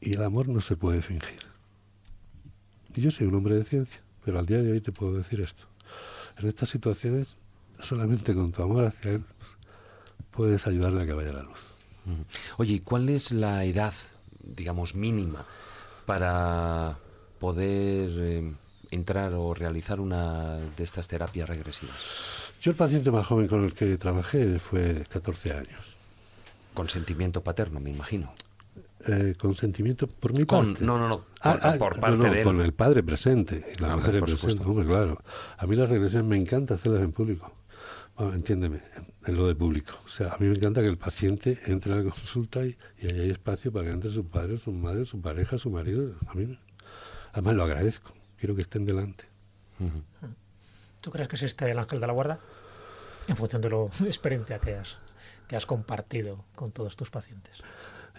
Y el amor no se puede fingir. Yo soy un hombre de ciencia, pero al día de hoy te puedo decir esto. En estas situaciones, solamente con tu amor hacia él, puedes ayudarle a que vaya a la luz. Oye, ¿y cuál es la edad, digamos, mínima para poder eh, entrar o realizar una de estas terapias regresivas? Yo el paciente más joven con el que trabajé fue 14 años. Consentimiento paterno, me imagino. Eh, consentimiento por mi Con- parte. no, no, no, Ah, ah, por parte no, de él. Con el padre presente y la Ah, por presente, hombre, claro. A mí las regresiones me encanta hacerlas en público. Bueno, entiéndeme, en lo de público. O sea, a mí me encanta que el paciente entre a la consulta y, y ahí hay espacio para que entre su padre, su madre, su pareja, su marido. A mí, además lo agradezco. Quiero que estén delante. ¿Tú crees que existe el ángel de la guarda? En función de la <laughs> experiencia que has, que has compartido con todos tus pacientes.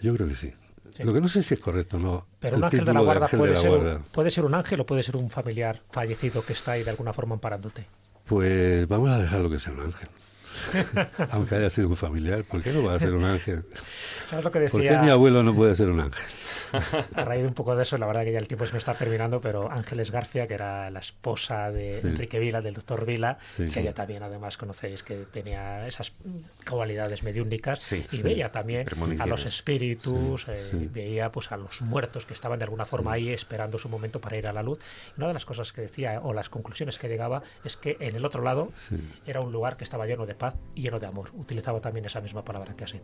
Yo creo que sí. Sí. Lo que no sé si es correcto o no. Pero un ángel de la guarda, puede, de la ser guarda. Un, puede ser un ángel o puede ser un familiar fallecido que está ahí de alguna forma amparándote. Pues vamos a dejarlo que sea un ángel. <laughs> Aunque haya sido un familiar, ¿por qué no va a ser un ángel? ¿Sabes lo que ¿Por qué mi abuelo no puede ser un ángel? A raíz de un poco de eso, la verdad que ya el tiempo se me está terminando, pero Ángeles García, que era la esposa de Sí. Enrique Vila, del doctor Vila, Sí. que Sí. ella también además conocéis que tenía esas cualidades mediúnicas y veía también a los espíritus, eh, veía pues a los muertos que estaban de alguna forma ahí esperando su momento para ir a la luz. Una de las cosas que decía o las conclusiones que llegaba es que en el otro lado era un lugar que estaba lleno de paz y lleno de amor. Utilizaba también esa misma palabra que has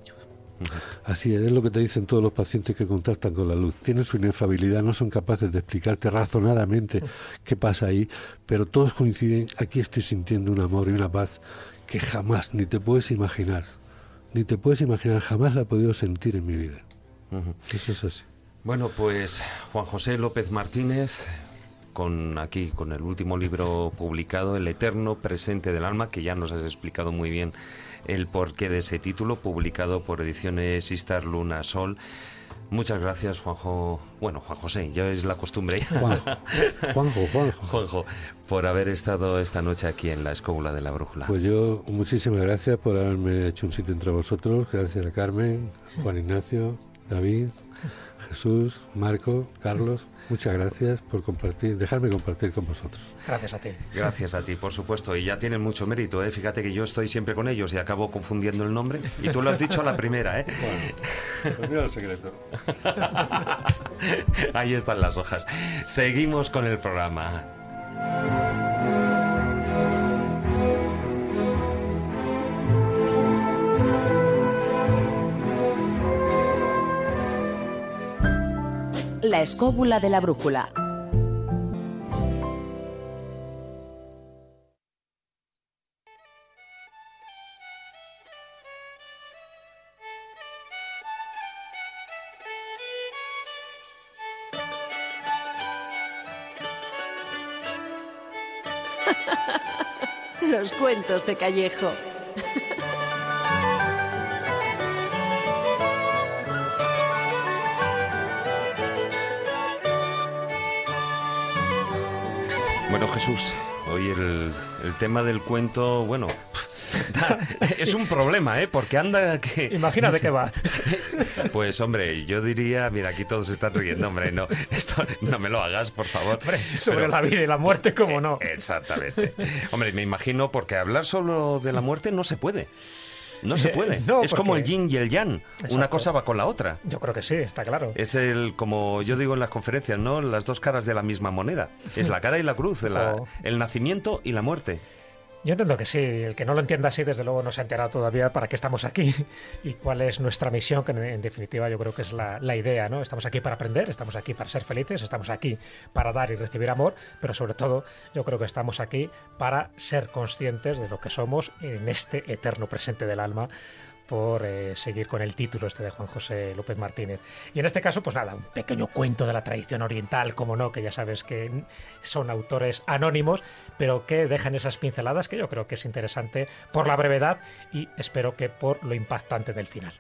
Así es, es lo que te dicen todos los pacientes que contactan con la luz. Tienen su inefabilidad, no son capaces de explicarte razonadamente qué pasa ahí, pero todos coinciden, aquí estoy sintiendo un amor y una paz que jamás ni te puedes imaginar. Ni te puedes imaginar, jamás la he podido sentir en mi vida. Eso es así. Bueno, pues Juan José López Martínez, con aquí, con el último libro publicado, El Eterno Presente del Alma, que ya nos has explicado muy bien el porqué de ese título, publicado por Ediciones Istar Luna Sol. Muchas gracias, Juanjo. Bueno, Juan José, ya es la costumbre. Juan- Juanjo, Juanjo. <laughs> Juanjo, por haber estado esta noche aquí en la Escóbula de la Brújula. Pues yo, muchísimas gracias por haberme hecho un sitio entre vosotros. Gracias a Carmen, Juan Ignacio, David, Jesús, Marco, Carlos. Muchas gracias por compartir, dejarme compartir con vosotros. Gracias a ti. Gracias a ti, por supuesto. Y ya tienen mucho mérito, ¿eh? Fíjate que yo estoy siempre con ellos y acabo confundiendo el nombre. Y tú lo has dicho a la primera, ¿eh? Pues mira el secreto. <laughs> Ahí están las hojas. Seguimos con el programa. La escóbula de la brújula. <laughs> Los cuentos de Callejo. <laughs> Bueno, Jesús, hoy el, el tema del cuento, bueno, <laughs> es un problema, ¿eh? Porque anda que... <laughs> Imagina de qué va. <laughs> Pues hombre, yo diría, mira, aquí todos están riendo, hombre, no, esto no me lo hagas, por favor. Sobre Pero- la vida y la muerte, cómo no. Exactamente. Hombre, me imagino porque hablar solo de la muerte no se puede. No se puede. <laughs> no, es como el yin y el yang. Una cosa va con la otra. Yo creo que sí, está claro. Es el, como yo digo en las conferencias, ¿no? Las dos caras de la misma moneda. Es la cara y la cruz, la- el nacimiento y la muerte. Yo entiendo que sí, el que no lo entienda así, desde luego no se ha enterado todavía para qué estamos aquí <laughs> y cuál es nuestra misión, que en, definitiva yo creo que es la, la idea, ¿no? Estamos aquí para aprender, estamos aquí para ser felices, estamos aquí para dar y recibir amor, pero sobre todo yo creo que estamos aquí para ser conscientes de lo que somos en este eterno presente del alma por eh, seguir con el título este de Juan José López Martínez. Y en este caso, pues nada, un pequeño cuento de la tradición oriental, como no, que ya sabes que son autores anónimos, pero que dejan esas pinceladas que yo creo que es interesante por la brevedad y espero que por lo impactante del final.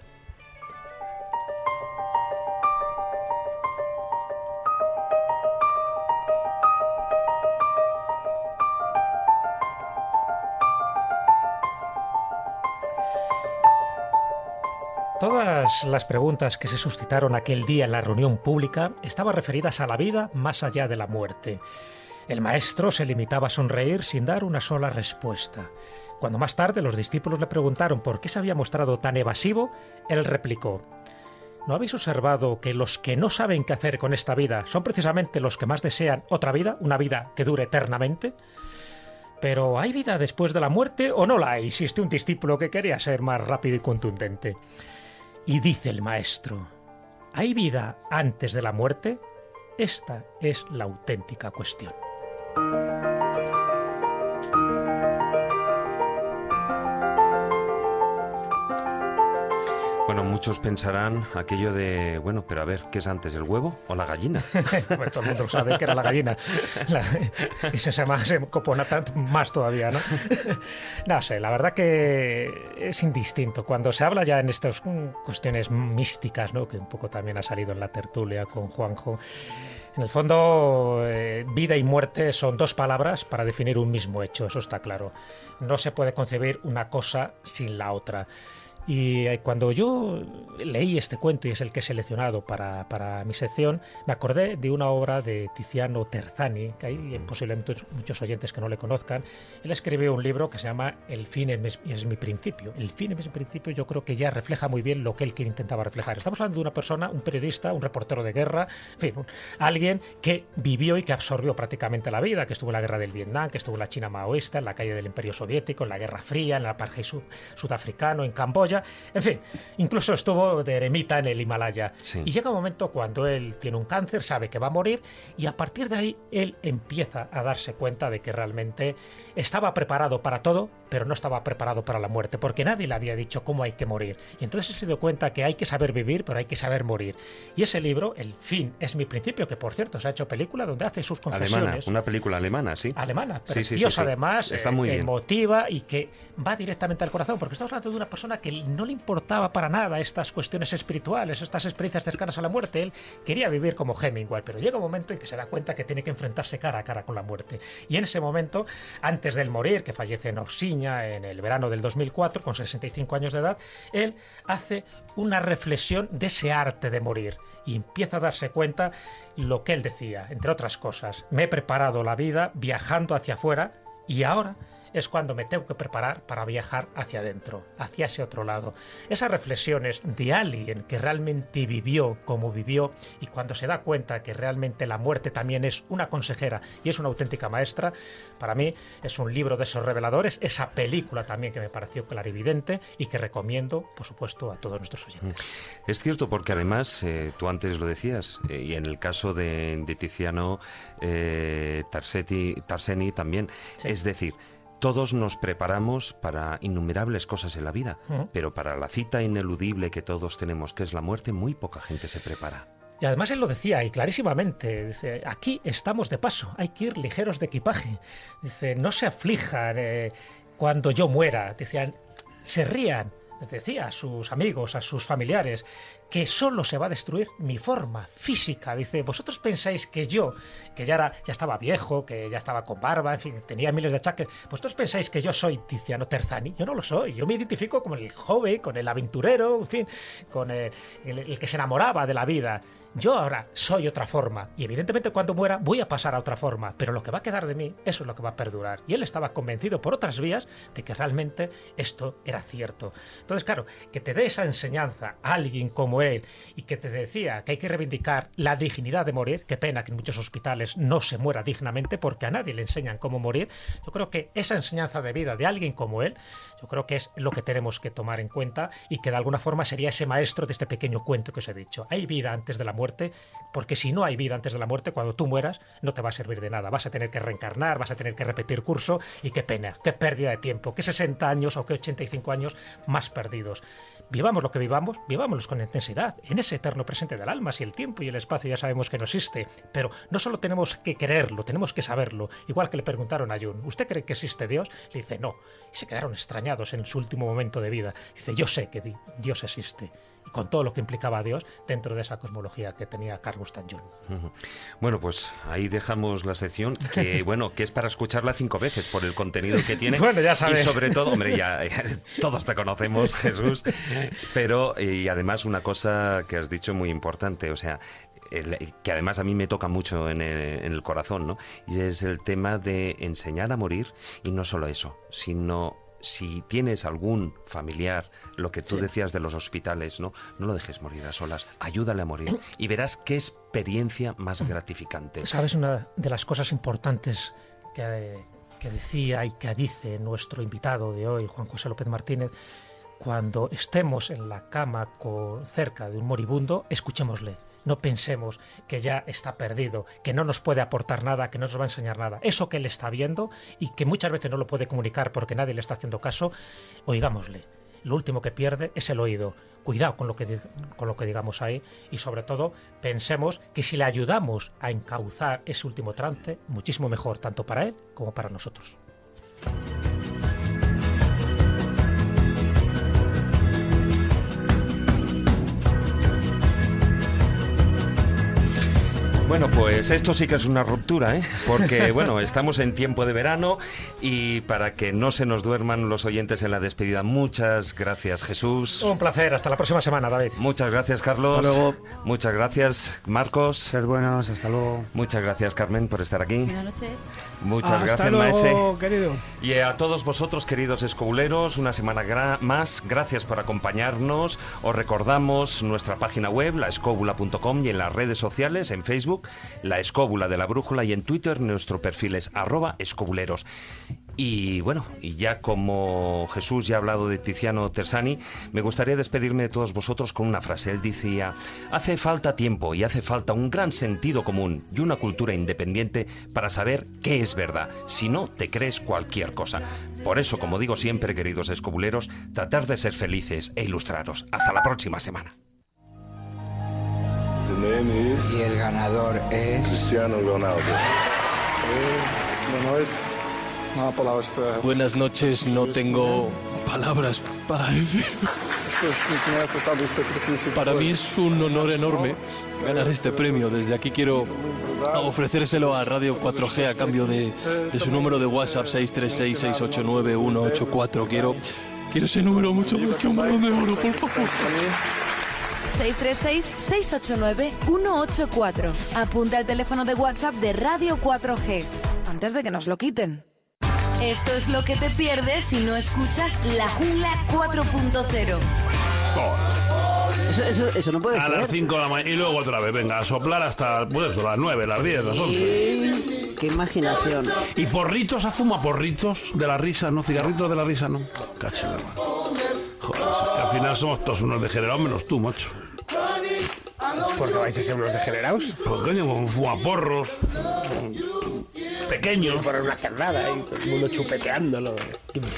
Todas las preguntas que se suscitaron aquel día en la reunión pública estaban referidas a la vida más allá de la muerte. El maestro se limitaba a sonreír sin dar una sola respuesta. Cuando más tarde los discípulos le preguntaron por qué se había mostrado tan evasivo, él replicó, ¿No habéis observado que los que no saben qué hacer con esta vida son precisamente los que más desean otra vida, una vida que dure eternamente? Pero ¿hay vida después de la muerte o no la hay? Insiste un discípulo que quería ser más rápido y contundente. Y dice el maestro, ¿hay vida antes de la muerte? Esta es la auténtica cuestión. Muchos pensarán aquello de, bueno, pero a ver, ¿qué es antes, el huevo o la gallina? <laughs> Pues todo el mundo sabe que era la gallina. <laughs> La- y se llama se copona más todavía, ¿no? <laughs> No sé, la verdad que es indistinto. Cuando se habla ya en estas cuestiones místicas, ¿no? Que un poco también ha salido en la tertulia con Juanjo. En el fondo, eh, vida y muerte son dos palabras para definir un mismo hecho, eso está claro. No se puede concebir una cosa sin la otra. Y eh, cuando yo leí este cuento, y es el que he seleccionado para, para mi sección, me acordé de una obra de Tiziano Terzani, que hay eh, posiblemente muchos oyentes que no le conozcan. Él escribió un libro que se llama El fin es, es mi principio. El fin es mi principio yo creo que ya refleja muy bien lo que él intentaba reflejar. Estamos hablando de una persona, un periodista, un reportero de guerra, en fin, un- alguien que vivió y que absorbió prácticamente la vida, que estuvo en la guerra del Vietnam, que estuvo en la China maoísta, en la calle del Imperio Soviético, en la Guerra Fría, en el apartheid sud- sudafricano, en Camboya, India, en fin, incluso estuvo de eremita en el Himalaya. Sí. Y llega un momento cuando él tiene un cáncer, sabe que va a morir y a partir de ahí él empieza a darse cuenta de que realmente estaba preparado para todo, pero no estaba preparado para la muerte, porque nadie le había dicho cómo hay que morir. Y entonces se dio cuenta que hay que saber vivir, pero hay que saber morir. Y ese libro, El fin es mi principio, que por cierto se ha hecho película donde hace sus confesiones Alemana, una película alemana, sí. alemana, Sí, sí, sí, preciosa sí. además, Está eh, muy bien. emotiva y que va directamente al corazón, porque estamos hablando de una persona que no le importaba para nada estas cuestiones espirituales, estas experiencias cercanas a la muerte. Él quería vivir como Hemingway, pero llega un momento en que se da cuenta que tiene que enfrentarse cara a cara con la muerte. Y en ese momento, antes del morir, que fallece en En el verano del 2004, con 65 años de edad, él hace una reflexión de ese arte de morir y empieza a darse cuenta lo que él decía, entre otras cosas. Me he preparado la vida viajando hacia afuera y ahora es cuando me tengo que preparar para viajar hacia adentro, hacia ese otro lado. Esas reflexiones de alguien que realmente vivió como vivió y cuando se da cuenta que realmente la muerte también es una consejera y es una auténtica maestra, para mí es un libro de esos reveladores, esa película también que me pareció clarividente y que recomiendo, por supuesto, a todos nuestros oyentes. Es cierto, porque además, eh, tú antes lo decías, eh, y en el caso de, de Tiziano eh, Tarsetti, Tarseni también, es decir, todos nos preparamos para innumerables cosas en la vida, Ujú. pero para la cita ineludible que todos tenemos, que es la muerte, muy poca gente se prepara. Y además él lo decía, y clarísimamente, dice, aquí estamos de paso, hay que ir ligeros de equipaje. Dice, no se aflijan eh, cuando yo muera. Decían, se rían, les decía a sus amigos, a sus familiares, que solo se va a destruir mi forma física. Dice, vosotros pensáis que yo, que ya, era, ya estaba viejo, que ya estaba con barba, en fin, tenía miles de achaques, vosotros pensáis que yo soy Tiziano Terzani. Yo no lo soy. Yo me identifico como el joven, con el aventurero, en fin, con el, el- el que se enamoraba de la vida. Yo ahora soy otra forma y evidentemente cuando muera voy a pasar a otra forma, pero lo que va a quedar de mí, eso es lo que va a perdurar. Y él estaba convencido por otras vías de que realmente esto era cierto. Entonces, claro, que te dé esa enseñanza a alguien como él y que te decía que hay que reivindicar la dignidad de morir, qué pena que en muchos hospitales no se muera dignamente porque a nadie le enseñan cómo morir, yo creo que esa enseñanza de vida de alguien como él, yo creo que es lo que tenemos que tomar en cuenta y que de alguna forma sería ese maestro de este pequeño cuento que os he dicho. Hay vida antes de la muerte, porque si no hay vida antes de la muerte, cuando tú mueras, no te va a servir de nada. Vas a tener que reencarnar, vas a tener que repetir curso y qué pena, qué pérdida de tiempo, qué 60 años o qué 85 años más perdidos. Vivamos lo que vivamos, vivámoslos con intensidad, en ese eterno presente del alma, si el tiempo y el espacio ya sabemos que no existe. Pero no solo tenemos que creerlo, tenemos que saberlo. Igual que le preguntaron a Jung, ¿usted cree que existe Dios? Le dice, no. Y se quedaron extrañados en su último momento de vida. Dice, yo sé que di- Dios existe. Y con todo lo que implicaba a Dios dentro de esa cosmología que tenía Carl Gustav Jung. Bueno, pues ahí dejamos la sección que, <laughs> bueno, que es para escucharla cinco veces por el contenido que tiene. <laughs> Bueno, ya sabes. Y sobre todo, hombre, ya, ya todos te conocemos, <laughs> Jesús. Pero, y además una cosa que has dicho muy importante, o sea, el- que además a mí me toca mucho en el, en el corazón, ¿no? Y es el tema de enseñar a morir y no solo eso, sino si tienes algún familiar, lo que tú Sí. decías de los hospitales, ¿no? No lo dejes morir a solas, ayúdale a morir y verás qué experiencia más gratificante. ¿Sabes una de las cosas importantes que, que decía y que dice nuestro invitado de hoy, Juan José López Martínez? Cuando estemos en la cama co- cerca de un moribundo, escuchémosle. No pensemos que ya está perdido, que no nos puede aportar nada, que no nos va a enseñar nada. Eso que él está viendo y que muchas veces no lo puede comunicar porque nadie le está haciendo caso, oigámosle. Lo último que pierde es el oído. Cuidado con lo que, con lo que digamos ahí y sobre todo pensemos que si le ayudamos a encauzar ese último trance, muchísimo mejor, tanto para él como para nosotros. Bueno, pues esto sí que es una ruptura, ¿eh? Porque, <laughs> bueno, estamos en tiempo de verano y para que no se nos duerman los oyentes en la despedida, muchas gracias, Jesús. Un placer, hasta la próxima semana, David. Muchas gracias, Carlos. Hasta luego. Muchas gracias, Marcos. Sed buenos, hasta luego. Muchas gracias, Carmen, por estar aquí. Buenas noches. Muchas Hasta gracias, luego, Maese. querido. Y a todos vosotros, queridos escobuleros, una semana gra- más, gracias por acompañarnos. Os recordamos nuestra página web, laescobula.com y en las redes sociales, en Facebook, La Escóbula de la Brújula y en Twitter nuestro perfil es arroba escobuleros. Y bueno, y ya como Jesús ya ha hablado de Tiziano Tersani, me gustaría despedirme de todos vosotros con una frase. Él decía, hace falta tiempo y hace falta un gran sentido común y una cultura independiente para saber qué es verdad. Si no, te crees cualquier cosa. Por eso, como digo siempre, queridos escobuleros, tratar de ser felices e ilustraros. Hasta la próxima semana. Y el ganador es. Cristiano Ronaldo. Buenas noches, no tengo palabras para decir. Para mí es un honor enorme ganar este premio. Desde aquí quiero ofrecérselo a Radio 4G a cambio de, de su número de WhatsApp 636-689-184. Quiero, quiero ese número mucho más que un balón de oro, por favor. 636-689-184. Apunta el teléfono de WhatsApp de Radio 4G. Antes de que nos lo quiten. Esto es lo que te pierdes si no escuchas La Jungla 4.0. Eso, eso, eso no puede A ser. las 5 de la mañana y luego otra vez, venga, a soplar hasta pues eso, las 9, las 10, las 11. Y- Qué imaginación. Y porritos, a fuma porritos de la risa, ¿no? Cigarritos de la risa, ¿no? Cachela, Joder, es que al final somos todos unos degenerados menos tú, macho. ¿Por qué vais a ser unos degenerados? Pues coño, con fumaporros, pequeños. Por una cernada y todo el mundo chupeteándolo.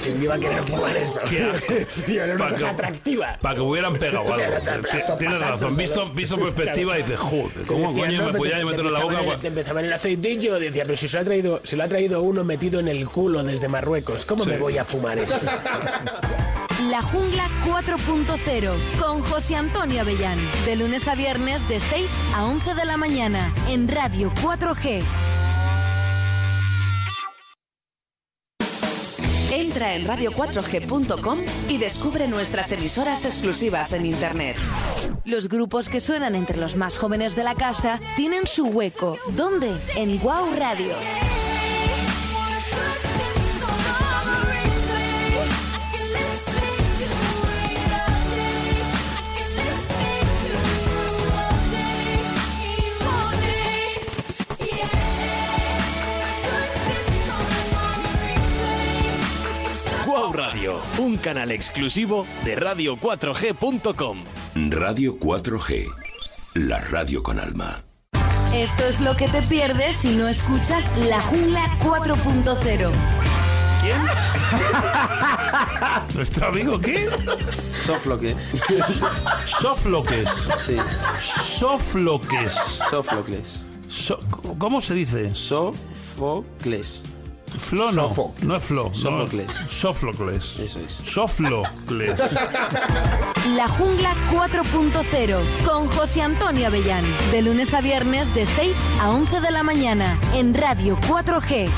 ¿Quién iba a querer fumar eso? Qué asco. <laughs> Sí, era una cosa que- atractiva. Para que hubieran pegado <laughs> O sea, algo. Tienes pasando, razón. Visto, perspectiva, dices, joder, ¿cómo Decía, coño no, me podía te meterlo en la boca? empezaban el- Te empezaban el aceitillo y decía, pero si se lo ha traído, se lo ha traído uno metido en el culo desde Marruecos, ¿cómo Sí. me voy a fumar eso? La Jungla 4.0 con José Antonio Avellán. De lunes a viernes de 6 a 11 de la mañana en Radio 4G. Entra en radio4g.com y descubre nuestras emisoras exclusivas en Internet. Los grupos que suenan entre los más jóvenes de la casa tienen su hueco. ¿Dónde? En Wow Radio. Wow Radio, un canal exclusivo de radio4g.com. Radio 4G. La radio con alma. Esto es lo que te pierdes si no escuchas La Jungla 4.0. ¿Quién? <laughs> ¿Nuestro amigo qué? Sófocles. Sófocles. Sí. Sófocles. Sófocles. So- ¿Cómo se dice? Sófocles. Flo no. No es Flo. no. Sófocles. Sófocles. Eso es. Sófocles. <laughs> La Jungla 4.0 con José Antonio Avellán. De lunes a viernes de 6 a 11 de la mañana en Radio 4G.